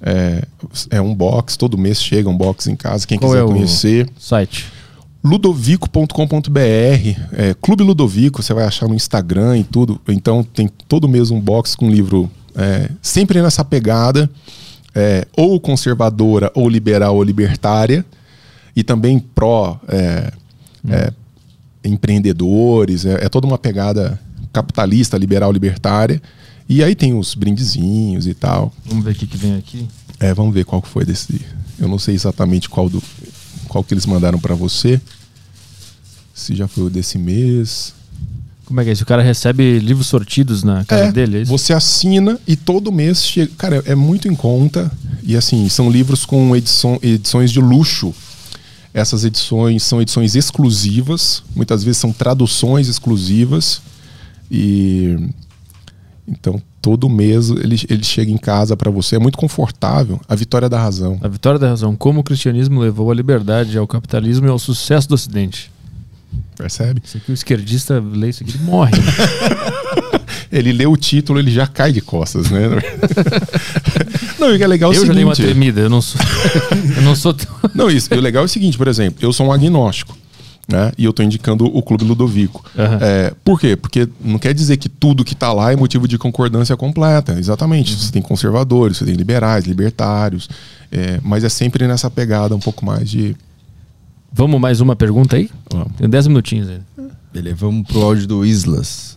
C: É, é um box, todo mês chega um box em casa. Quem
A: Qual
C: quiser
A: é o-
C: conhecer.
A: Site.
C: ludovico.com.br, é, Clube Ludovico, você vai achar no Instagram e tudo. Então tem todo mês um box com livro é, sempre nessa pegada, é, ou conservadora, ou liberal, ou libertária, e também pró é, é, empreendedores, é, é toda uma pegada capitalista, liberal, libertária. E aí tem os brindezinhos e tal.
A: Vamos ver o que, que vem aqui.
C: É, vamos ver qual que foi desse. Eu não sei exatamente qual do qual que eles mandaram pra você. Se já foi o desse mês.
A: Como é que é isso? O cara recebe livros sortidos na casa dele, é?
C: Você assina e todo mês chega. Cara, é muito em conta. E assim, são livros com edição, edições de luxo. Essas edições são edições exclusivas, muitas vezes são traduções exclusivas. E então todo mês ele, ele chega em casa pra você. É muito confortável. A vitória da razão.
A: A vitória da razão. Como o cristianismo levou a liberdade ao capitalismo e ao sucesso do Ocidente.
C: Percebe?
A: Aqui, o esquerdista lê isso aqui, ele morre.
C: Ele lê o título, ele já cai de costas, né? não, o que é legal é o
A: eu já dei uma
C: seguinte.
A: tremida, eu não sou. eu não sou tão.
C: Não, isso. E o legal é o seguinte, por exemplo, eu sou um agnóstico. Né? E eu estou indicando o Clube Ludovico.
A: Aham.
C: É, por quê? Porque não quer dizer que tudo que está lá é motivo de concordância completa. Exatamente.
A: Uhum.
C: Você tem conservadores, você tem liberais, libertários. é, mas é sempre nessa pegada um pouco mais de.
A: Vamos mais uma pergunta aí?
C: Vamos.
A: Tem 10 minutinhos ainda.
B: Beleza, vamos pro áudio do Islas.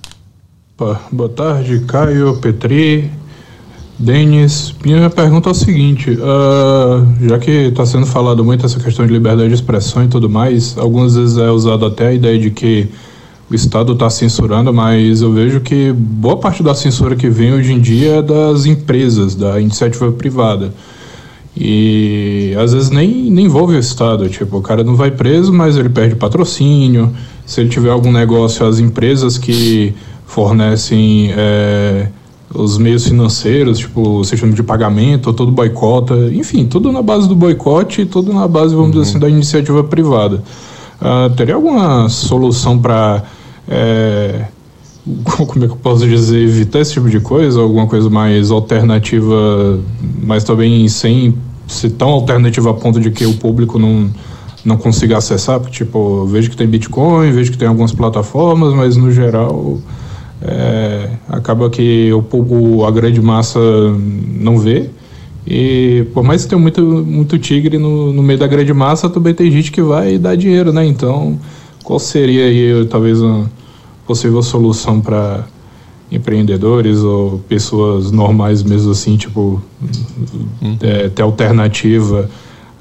F: Opa, boa tarde, Caio, Petri, Denis. Minha pergunta é o seguinte: ah, já que está sendo falado muito essa questão de liberdade de expressão e tudo mais, algumas vezes é usado até a ideia de que o Estado está censurando, mas eu vejo que boa parte da censura que vem hoje em dia é das empresas, da iniciativa privada. E às vezes nem, nem envolve o Estado. Tipo, o cara não vai preso, mas ele perde patrocínio. Se ele tiver algum negócio, as empresas que fornecem é, os meios financeiros, tipo o sistema de pagamento, todo boicota. Enfim, tudo na base do boicote e tudo na base, vamos dizer assim, da iniciativa privada. Ah, teria alguma solução para. como é que eu posso dizer, evitar esse tipo de coisa, alguma coisa mais alternativa, mas também sem ser tão alternativa a ponto de que o público não, não consiga acessar, porque tipo, vejo que tem Bitcoin, vejo que tem algumas plataformas, mas no geral é, acaba que o, povo- a grande massa não vê. E por mais que tenha muito, muito tigre no, no meio da grande massa, também tem gente que vai dar dinheiro, né? Então, qual seria aí talvez uma possível solução para empreendedores ou pessoas normais mesmo assim, tipo, é, ter alternativa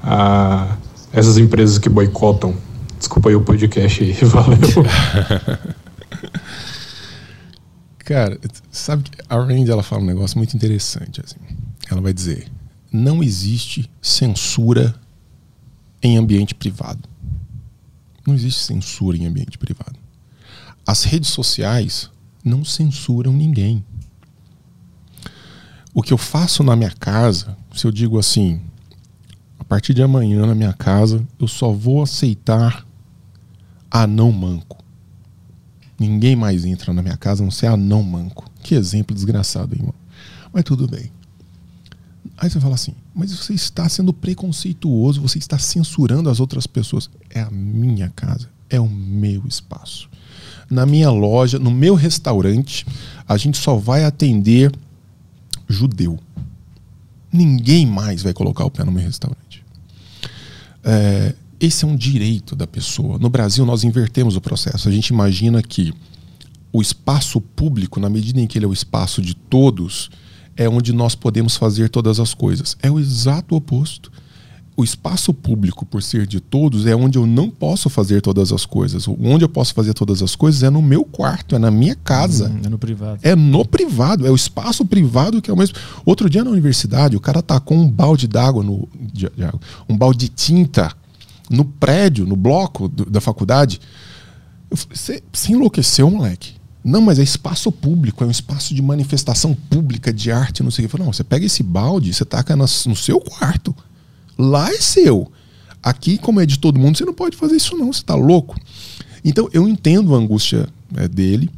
F: a essas empresas que boicotam? Desculpa aí o podcast aí, valeu.
C: Cara, sabe que a Rand ela fala um negócio muito interessante. Assim. Ela vai dizer: não existe censura em ambiente privado. Não existe censura em ambiente privado. As redes sociais não censuram ninguém. O que eu faço na minha casa, se eu digo assim, a partir de amanhã na minha casa, eu só vou aceitar anão manco. Ninguém mais entra na minha casa a não ser anão manco. Que exemplo desgraçado, irmão. Mas tudo bem. Aí você fala assim, mas você está sendo preconceituoso, você está censurando as outras pessoas. É a minha casa, é o meu espaço. Na minha loja, no meu restaurante, a gente só vai atender judeu. Ninguém mais vai colocar o pé no meu restaurante. É, esse é um direito da pessoa. No Brasil, nós invertemos o processo. A gente imagina que o espaço público, na medida em que ele é o espaço de todos, é onde nós podemos fazer todas as coisas. É o exato oposto. O espaço público, por ser de todos, é onde eu não posso fazer todas as coisas. Onde eu posso fazer todas as coisas é no meu quarto, é na minha casa.
A: Hum, é no privado.
C: É no privado, é o espaço privado que é o mesmo. Outro dia na universidade, o cara tacou um balde d'água no. de- de água, um balde de tinta no prédio, no bloco do- da faculdade. Você você enlouqueceu, moleque? Não, mas é espaço público, é um espaço de manifestação pública de arte, não sei o que. Não, você pega esse balde, você taca no seu quarto. Lá é seu. Aqui, como é de todo mundo, você não pode fazer isso, não. Você tá louco? Então, eu entendo a angústia é, dele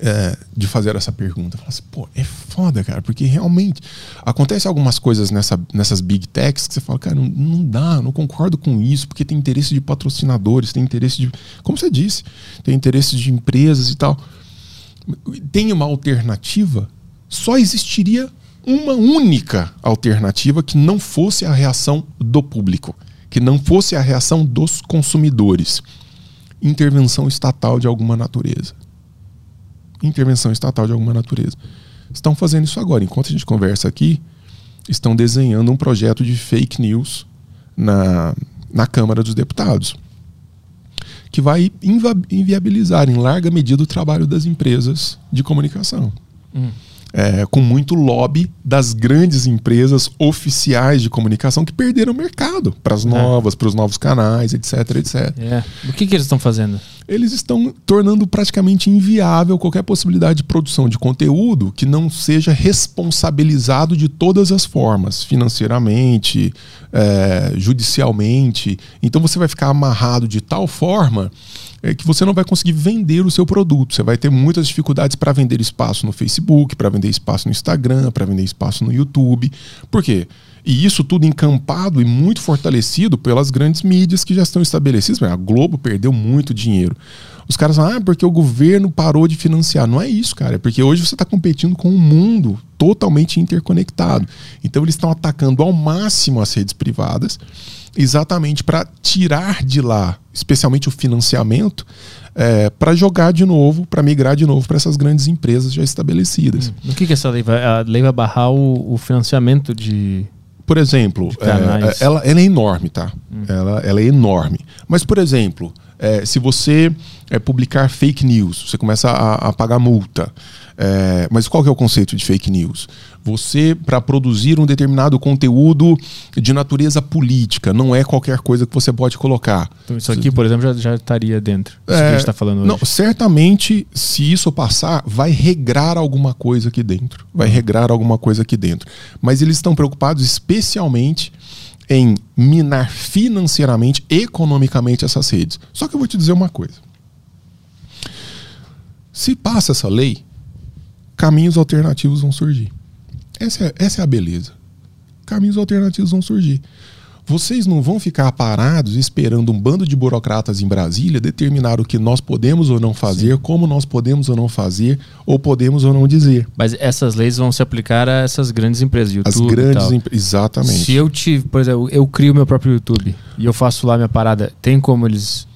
C: é, de fazer essa pergunta. Falar assim, pô, é foda, cara, porque realmente acontece algumas coisas nessa, nessas big techs que você fala, cara, não, não dá, não concordo com isso, porque tem interesse de patrocinadores, tem interesse de. Como você disse, tem interesse de empresas e tal. Tem uma alternativa, só existiria uma única alternativa que não fosse a reação do público, que não fosse a reação dos consumidores. Intervenção estatal de alguma natureza intervenção estatal de alguma natureza. Estão fazendo isso agora. Enquanto a gente conversa aqui, estão desenhando um projeto de fake news na, na Câmara dos Deputados, que vai inviabilizar em larga medida o trabalho das empresas de comunicação. É, com muito lobby das grandes empresas oficiais de comunicação que perderam mercado para as novas, para os novos canais, etc, etc
A: É. O que, que eles estão fazendo?
C: eles estão tornando praticamente inviável qualquer possibilidade de produção de conteúdo que não seja responsabilizado de todas as formas, financeiramente, eh, judicialmente. Então você vai ficar amarrado de tal forma eh, que você não vai conseguir vender o seu produto. Você vai ter muitas dificuldades para vender espaço no Facebook, para vender espaço no Instagram, para vender espaço no YouTube. Por quê? E isso tudo encampado e muito fortalecido pelas grandes mídias que já estão estabelecidas. A Globo perdeu muito dinheiro. Os caras falam, ah, porque o governo parou de financiar. Não é isso, cara. É porque hoje você está competindo com um mundo totalmente interconectado. Então eles estão atacando ao máximo as redes privadas, exatamente para tirar de lá, especialmente o financiamento, para jogar de novo, para migrar de novo para essas grandes empresas já estabelecidas.
A: O que, que essa lei vai. A lei vai barrar o, o financiamento de.
C: Por exemplo,
A: canais.
C: é, ela, ela é enorme, tá? Ela, ela é enorme. Mas, por exemplo, é, se você é, publicar fake news, você começa a, a pagar multa. É, mas qual que é o conceito de fake news? Você, para produzir um determinado conteúdo de natureza política, não é qualquer coisa que você pode colocar.
A: Então, isso aqui, por exemplo, já, já estaria dentro. Isso que a
C: É,
A: gente está falando hoje.
C: Não, certamente, se isso passar, vai regrar alguma coisa aqui dentro. Vai regrar alguma coisa aqui dentro. Mas eles estão preocupados especialmente em minar financeiramente, economicamente essas redes. Só que eu vou te dizer uma coisa. Se passa essa lei, caminhos alternativos vão surgir. Essa é, essa é a beleza. Caminhos alternativos vão surgir. Vocês não vão ficar parados esperando um bando de burocratas em Brasília determinar o que nós podemos ou não fazer, como nós podemos ou não fazer, ou podemos ou não dizer.
A: Mas essas leis vão se aplicar a essas grandes empresas, YouTube
C: As grandes empresas. Exatamente.
A: Se eu tive, por exemplo, eu crio meu próprio YouTube e eu faço lá minha parada, tem como eles.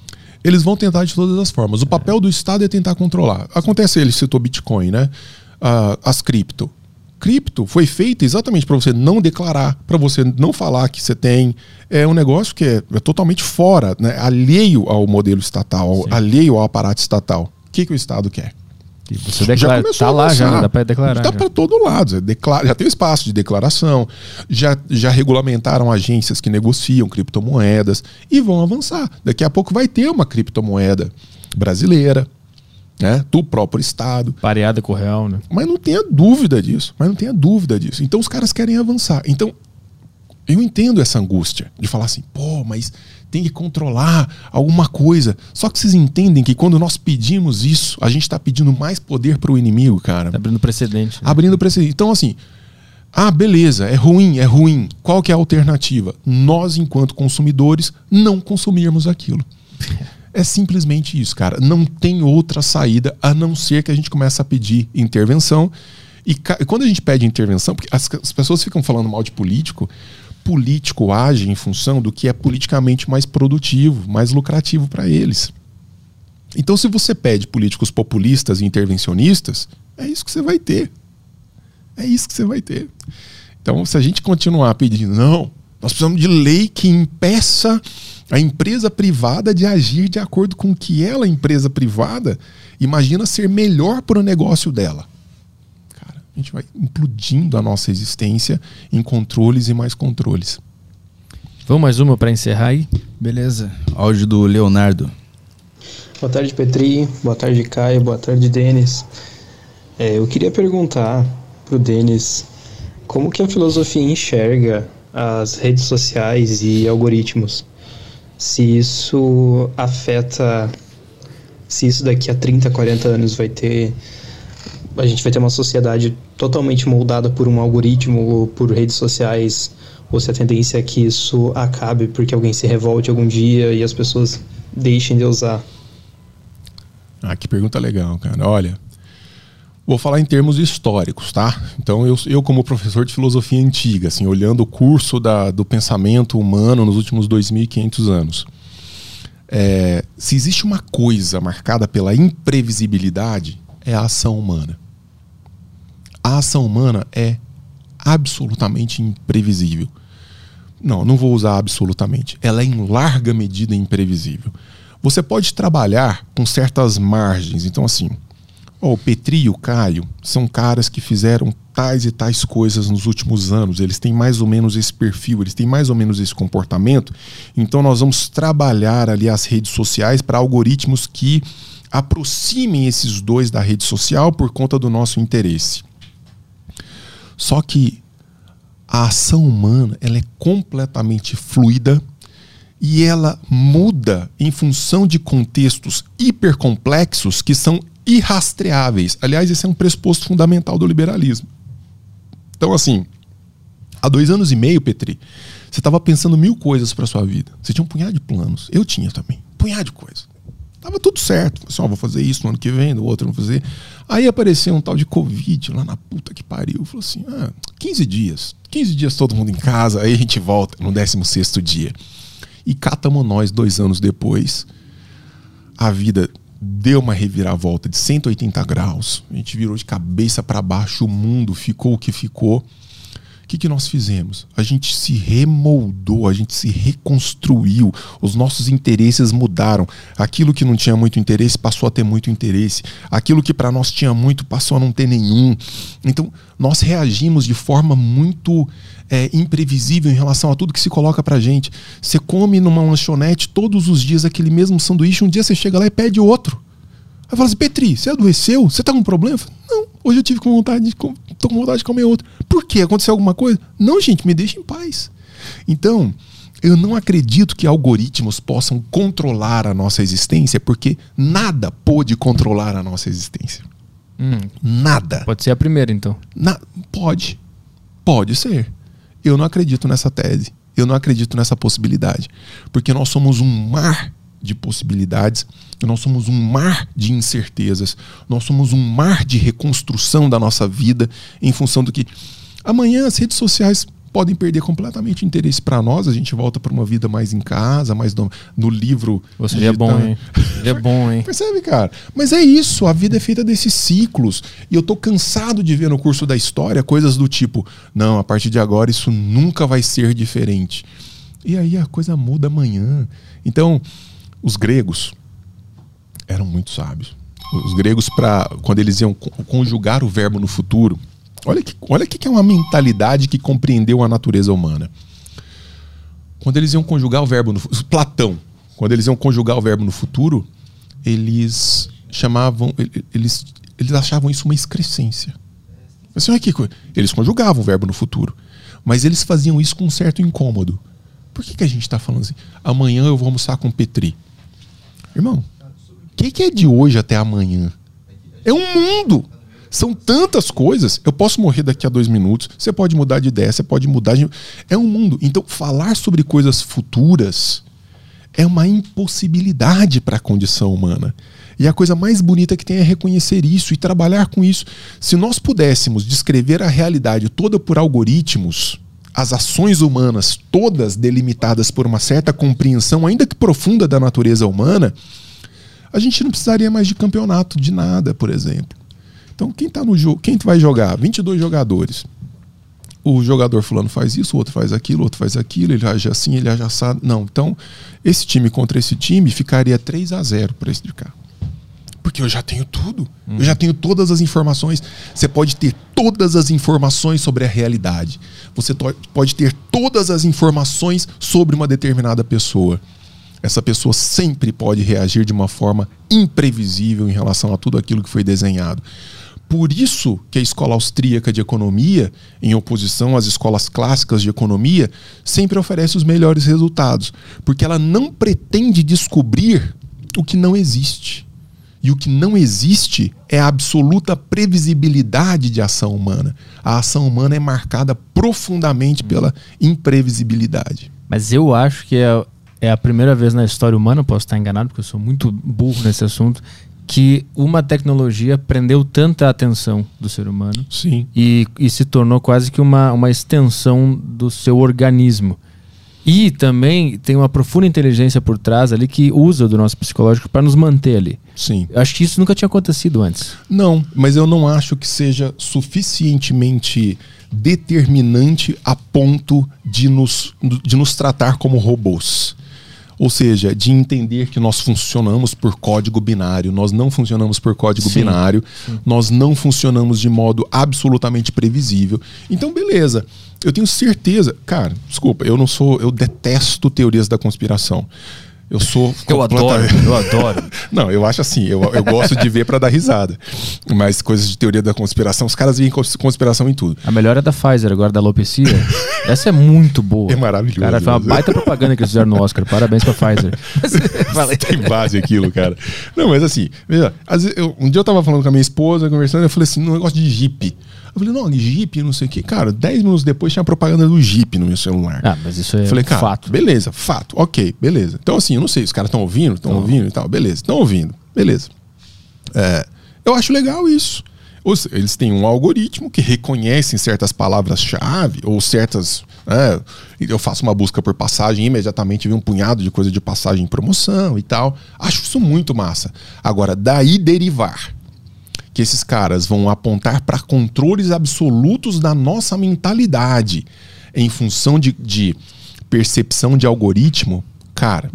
C: Eles vão tentar de todas as formas. O papel do Estado é tentar controlar. Acontece, ele citou Bitcoin, né? Ah, as cripto. Cripto foi feita exatamente para você não declarar, para você não falar que você tem. É um negócio que é, é totalmente fora, né? alheio ao modelo estatal, alheio ao aparato estatal. O que, que o Estado quer?
A: que Você declara,
C: começou
A: tá
C: a
A: lá já, dá pra declarar.
C: Está
A: já.
C: para todo lado. Você declara, já tem espaço de declaração, já, já regulamentaram agências que negociam criptomoedas e vão avançar. Daqui a pouco vai ter uma criptomoeda brasileira, né, do próprio Estado.
A: Pareada com o real, né?
C: Mas não tenha dúvida disso. Mas não tenha dúvida disso. Então os caras querem avançar. Então eu entendo essa angústia de falar assim, pô, mas tem que controlar alguma coisa. Só que vocês entendem que quando nós pedimos isso, a gente está pedindo mais poder para o inimigo, cara
A: Tá abrindo precedente. né?
C: abrindo precedente. Então, assim, Ah, beleza, é ruim, é ruim. Qual que é a alternativa? Nós, enquanto consumidores, não consumirmos aquilo. É simplesmente isso, cara. Não tem outra saída a não ser que a gente comece a pedir intervenção. E quando a gente pede intervenção, porque as, as pessoas ficam falando mal de político, político age em função do que é politicamente mais produtivo, mais lucrativo para eles. Então, se você pede políticos populistas e intervencionistas, é isso que você vai ter. É isso que você vai ter. Então, se a gente continuar pedindo, não, nós precisamos de lei que impeça a empresa privada de agir de acordo com o que ela, empresa privada, imagina ser melhor para o negócio dela. Cara, a gente vai implodindo a nossa existência em controles e mais controles.
A: Vamos mais uma para encerrar aí?
B: Beleza. Áudio do Leonardo.
G: Boa tarde, Petri. Boa tarde, Caio. Boa tarde, Denis. É, eu queria perguntar pro Denis como que a filosofia enxerga as redes sociais e algoritmos se isso afeta, se isso daqui a 30, 40 anos vai ter. A gente vai ter uma sociedade totalmente moldada por um algoritmo ou por redes sociais, ou se a tendência é que isso acabe porque alguém se revolte algum dia e as pessoas deixem de usar.
C: Ah, que pergunta legal, cara. Olha, Vou falar em termos históricos, tá? Então, eu, eu como professor de filosofia antiga, assim, olhando o curso da, do pensamento humano nos últimos 2.500 anos, é, se existe uma coisa marcada pela imprevisibilidade, é a ação humana. A ação humana é absolutamente imprevisível. Não, não vou usar absolutamente. Ela é em larga medida imprevisível. Você pode trabalhar com certas margens. Então, assim, Oh, o Petri e o Caio são caras que fizeram tais e tais coisas nos últimos anos, eles têm mais ou menos esse perfil, eles têm mais ou menos esse comportamento. Então nós vamos trabalhar ali as redes sociais para algoritmos que aproximem esses dois da rede social por conta do nosso interesse. Só que a ação humana ela é completamente fluida e ela muda em função de contextos hipercomplexos que são irrastreáveis. Aliás, esse é um pressuposto fundamental do liberalismo. Então, assim, há dois anos e meio, Petri, você estava pensando mil coisas para sua vida. Você tinha um punhado de planos. Eu tinha também. Um punhado de coisas. Tava tudo certo. Assim, vou fazer isso no ano que vem, no outro vou fazer. Aí apareceu um tal de Covid lá na puta que pariu. Falou assim: ah, 15 dias. 15 dias todo mundo em casa, aí a gente volta no 16 dia. E catamos nós dois anos depois. A vida deu uma reviravolta de 180 graus. A gente virou de cabeça para baixo, o mundo ficou o que ficou. O que, que nós fizemos? A gente se remoldou, a gente se reconstruiu, os nossos interesses mudaram. Aquilo que não tinha muito interesse passou a ter muito interesse. Aquilo que para nós tinha muito passou a não ter nenhum. Então, nós reagimos de forma muito é, imprevisível em relação a tudo que se coloca pra gente. Você come numa lanchonete todos os dias aquele mesmo sanduíche, um dia você chega lá e pede outro. Aí fala assim, Petri, você adoeceu? Você tá com problema? Falo, não, hoje eu tive com vontade de, tô com vontade de comer outro. Por quê? Aconteceu alguma coisa? Não, gente, me deixa em paz. Então, eu não acredito que algoritmos possam controlar a nossa existência, porque nada pôde controlar a nossa existência. Hum, nada.
A: Pode ser a primeira, então.
C: Na, pode. Pode ser. Eu não acredito nessa tese. Eu não acredito nessa possibilidade. Porque nós somos um mar de possibilidades, nós somos um mar de incertezas, nós somos um mar de reconstrução da nossa vida em função do que amanhã as redes sociais podem perder completamente interesse para nós. A gente volta para uma vida mais em casa, mais no, no livro.
A: Você é bom, hein? é bom, hein?
C: Percebe, cara? Mas é isso, a vida é feita desses ciclos. E eu tô cansado de ver no curso da história coisas do tipo: não, a partir de agora isso nunca vai ser diferente. E aí a coisa muda amanhã. Então, os gregos eram muito sábios. Os gregos, para quando eles iam conjugar o verbo no futuro, Olha que, olha que é uma mentalidade que compreendeu a natureza humana. Quando eles iam conjugar o verbo no Platão, quando eles iam conjugar o verbo no futuro, eles chamavam, eles, eles achavam isso uma excrescência. Assim, olha que. Eles conjugavam o verbo no futuro, mas eles faziam isso com um certo incômodo. Por que, que a gente está falando assim? Amanhã eu vou almoçar com Petri. Irmão, o que, que é de hoje até amanhã? É um mundo. São tantas coisas. Eu posso morrer daqui a dois minutos. Você pode mudar de ideia, você pode mudar de. É um mundo. Então, falar sobre coisas futuras é uma impossibilidade para a condição humana. E a coisa mais bonita que tem é reconhecer isso e trabalhar com isso. Se nós pudéssemos descrever a realidade toda por algoritmos, as ações humanas todas delimitadas por uma certa compreensão, ainda que profunda, da natureza humana, a gente não precisaria mais de campeonato de nada, por exemplo. Então, quem tá no jogo, quem vai jogar? 22 jogadores. O jogador fulano faz isso, o outro faz aquilo, o outro faz aquilo, ele age assim, ele age assado. Não, então, esse time contra esse time ficaria 3 a 0 para esse de cá. Porque eu já tenho tudo. Uhum. Eu já tenho todas as informações. Você pode ter todas as informações sobre a realidade. Você pode ter todas as informações sobre uma determinada pessoa. Essa pessoa sempre pode reagir de uma forma imprevisível em relação a tudo aquilo que foi desenhado. Por isso que a escola austríaca de economia, em oposição às escolas clássicas de economia, sempre oferece os melhores resultados, porque ela não pretende descobrir o que não existe. E o que não existe é a absoluta previsibilidade de ação humana. A ação humana é marcada profundamente pela imprevisibilidade.
A: Mas eu acho que é, é a primeira vez na história humana, posso estar enganado, porque eu sou muito burro nesse assunto, que uma tecnologia prendeu tanta atenção do ser humano
C: Sim.
A: E, e se tornou quase que uma, uma extensão do seu organismo. E também tem uma profunda inteligência por trás ali que usa do nosso psicológico para nos manter ali.
C: Sim.
A: Acho que isso nunca tinha acontecido antes.
C: Não, mas eu não acho que seja suficientemente determinante a ponto de nos, de nos tratar como robôs. Ou seja, de entender que nós funcionamos por código binário, nós não funcionamos por código sim, binário, sim. nós não funcionamos de modo absolutamente previsível. Então, beleza. Eu tenho certeza, cara, desculpa, eu não sou, eu detesto teorias da conspiração. Eu sou.
A: Eu adoro, eu adoro.
C: Não, eu acho assim, eu, eu gosto de ver para dar risada. Mas coisas de teoria da conspiração, os caras veem conspiração em tudo.
A: A melhor é da Pfizer, agora da alopecia. Essa é muito boa.
C: É maravilhoso.
A: Cara, foi uma baita propaganda que eles fizeram no Oscar. Parabéns pra Pfizer.
C: Tem base aquilo, cara. Não, mas assim, veja, um dia eu tava falando com a minha esposa, conversando, eu falei assim, um negócio de Jeep. Eu falei, não, Jeep, não sei o quê. Cara, 10 minutos depois tinha propaganda do Jeep no meu celular.
A: Ah, mas isso é
C: falei, cara,
A: fato.
C: Beleza, fato. Ok, beleza. Então, assim, eu não sei, os caras estão ouvindo, estão ouvindo e tal. Beleza, estão ouvindo. Beleza. É, eu acho legal isso. Eles têm um algoritmo que reconhecem certas palavras-chave ou certas. É, eu faço uma busca por passagem e imediatamente vem um punhado de coisa de passagem em promoção e tal. Acho isso muito massa. Agora, daí derivar que esses caras vão apontar para controles absolutos da nossa mentalidade em função de, de percepção de algoritmo, cara,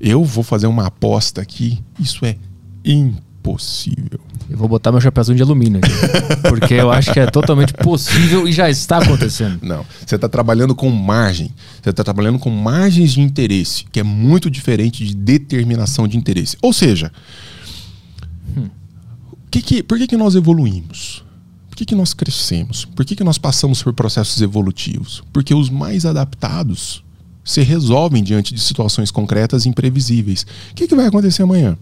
C: eu vou fazer uma aposta aqui, isso é impossível.
A: Eu vou botar meu chapéuzinho de alumínio aqui. porque eu acho que é totalmente possível e já está acontecendo.
C: Não. Você está trabalhando com margem. Você está trabalhando com margens de interesse, que é muito diferente de determinação de interesse. Ou seja, que que, por que, que nós evoluímos? Por que, que nós crescemos? Por que, que nós passamos por processos evolutivos? Porque os mais adaptados se resolvem diante de situações concretas e imprevisíveis. O que, que vai acontecer amanhã?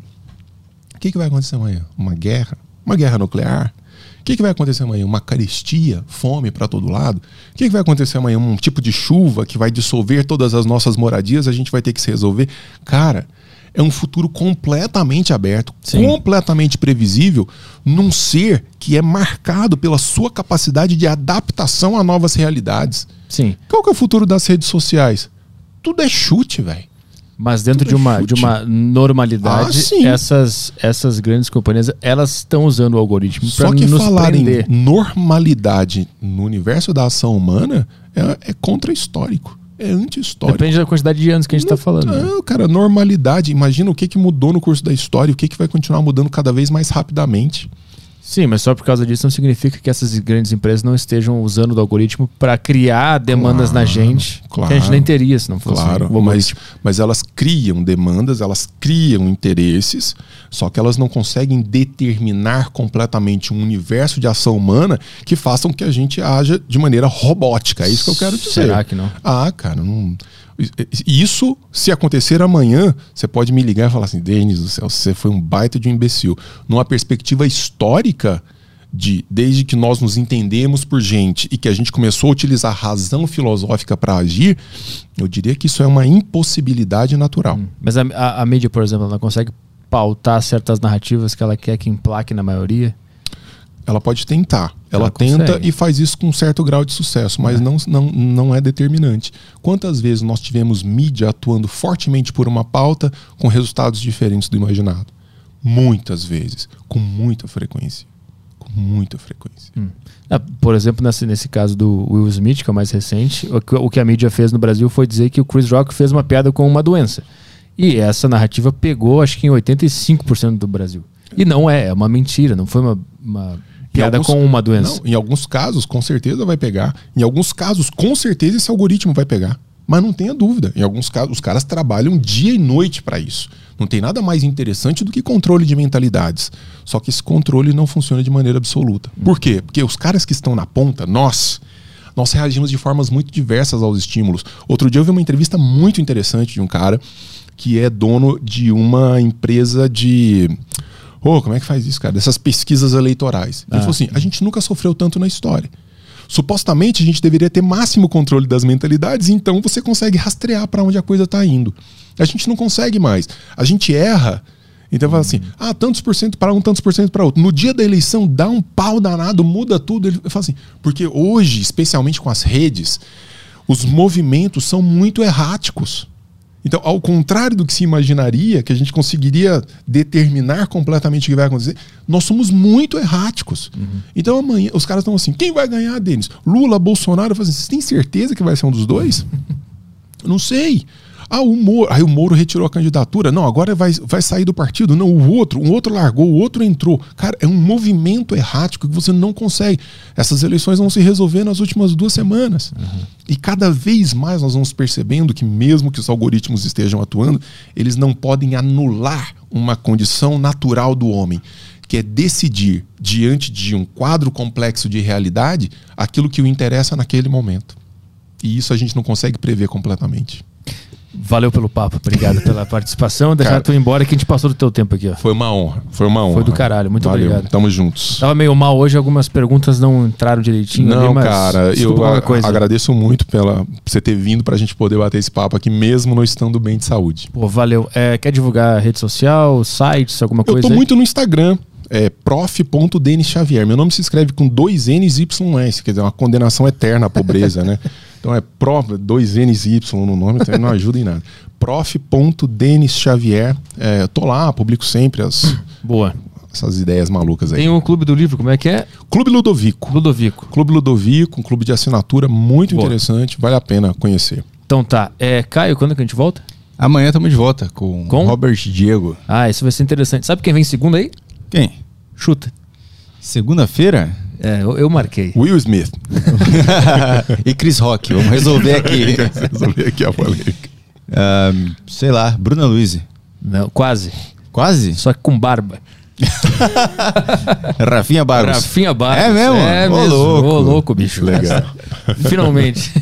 C: O que, que vai acontecer amanhã? Uma guerra? Uma guerra nuclear? O que, que vai acontecer amanhã? Uma carestia, fome para todo lado? O que, que vai acontecer amanhã? Um tipo de chuva que vai dissolver todas as nossas moradias, a gente vai ter que se resolver? Cara, é um futuro completamente aberto, Sim. completamente previsível, num ser que é marcado pela sua capacidade de adaptação a novas realidades.
A: Sim.
C: Qual que é o futuro das redes sociais? Tudo é chute, velho.
A: Mas dentro de uma, de uma normalidade, ah, essas, essas grandes companhias, elas estão usando o algoritmo para nos falar prender.
C: em normalidade no universo da ação humana é, é contra-histórico é anti-histórico.
A: Depende da quantidade de anos que a gente está falando. Não,
C: né? cara, normalidade. Imagina o que, que mudou no curso da história, o que, que vai continuar mudando cada vez mais rapidamente.
A: Sim, mas só por causa disso não significa que essas grandes empresas não estejam usando o algoritmo para criar demandas claro, na gente claro, que a gente nem teria se não fosse
C: claro, mas, mas elas criam demandas, elas criam interesses, só que elas não conseguem determinar completamente um universo de ação humana que façam que a gente haja de maneira robótica. É isso que eu quero dizer.
A: Será que não?
C: Ah, cara, não. Isso, se acontecer amanhã, você pode me ligar e falar assim: Denis do céu, você foi um baita de um imbecil. Numa perspectiva histórica, de desde que nós nos entendemos por gente e que a gente começou a utilizar razão filosófica para agir, eu diria que isso é uma impossibilidade natural. Hum.
A: Mas a, a, a mídia, por exemplo, ela consegue pautar certas narrativas que ela quer que emplaque na maioria?
C: Ela pode tentar. Ela, ela tenta consegue. e faz isso com um certo grau de sucesso, mas é. não, não, não é determinante. Quantas vezes nós tivemos mídia atuando fortemente por uma pauta com resultados diferentes do imaginado? Muitas vezes, com muita frequência. Com muita frequência. Hum.
A: Ah, por exemplo, nesse, nesse caso do Will Smith, que é o mais recente, o que, o que a mídia fez no Brasil foi dizer que o Chris Rock fez uma piada com uma doença. E essa narrativa pegou, acho que em 85% do Brasil. E não é, é uma mentira, não foi uma, uma piada alguns, com uma doença.
C: Não, em alguns casos, com certeza vai pegar. Em alguns casos, com certeza esse algoritmo vai pegar. Mas não tenha dúvida, em alguns casos, os caras trabalham dia e noite para isso. Não tem nada mais interessante do que controle de mentalidades. Só que esse controle não funciona de maneira absoluta. Por quê? Porque os caras que estão na ponta, nós, nós reagimos de formas muito diversas aos estímulos. Outro dia eu vi uma entrevista muito interessante de um cara que é dono de uma empresa de oh, como é que faz isso, cara? Dessas pesquisas eleitorais. Ele ah. falou assim: a gente nunca sofreu tanto na história. Supostamente a gente deveria ter máximo controle das mentalidades, então você consegue rastrear para onde a coisa está indo. A gente não consegue mais. A gente erra. Então fala assim: ah, tantos por cento para um, tantos por cento para outro. No dia da eleição dá um pau danado, muda tudo. Ele fala assim: porque hoje, especialmente com as redes, os movimentos são muito erráticos. Então, ao contrário do que se imaginaria, que a gente conseguiria determinar completamente o que vai acontecer, nós somos muito erráticos. Uhum. Então, amanhã, os caras estão assim: quem vai ganhar, Denis? Lula, Bolsonaro? Eu falo assim, Você tem certeza que vai ser um dos dois? Não sei. Ah, o Moro. Aí o Moro retirou a candidatura. Não, agora vai, vai sair do partido. Não, o outro, um outro largou, o outro entrou. Cara, é um movimento errático que você não consegue. Essas eleições vão se resolver nas últimas duas semanas. Uhum. E cada vez mais nós vamos percebendo que, mesmo que os algoritmos estejam atuando, eles não podem anular uma condição natural do homem que é decidir, diante de um quadro complexo de realidade, aquilo que o interessa naquele momento. E isso a gente não consegue prever completamente.
A: Valeu pelo papo, obrigado pela participação. Deixar Cara, tu embora que a gente passou do teu tempo aqui, ó.
C: Foi uma honra, foi uma honra.
A: Foi do caralho, muito Valeu, obrigado.
C: Tamo juntos.
A: Tava meio mal hoje, algumas perguntas não entraram direitinho.
C: Não, ali, mas cara, eu a, agradeço muito pela você ter vindo pra gente poder bater esse papo aqui, mesmo não estando bem de saúde.
A: Pô, valeu. É, quer divulgar rede social, sites, alguma coisa?
C: Eu tô
A: aí?
C: muito no Instagram. É prof.denis Xavier. Meu nome se escreve com dois N's e YS, quer dizer, uma condenação eterna à pobreza, né? Então é prof, dois N's e Y no nome, então não ajuda em nada. Prof.Denis Xavier. É, tô lá, publico sempre as.
A: Boa.
C: Essas ideias malucas aí.
A: Tem o Clube do Livro, como é que é?
C: Clube Ludovico.
A: Ludovico.
C: Clube Ludovico, um clube de assinatura muito Boa. interessante, vale a pena conhecer.
A: Então tá. É, Caio, quando é que a gente volta?
B: Amanhã estamos de volta com, com Robert Diego.
A: Ah, isso vai ser interessante. Sabe quem vem segunda aí?
B: Quem?
A: Chuta.
B: Segunda-feira?
A: É, eu, eu, marquei.
C: Will Smith.
B: e Chris Rock. Vamos resolver aqui.
C: resolver aqui a polêmica.
B: Uh, sei lá, Bruna Luiz.
A: Não, quase.
B: Quase?
A: Só que com barba.
B: Rafinha Barros.
A: Rafinha Barros.
B: É mesmo?
A: É
B: Ô,
A: mesmo.
B: louco.
A: Ô, louco, bicho.
C: Legal.
A: Finalmente.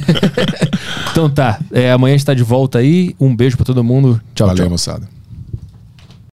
A: então tá. É, amanhã a gente tá de volta aí. Um beijo pra todo mundo. Tchau,
C: Valeu,
A: tchau.
C: moçada.